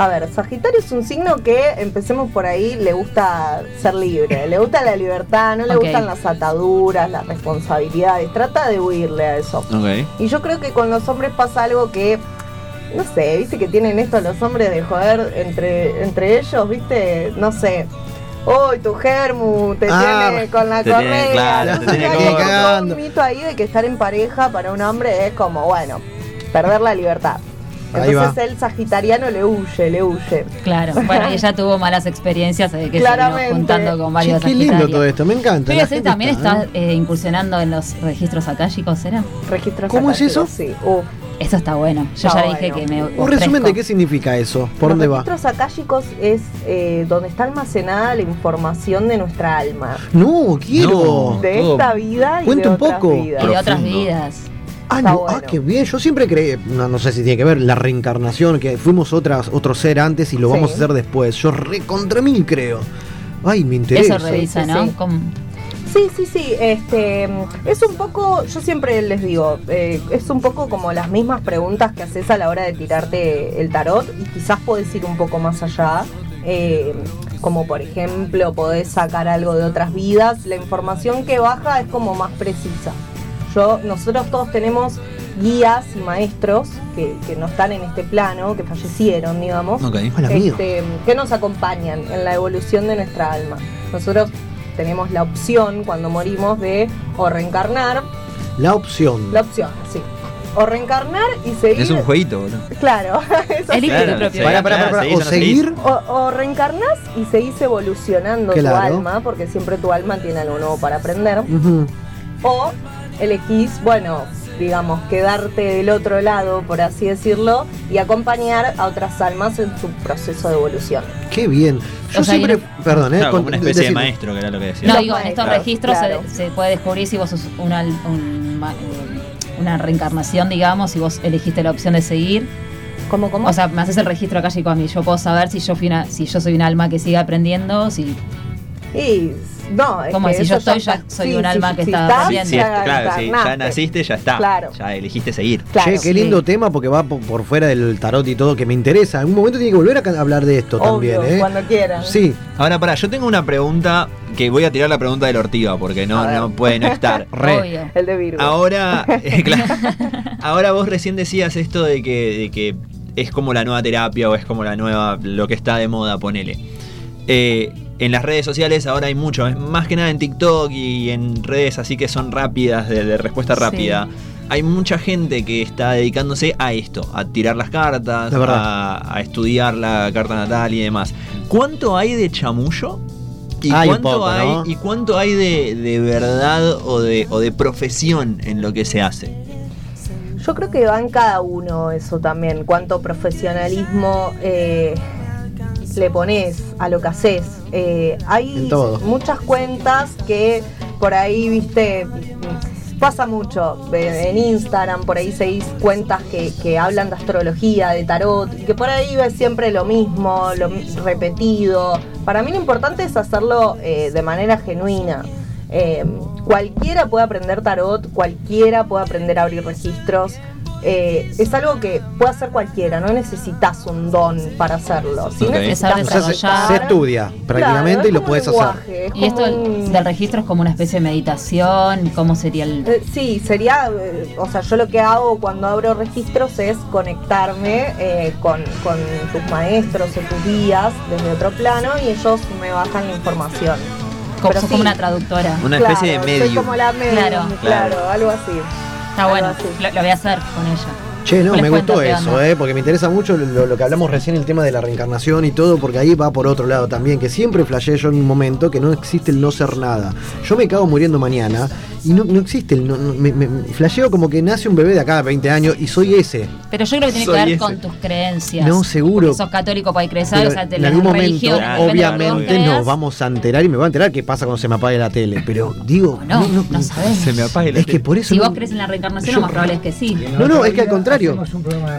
a ver, Sagitario es un signo que, empecemos por ahí, le gusta ser libre, le gusta la libertad, no le gustan las ataduras, las responsabilidades, trata de huirle a eso. Y yo creo que con los hombres pasa algo que, no sé, viste que tienen esto los hombres de joder entre, entre ellos, viste, no sé. Uy, tu germu te Ah, tiene con la correa. claro, te tiene como- un mito ahí de que estar en pareja para un hombre es como, bueno, perder la libertad. Ahí Entonces el sagitariano le huye, le huye. Claro. Bueno, y ella tuvo malas experiencias de que se Claramente. vino juntando con varios qué lindo todo esto, me encanta. Pero también está, está eh, incursionando en los registros akáshicos, ¿será? Registros ¿Cómo es eso? Sí. Uh, Eso está bueno. Yo Está ya dije bueno. que me. Un resumen de qué significa eso, por los dónde va. registros akáshicos es eh, donde está almacenada la información de nuestra alma. No, quiero. de esta vida y Cuenta de un otras poco. vidas. Y de otras Profundo. vidas. Ah, no, ah, qué bien. Yo siempre creí, no, no sé si tiene que ver la reencarnación, que fuimos otras, otro ser antes y lo Sí. vamos a hacer después. Yo re contra mil creo. Ay, me interesa. Eso revisa, ¿no? Sí, sí, sí. Este, es un poco, yo siempre les digo, eh, es un poco como las mismas preguntas que haces a la hora de tirarte el tarot y quizás podés ir un poco más allá. eh, como por ejemplo, podés sacar algo de otras vidas. La información que baja es como más precisa. Yo, nosotros todos tenemos guías y maestros que, que no están en este plano, que fallecieron, digamos. Ok. Hola, mío. este, que nos acompañan en la evolución de nuestra alma. Nosotros tenemos la opción cuando morimos de o reencarnar, La opción. la opción, sí, o reencarnar y seguir. Es un jueguito, boludo. Claro, es así. Elige Claro, tu propio. sí. Pará, pará, pará, pará. seguís O seguir. O, o reencarnás y seguís evolucionando tu alma, porque siempre tu alma tiene algo nuevo para aprender. O elegís, bueno, digamos, quedarte del otro lado, por así decirlo, y acompañar a otras almas en su proceso de evolución. Qué bien. Yo O sea, siempre. hay Perdón, ¿eh? Claro, con- como una especie de maestro, que era lo que decía. No, digo, en estos registros se- claro. se, puede descubrir si vos sos una, un una reencarnación, digamos, si vos elegiste la opción de seguir. ¿Cómo, cómo? O sea, me haces el registro acá a mí. Yo puedo saber si yo fui una, si yo soy un alma que sigue aprendiendo, si Y no, es Como que si yo estoy, está- ya soy sí, un alma sí, que sí, está ya claro, sí, ya naciste, ya está. Claro. Ya elegiste seguir. Claro, che, qué lindo tema porque va por, por fuera del tarot y todo, que me interesa. En algún momento tiene que volver a hablar de esto Obvio, también, ¿eh? cuando quieran. Sí. Ahora, pará, yo tengo una pregunta que voy a tirar la pregunta del Ortiva porque no, no puede no estar. Obvio. El de Virgo. Ahora, eh, claro. ahora vos recién decías esto de que, de que es como la nueva terapia o es como la nueva, lo que está de moda, ponele. Eh, en las redes sociales ahora hay mucho, es más que nada en TikTok y en redes así que son rápidas, de, de respuesta Sí. rápida. Hay mucha gente que está dedicándose a esto, a tirar las cartas, a, a estudiar la carta natal y demás. ¿Cuánto hay de chamullo? ¿Y Hay cuánto poco, hay, ¿no? ¿Y cuánto hay de, de verdad o de, o de profesión en lo que se hace? Yo creo que va en cada uno eso también, cuánto profesionalismo eh, le pones a lo que haces. Eh, hay muchas cuentas que por ahí, viste, pasa mucho. Eh, En Instagram, por ahí seguís cuentas que, que hablan de astrología, de tarot, y que por ahí ves siempre lo mismo, lo repetido. Para mí lo importante es hacerlo eh, de manera genuina. Eh, cualquiera puede aprender tarot, cualquiera puede aprender a abrir registros. Eh, es algo que puede hacer cualquiera, no necesitas un don para hacerlo. Sí Ok. necesitas O sea, se, estudia prácticamente Claro, y lo es puedes hacer. es Y esto como del, un- del registro es como una especie de meditación, ¿cómo sería el...? Eh, Sí, sería, eh, o sea, yo lo que hago cuando abro registros es conectarme eh, con, con tus maestros o tus guías desde otro plano y ellos me bajan la información. Como, sí, como una traductora. Una especie de soy medium. como la medium, Claro. claro, Claro. algo así. Está bueno, lo, lo voy a hacer con ella. Che, no, me gustó eso, eh, porque me interesa mucho lo, lo que hablamos recién, el tema de la reencarnación y todo, porque ahí va por otro lado también, que siempre flasheé yo en un momento que no existe el no ser nada. Yo me cago muriendo mañana y no, no existe el no, no- me, me- flasheo como que nace un bebé de acá a 20 años y soy ese. Pero yo creo que tiene Soy que ver ese. con tus creencias. No, seguro. Porque sos católico, puedes creer, o sea, te en algún momento, religión, obviamente, nos vamos a enterar y me voy a enterar qué pasa cuando se me apague la tele. Pero digo, No, no, sabes. Se me apague la es que por eso. Si no- vos crees en la reencarnación, Yo- lo más probable es que sí. No, no, es que al contrario.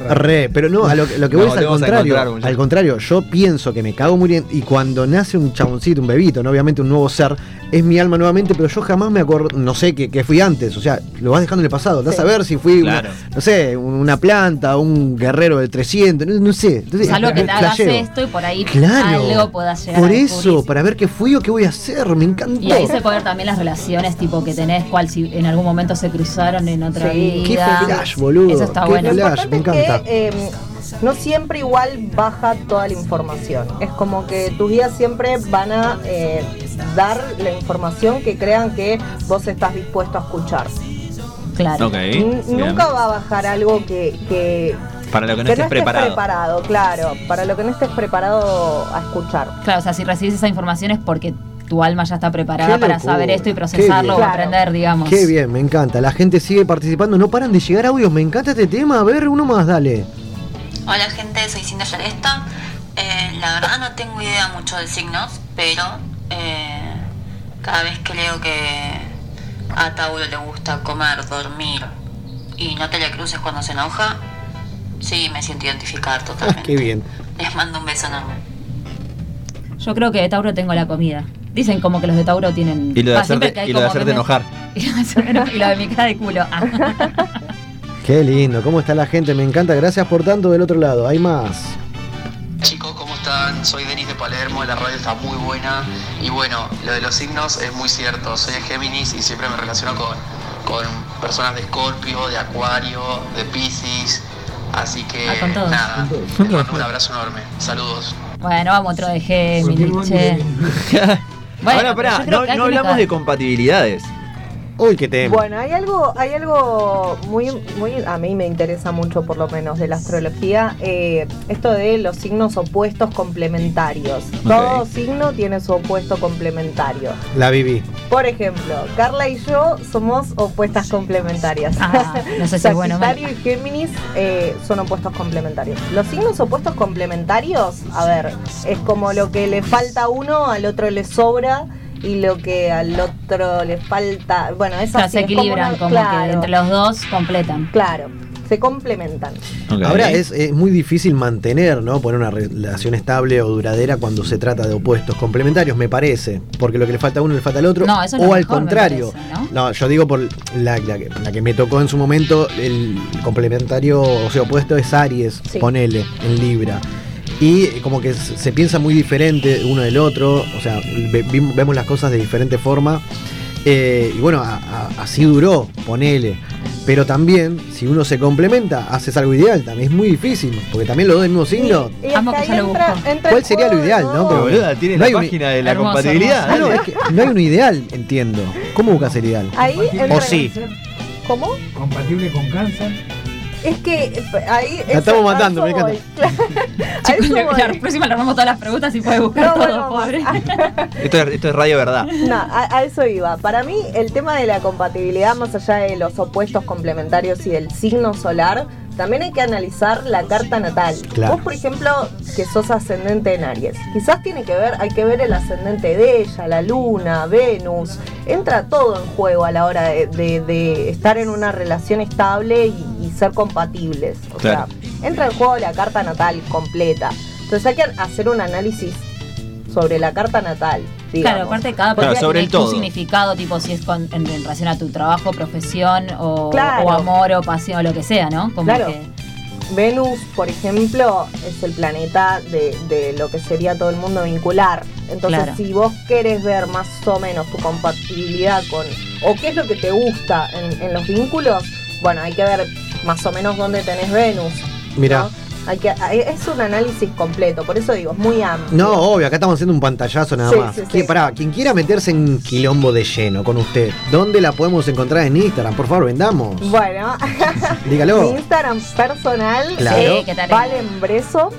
Re, pero no, a lo, lo que voy No, es al contrario. Al contrario, yo pienso que me cago muriendo y cuando nace un chaboncito, un bebito, ¿no? obviamente un nuevo ser, es mi alma nuevamente, pero yo jamás me acuerdo, no sé qué, qué fui antes, o sea, lo vas dejando en el pasado, andás a ver si fui, una- no sé, una planta, un guerrero del 300, no, no sé. Entonces, Salvo que te hagas esto y por ahí Claro. algo puedas llegar Por a eso, para ver qué fui o qué voy a hacer, me encantó. Y ahí se puede ver también las relaciones tipo que tenés, cual si en algún momento se cruzaron en otra Sí. Qué vida. flash, boludo. Eso está qué bueno. flash, me encanta. que eh, no siempre igual baja toda la información. Es como que tus guías siempre van a eh, dar la información que crean que vos estás dispuesto a escuchar. Claro. Ok. N- bien. Nunca va a bajar algo que, que, Para lo que no que estés preparado. preparado, claro, para lo que no estés preparado a escuchar. Claro, o sea, si recibís esa información es porque tu alma ya está preparada Qué para locura. saber esto y procesarlo o aprender, digamos. Qué bien, me encanta. La gente sigue participando, no paran de llegar audios. Me encanta este tema. A ver, uno más, dale. Hola gente, soy Cinda Yaresta. Eh, la verdad no tengo idea mucho de signos, pero eh, cada vez que leo que a Tauro le gusta comer, dormir y no te le cruces cuando se enoja, sí me siento identificar Ah, totalmente. qué bien. Les mando un beso enorme. Yo creo que de Tauro tengo la comida. Dicen como que los de Tauro tienen. Y lo de Ah, hacerte, y lo de hacerte enojar. Y lo de hacerte enojar, y lo de mi cara de culo. Ah. Qué lindo. ¿Cómo está la gente? Me encanta. Gracias por tanto del otro lado. Hay más. Chicos, ¿cómo están? Soy Denis de Palermo, la radio está muy buena y bueno, lo de los signos es muy cierto, soy de Géminis y siempre me relaciono con, con personas de Escorpio, de Acuario, de Pisces, así que Ah, nada, les mando un abrazo enorme, saludos. Bueno, vamos otro de Géminis, che. Bueno, Ahora, pará, no, hablamos de compatibilidades. Uy, qué tema. Bueno, hay algo, hay algo muy, muy, a mí me interesa mucho por lo menos de la astrología, eh, esto de los signos opuestos complementarios. Todo signo tiene su opuesto complementario. La viví. Por ejemplo, Carla y yo somos opuestas complementarias. Ah, no sé si es bueno. Sagitario y Géminis eh, son opuestos complementarios. Los signos opuestos complementarios, a ver, es como lo que le falta a uno, al otro le sobra. Y lo que al otro le falta, bueno, es O sea, se es como equilibran, una- como claro, que entre los dos completan. Claro, se complementan. Ahora es, es muy difícil mantener, ¿no? Poner una relación estable o duradera cuando se trata de opuestos complementarios, me parece. Porque lo que le falta a uno le falta al otro. No, eso es o lo al mejor, me contrario. parece, ¿no? yo digo por la, la que, la que me tocó en su momento, el complementario, o sea, opuesto es Aries, Sí. ponele, en Libra. Y eh, como que se piensa muy diferente uno del otro, o sea, ve- vemos las cosas de diferente forma. Eh, y bueno, a- a- así duró, ponele. Pero también, si uno se complementa, haces algo ideal. También es muy difícil, porque también los dos del mismo signo. Y entra- entra ¿Cuál sería lo ideal, no? Pero, Boluda, tiene no la hay un- página de la Hermoso, compatibilidad. Ah, no, dale. es que no hay un ideal, entiendo. ¿Cómo buscas el ideal? Ahí O sí. ¿Cómo? Compatible con cáncer. Es que eh, ahí. La estamos matando, me voy. A Chicos, la, próxima le armamos todas las preguntas y puede buscar No, todo, bueno, pobre. Esto, es, esto es radio verdad. No, a, a eso iba. Para mí, el tema de la compatibilidad, más allá de los opuestos complementarios y del signo solar, también hay que analizar la carta natal. Claro. Vos, por ejemplo, que sos ascendente en Aries, quizás tiene que ver, hay que ver el ascendente de ella, la luna, Venus. Entra todo en juego a la hora de, de- de estar en una relación estable y, y ser compatibles. O Claro. sea, entra en juego la carta natal completa. Entonces hay que hacer un análisis sobre la carta natal. Digamos. Claro, aparte cada Claro, persona sobre tiene el tu todo. significado, tipo si es con- en, en relación a tu trabajo, profesión o, Claro. o amor o pasión o lo que sea, ¿no? Como Claro. que Venus, por ejemplo, es el planeta de, de lo que sería todo el mundo vincular. Entonces, Claro. si vos querés ver más o menos tu compatibilidad con, o qué es lo que te gusta en, en los vínculos, bueno, hay que ver más o menos dónde tenés Venus. Mira. ¿no? Hay que, hay- es un análisis completo, por eso digo, es muy amplio. No, obvio, acá estamos haciendo un pantallazo nada Sí, más. sí, sí. Pará, quien quiera meterse en quilombo de lleno con usted, ¿dónde la podemos encontrar en Instagram? Por favor, vendamos. Bueno, mi Dígalo. Instagram personal Claro. es Sí, ¿qué tal? Valembreso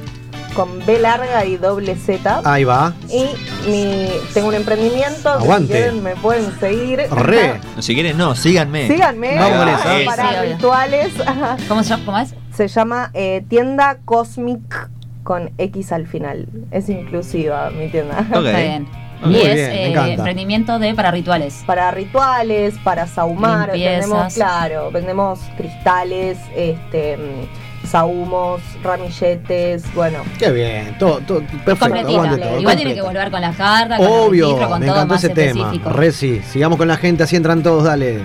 con B larga y doble Z. Ahí va. Y mi, tengo un emprendimiento. Aguante. Si quieren, me pueden seguir. Re. No, si quieren, no, síganme. Síganme. Vamos con esa. Para Sí, rituales. ¿Cómo se llama? ¿Cómo es? Se llama eh, Tienda Cosmic con X al final. Es inclusiva mi tienda. Está bien. Muy y es bien, me eh, emprendimiento de para rituales. Para rituales, para saumar, Limpiezas. vendemos, claro, vendemos cristales, este sahumos, ramilletes, bueno. Qué bien, todo, todo perfecto. Todo, Igual tiene que volver con la carta, con el Obvio, registro, con me todo encantó más ese tema. específico. Re sí. Sigamos con la gente, así entran todos, dale.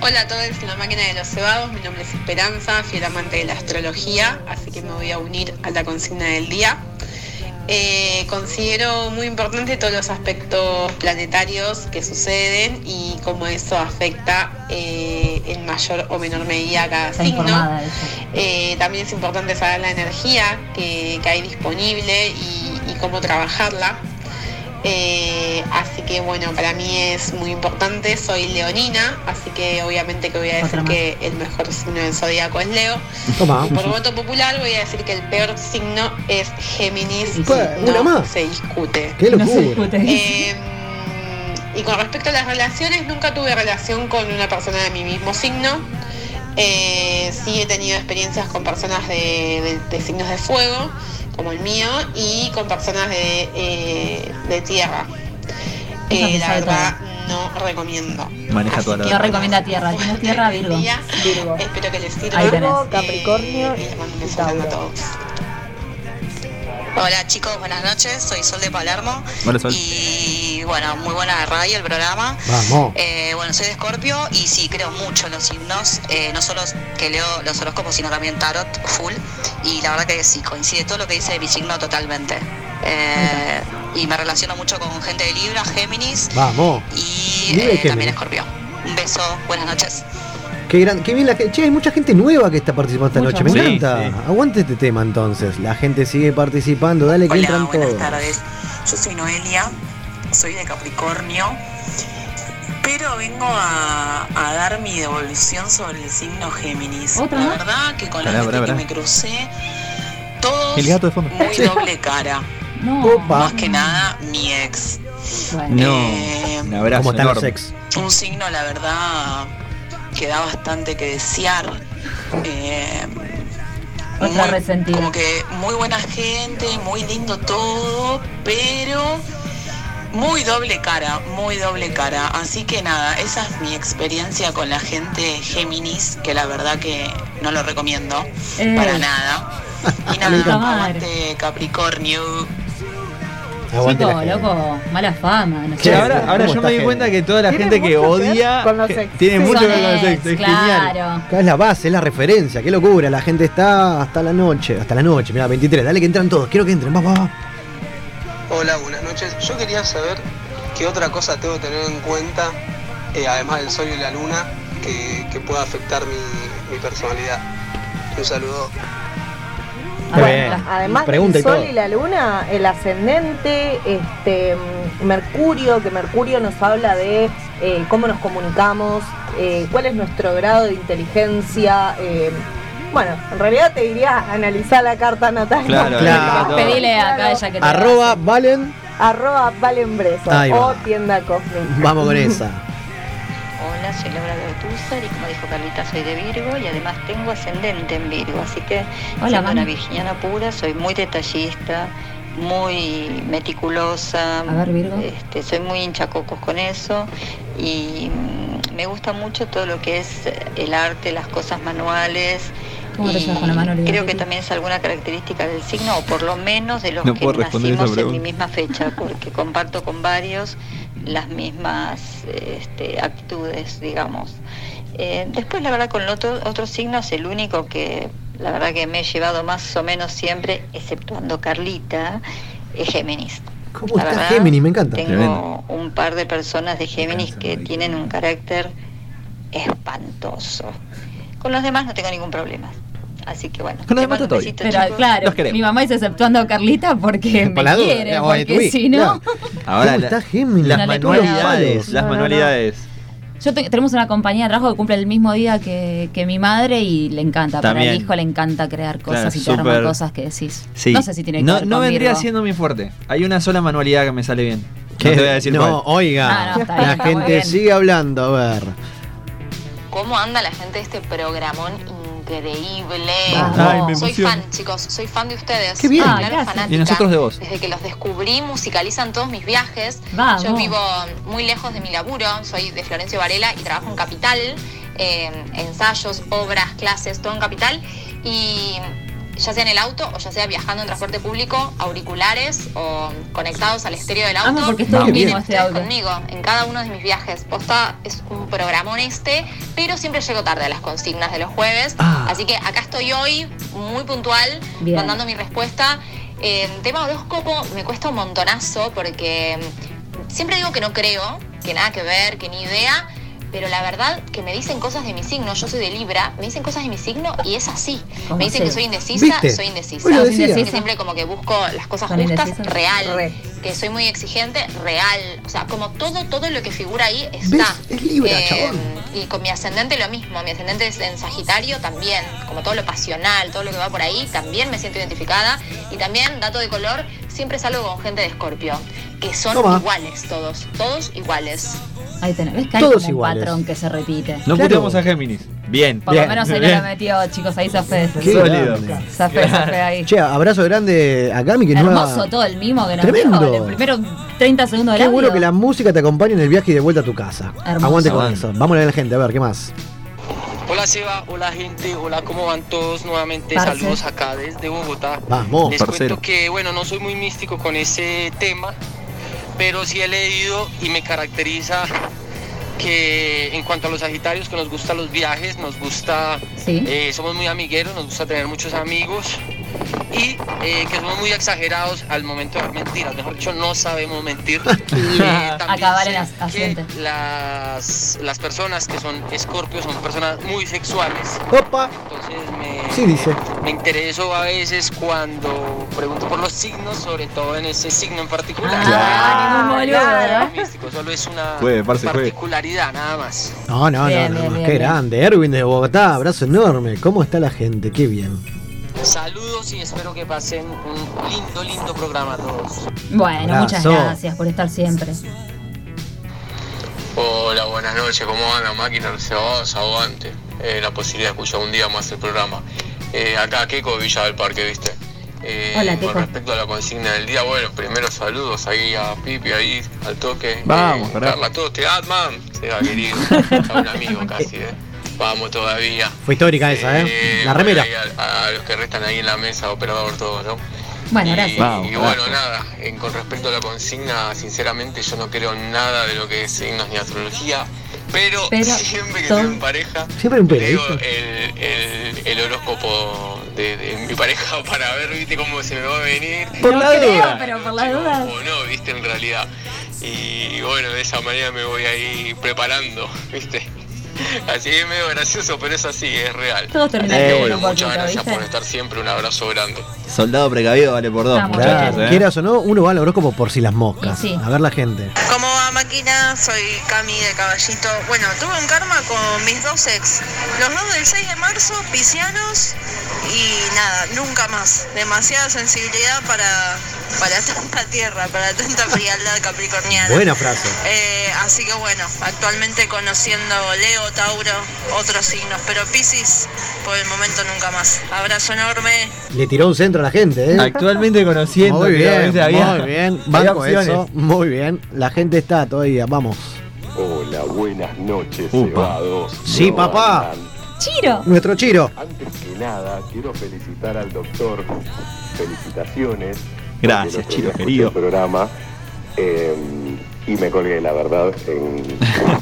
Hola a todos en la máquina de los cebados, mi nombre es Esperanza, fiel amante de la astrología, así que me voy a unir a la consigna del día. Eh, considero muy importante todos los aspectos planetarios que suceden y cómo eso afecta eh, en mayor o menor medida a cada Está signo. Eh, también es importante saber la energía que, que hay disponible y, y cómo trabajarla. Eh, así que bueno, para mí es muy importante. Soy leonina, así que obviamente que voy a decir que el mejor signo del zodíaco es Leo. Toma. Por voto popular voy a decir que el peor signo es Géminis. y Pues, una no más. se discute. Qué. No se discute. Eh, y con respecto a las relaciones, nunca tuve relación con una persona de mi mismo signo. Eh, sí he tenido experiencias con personas de, de- de signos de fuego, como el mío, y con personas de, eh, de tierra. Eh, que la verdad, no recomiendo. Maneja toda la No recomienda tierra. ¿Tienes tierra, Virgo? Virgo. Espero que les sirva. Ahí tenés. Eh, Capricornio y les mando un beso grande a todos. Hola chicos, buenas noches, soy Sol de Palermo Hola, Sol. y bueno, muy buena radio el programa. Vamos. Eh, bueno, soy de Escorpio y sí, creo mucho en los signos, eh, no solo que leo los horóscopos, sino también tarot full y la verdad que sí, coincide todo lo que dice de mi signo totalmente. Eh, y me relaciono mucho con gente de Libra, Géminis Vamos. y y eh, también. Escorpio. Un beso, buenas noches. Qué, gran, qué bien la gente. Che, hay mucha gente nueva que está participando esta noche. Me encanta. Sí, Aguante este tema entonces. La gente sigue participando. Dale que Hola, entran buenas todos. tardes. Yo soy Noelia, soy de Capricornio, pero vengo a, a dar mi devolución sobre el signo Géminis. ¿Otra la verdad que con la gente pará, que me crucé, todos El gato de fondo. muy Sí. doble cara. No. Opa. Más que nada mi ex. No. Eh, Un abrazo ¿Cómo los ex? un signo, la verdad, que da bastante que desear. Eh, muy-. Como que muy buena gente, muy lindo todo, pero muy doble cara, muy doble cara. Así que nada, esa es mi experiencia con la gente Géminis, que la verdad que no lo recomiendo Eh. para nada. Y nada, aguante Capricornio. Aguante Chico, loco, mala fama. No sé. ahora ahora yo ¿Cómo me di cuenta que toda la gente que odia que- tiene mucho que ver con los Son ex. Es genial. claro. Acá es la base, es la referencia, qué locura. La gente está hasta la noche, hasta la noche. Mira, 23, dale que entran todos. Quiero que entren, va, va, va. Hola, buenas noches. Yo quería saber qué otra cosa tengo que tener en cuenta, eh, además del sol y la luna, que, que pueda afectar mi, mi personalidad. Un saludo. Bien. Además Pregunta y del Sol todo. y la Luna, el ascendente, este Mercurio, que Mercurio nos habla de eh, cómo nos comunicamos, eh, cuál es nuestro grado de inteligencia. Bueno, en realidad te diría analizar la carta natal. Claro, Claro. Pedile acá a ella que te Arroba Valen. Arroba Valenbreso Ahí va. o tienda Cosmic. Vamos con esa. Hola, soy Laura de Ortúzar y como dijo Carlita, soy de Virgo y además tengo ascendente en Virgo, así que Hola, siendo mami. una virginiana pura, soy muy detallista, muy meticulosa, A ver, Virgo. este, soy muy hinchacocos con eso y mm, me gusta mucho todo lo que es el arte, las cosas manuales. ¿Cómo te y llevas con la mano, Olivia? creo que también es alguna característica del signo, o por lo menos de los No que nacimos en mi misma fecha, porque comparto con varios las mismas este, actitudes, digamos. Eh, después, la verdad, con otro- otros signos, el único que la verdad que me he llevado más o menos siempre, exceptuando Carlita, es Géminis. ¿Cómo La está verdad, Géminis? Me encanta. Tengo un par de personas de Géminis que tienen un carácter espantoso. Con los demás no tengo ningún problema. Así que bueno. Con los demás está todo besito, Pero chicos. claro, Los queremos. mi mamá dice exceptuando a Carlita porque me Por la duda, quiere, porque si no... claro. Ahora ¿Cómo la- está Géminis? las manualidades, las No, no, no. manualidades. Yo te- tenemos una compañía de trabajo que cumple el mismo día que, que mi madre y le encanta. Para También. el hijo le encanta crear cosas Claro, y te arma cosas que decís. Sí. No sé si tiene que no, ver no con vendría Virgo. siendo mi fuerte. Hay una sola manualidad que me sale bien. ¿Qué? No te voy a decir No, cuál. oiga. Ah, no, está bien, la está gente sigue hablando, a ver. ¿Cómo anda la gente de este programón increíble? Vamos. Ay, me soy fan, chicos, soy fan de ustedes. Qué bien. Ah, gracias. fanática. Y nosotros de vos. Desde que los descubrí, musicalizan todos mis viajes. Vamos. Yo vivo muy lejos de mi laburo, soy de Florencio Varela y trabajo en Capital, eh, ensayos, obras, clases, todo en Capital. Y ya sea en el auto o ya sea viajando en transporte público, auriculares o conectados al estéreo del auto. Amo porque este conmigo en cada uno de mis viajes. Posta es un programón este, pero siempre llego tarde a las consignas de los jueves. Ah. Así que acá estoy hoy, muy puntual, Bien. mandando mi respuesta. Eh, tema horóscopo me cuesta un montonazo porque mm, siempre digo que no creo, que nada que ver, que ni idea. Pero la verdad que me dicen cosas de mi signo, yo soy de Libra, me dicen cosas de mi signo y es así. ¿Cómo Me dicen que soy indecisa, ¿Viste? soy indecisa. Decía. Que siempre como que busco las cosas ¿Son justas, real. Re. Que soy muy exigente, real. O sea, como todo, todo lo que figura ahí está. ¿Ves? Es Libra, Eh, chabón. Y con mi ascendente lo mismo, mi ascendente es en Sagitario también, como todo lo pasional, todo lo que va por ahí, también me siento identificada. Y también, dato de color, siempre salgo con gente de Escorpio, que son Toma. iguales todos, todos iguales. Ahí tenés. ¿Ves que hay Todos como un iguales. patrón que se repite? No Claro. puteamos a Géminis. Bien. Por Bien, lo menos ahí no bien. la metió, chicos, ahí zafé. Qué Sólido. grande. Zafé, zafé ahí. Che, abrazo grande a Cami que no Hermoso todo el mimo que nos Tremendo. dio. El primero 30 segundos del Qué bueno audio. que la música te acompañe en el viaje y de vuelta a tu casa. Hermoso. Aguante con Aguante. eso. Vamos a la gente, a ver, ¿qué más? Hola Seba, hola gente, hola, ¿cómo van todos? Nuevamente Parce. saludos acá desde Bogotá. Vamos. Les parcero. cuento que, bueno, no soy muy místico con ese tema, pero sí he leído y me caracteriza que en cuanto a los Sagitarios, que nos gustan los viajes, nos gusta, Sí. eh, somos muy amigueros, nos gusta tener muchos amigos y eh, que somos muy exagerados al momento de dar mentiras. Mejor dicho, no sabemos mentir. Eh, Acabar en accidente. las, las personas que son escorpios son personas muy sexuales. Opa. Entonces me, Sí, dice. me intereso a veces cuando pregunto por los signos, sobre todo en ese signo en particular. Ah, Claro. ¿verdad? Místico, solo es una Juegue, parce, juegue. particularidad nada más. No, no, Bien, no, bien, no. bien, Qué bien. grande. Erwin de Bogotá, abrazo enorme. ¿Cómo está la gente? Qué bien. Saludos y espero que pasen un lindo, lindo programa a todos. Bueno, muchas gracias por estar siempre. Hola, buenas noches, ¿cómo anda? Máquina reservados, aguante. Eh, la posibilidad de escuchar un día más el programa. Eh, acá, Keiko, Villa del Parque, ¿viste? Eh, Hola, con respecto a la consigna del día, bueno, primero saludos ahí a Pipi, ahí, al toque. Vamos, eh. Carla, todo te Atman, se va querido. a un amigo casi, ¿eh? Vamos todavía. Fue histórica esa, ¿eh? La remera. bueno, ahí A, a los que restan ahí en la mesa, operador, todos, ¿no? Bueno, Y- gracias. Vamos, y bueno, nada, en- con respecto a la consigna, sinceramente yo no creo nada de lo que es signos ni astrología, pero, Pero siempre que estoy en pareja, Siempre un leo el, el- el horóscopo de, de mi pareja para ver, viste, cómo se me va a venir. Por la creo, duda. pero por la duda. O no, viste, en realidad. Y bueno, de esa manera me voy a ir preparando, viste. Así es medio gracioso, pero es así, es real. Todos terminan Eh, Así que con bueno, muchas gracias por estar siempre, un abrazo grande. Soldado precavido vale por dos, Estamos muchachos. Claro, ¿eh? quieras o no, uno va al horóscopo por si las moscas. Sí. A ver la gente. ¿Cómo va máquina? Soy Cami de Caballito. Bueno, tuve un karma con mis dos ex. Los dos del 6 de marzo, piscianos. Y nada, nunca más. Demasiada sensibilidad para, para tanta tierra, para tanta frialdad capricorniana. Buena frase. Eh, así que bueno, actualmente conociendo Leo, Tauro, otros signos. Pero Piscis, por el momento nunca más. Abrazo enorme. Le tiró un centro a la gente, ¿eh? Actualmente conociendo Muy bien, había- muy bien. Banco eso. Muy bien. La gente está todavía. Vamos. Hola, buenas noches, Upa. cebados. Sí, No papá. andan. Chiro. Nuestro Chiro. Antes que nada, quiero felicitar al doctor. Felicitaciones. Gracias, Chiro, querido. el programa eh, y me colgué, la verdad, en,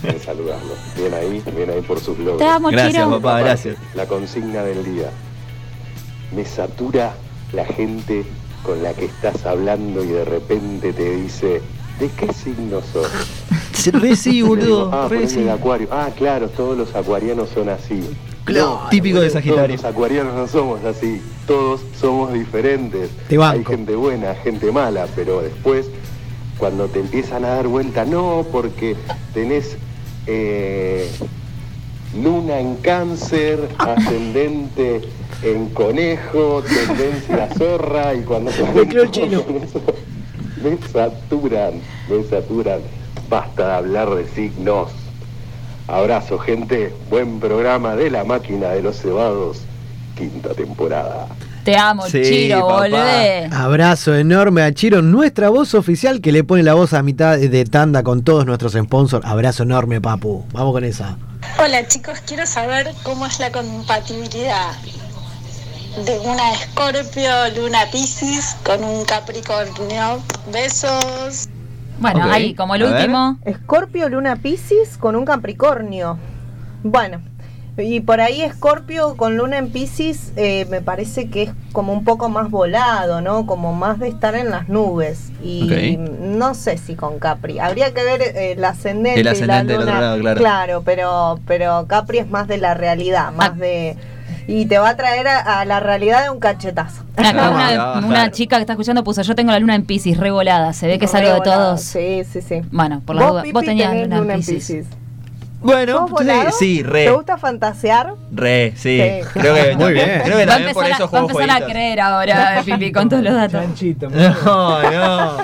en saludarlo. Bien ahí, bien ahí por sus logros. Te amo, Gracias, Chiro. papá, gracias. La consigna del día. Me satura la gente con la que estás hablando y de repente te dice, ¿de qué signo sos? Re sí, boludo. Ah, re sí. acuario. Ah, claro, todos los acuarianos son así. Claro, típico de todos Sagitario. los acuarianos no somos así. Todos somos diferentes. Te. Hay gente buena, gente mala, pero después, cuando te empiezan a dar vuelta, no, porque tenés eh, luna en cáncer, ascendente en conejo, tendencia a zorra, y cuando se Me creo el chino. me saturan, me saturan. Basta de hablar de signos. Abrazo, gente. Buen programa de la máquina de los cebados. Quinta temporada. Te amo, Sí, Chiro, volvé. Abrazo enorme a Chiro, nuestra voz oficial que le pone la voz a mitad de tanda con todos nuestros sponsors. Abrazo enorme, papu. Vamos con esa. Hola chicos, quiero saber cómo es la compatibilidad de una Escorpio, Luna Piscis con un Capricornio. Besos. Bueno, ahí, como el a último. Escorpio, Luna Piscis con un Capricornio. Bueno, y por ahí Escorpio con Luna en Piscis eh, me parece que es como un poco más volado, ¿no? Como más de estar en las nubes. Y no sé si con Capri. Habría que ver eh, el ascendente. El y la ascendente del otro luna. lado, claro. pero, pero Capri es más de la realidad, más Ah. de... Y te va a traer a, a la realidad de un cachetazo. Acá Ah, una, una chica que está escuchando puso, yo tengo la luna en Pisces, revolada. Se ve que es algo de todos. Sí, sí, sí. Bueno, por la ¿Vos, duda. Pipi, Vos tenías tenés luna, en Pisces. Bueno, sí, sí, ¿Te re. gusta fantasear? Re, sí. Sí. Creo que Muy bien. Creo que Va también por eso a, va a, juego empezar a creer ahora, Pipi, con todos los datos. Chanchito. No, no.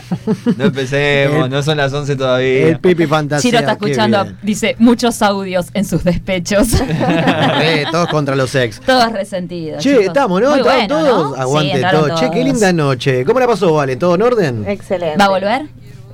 No empecemos, no son las 11 todavía. El Pipi Fantasía. Chiro está escuchando, dice, muchos audios en sus despechos. Re, todos contra los ex. todos resentidos. Che, chicos. estamos, ¿no? Muy ¿Entraron bueno, todos? ¿no? Sí, Aguante entraron todo. Che, qué linda noche. ¿Cómo la pasó, Vale? ¿Todo en orden? Excelente. ¿Va a volver?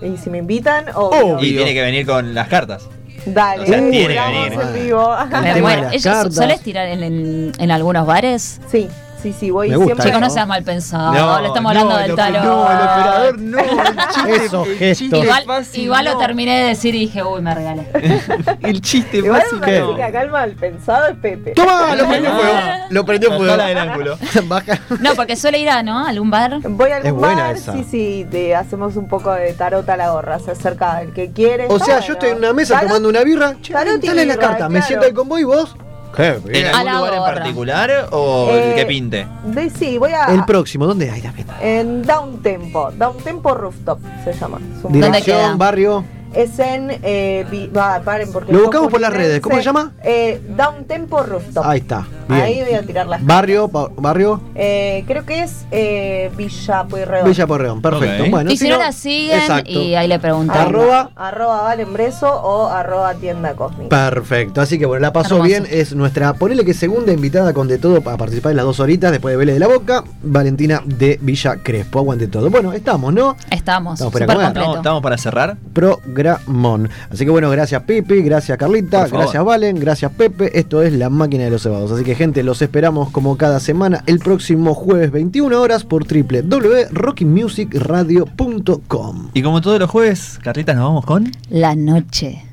Y si me invitan, obvio. Y tiene que venir con las cartas. Dale, O sea, tiene que venir. en vivo. Me muero. ¿Ellos solés tirar en, en- en algunos bares? Sí, sí, sí, voy Me gusta siempre. Chicos, no eso. seas mal pensado. No, le estamos no, hablando del el tarot. no, el operador no, el chiste- gestos. chiste Igual, fácil, igual lo no. terminé de decir y dije, uy, me regalé. El chiste Igual fácil. parece que acá el mal pensado es Pepe. ¡Toma! Lo prendió Ah. fuego. Lo prendió fuego. Del ángulo. Baja. No, porque suele ir a, ¿no? A algún bar. Voy al Es buena bar, esa. sí, sí, te hacemos un poco de tarot a la gorra, se acerca el que quiere. O sea, yo estoy en una mesa Tarot- tomando una birra. Che, dale la carta. Me siento ahí con vos y vos. Qué bien. ¿En A algún la lugar en gorra. particular o Eh, el que pinte? De, sí, voy a. El próximo, ¿dónde hay? Dame. En Down Tempo. Down Tempo Rooftop se llama. Es un- ¿Dónde Dirección, queda? barrio. Es en. Eh, vi- va, paren porque. Lo buscamos por las redes. ¿Cómo se llama? Eh, Down Tempo Rooftop. Ahí está. Bien. Ahí voy a tirar las. Barrio, barrio, Eh, creo que es eh, Villa Pueyrredón. Villa Porreón. Perfecto. Bueno, y si no no- la siguen Exacto. y ahí le preguntan. Arroba. Arroba Valenbreso o arroba tienda cósmica. Perfecto, así que bueno, la pasó Hermoso. bien, es nuestra, ponele que segunda invitada con de todo para participar en las dos horitas después de Vélez de la Boca, Valentina de Villa Crespo, aguante todo. Bueno, estamos, ¿no? Estamos, Estamos para comer, completo. No, ¿Estamos para cerrar? Programón. Así que bueno, gracias Pipi, gracias Carlita, gracias Valen, gracias Pepe, esto es la máquina de los cebados. Así que gente, los esperamos como cada semana el próximo jueves 21 horas por www.rockymusicradio.com. Y como todos los jueves, Carlitas, nos vamos con. La noche.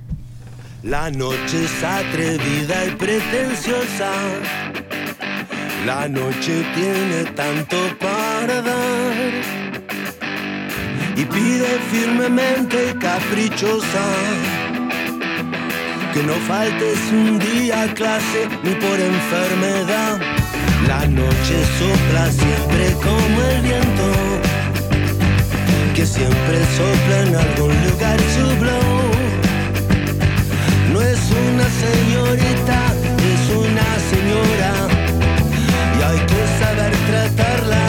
La noche es atrevida y pretenciosa. La noche tiene tanto para dar. Y pide firmemente y caprichosa. Que no faltes un día a clase ni por enfermedad. La noche sopla siempre como el viento. Que siempre sopla en algún lugar su blow. No es una señorita, es una señora. Y hay que saber tratarla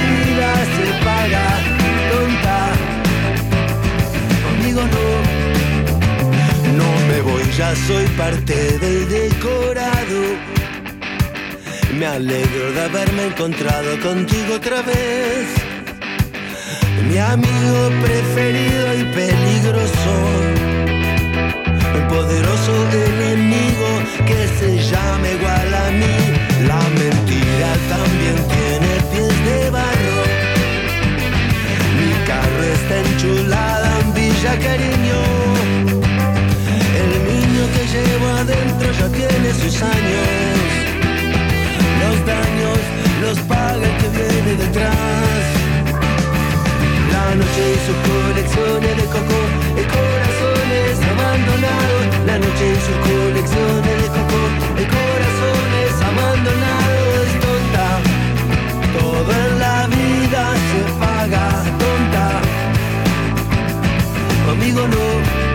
soy parte del decorado. Me alegro de haberme encontrado contigo otra vez. Mi amigo preferido y peligroso. El poderoso enemigo que se llama igual a mí. La mentira también tiene pies de barro. Mi carro está enchulada en Villa Cariño llevo adentro ya tiene sus años. Los daños los paga el que viene detrás. La noche y sus colecciones de coco y corazones abandonados. La noche y sus colecciones de coco y corazones abandonados. Tonta, todo en la vida se paga. Tonta, conmigo no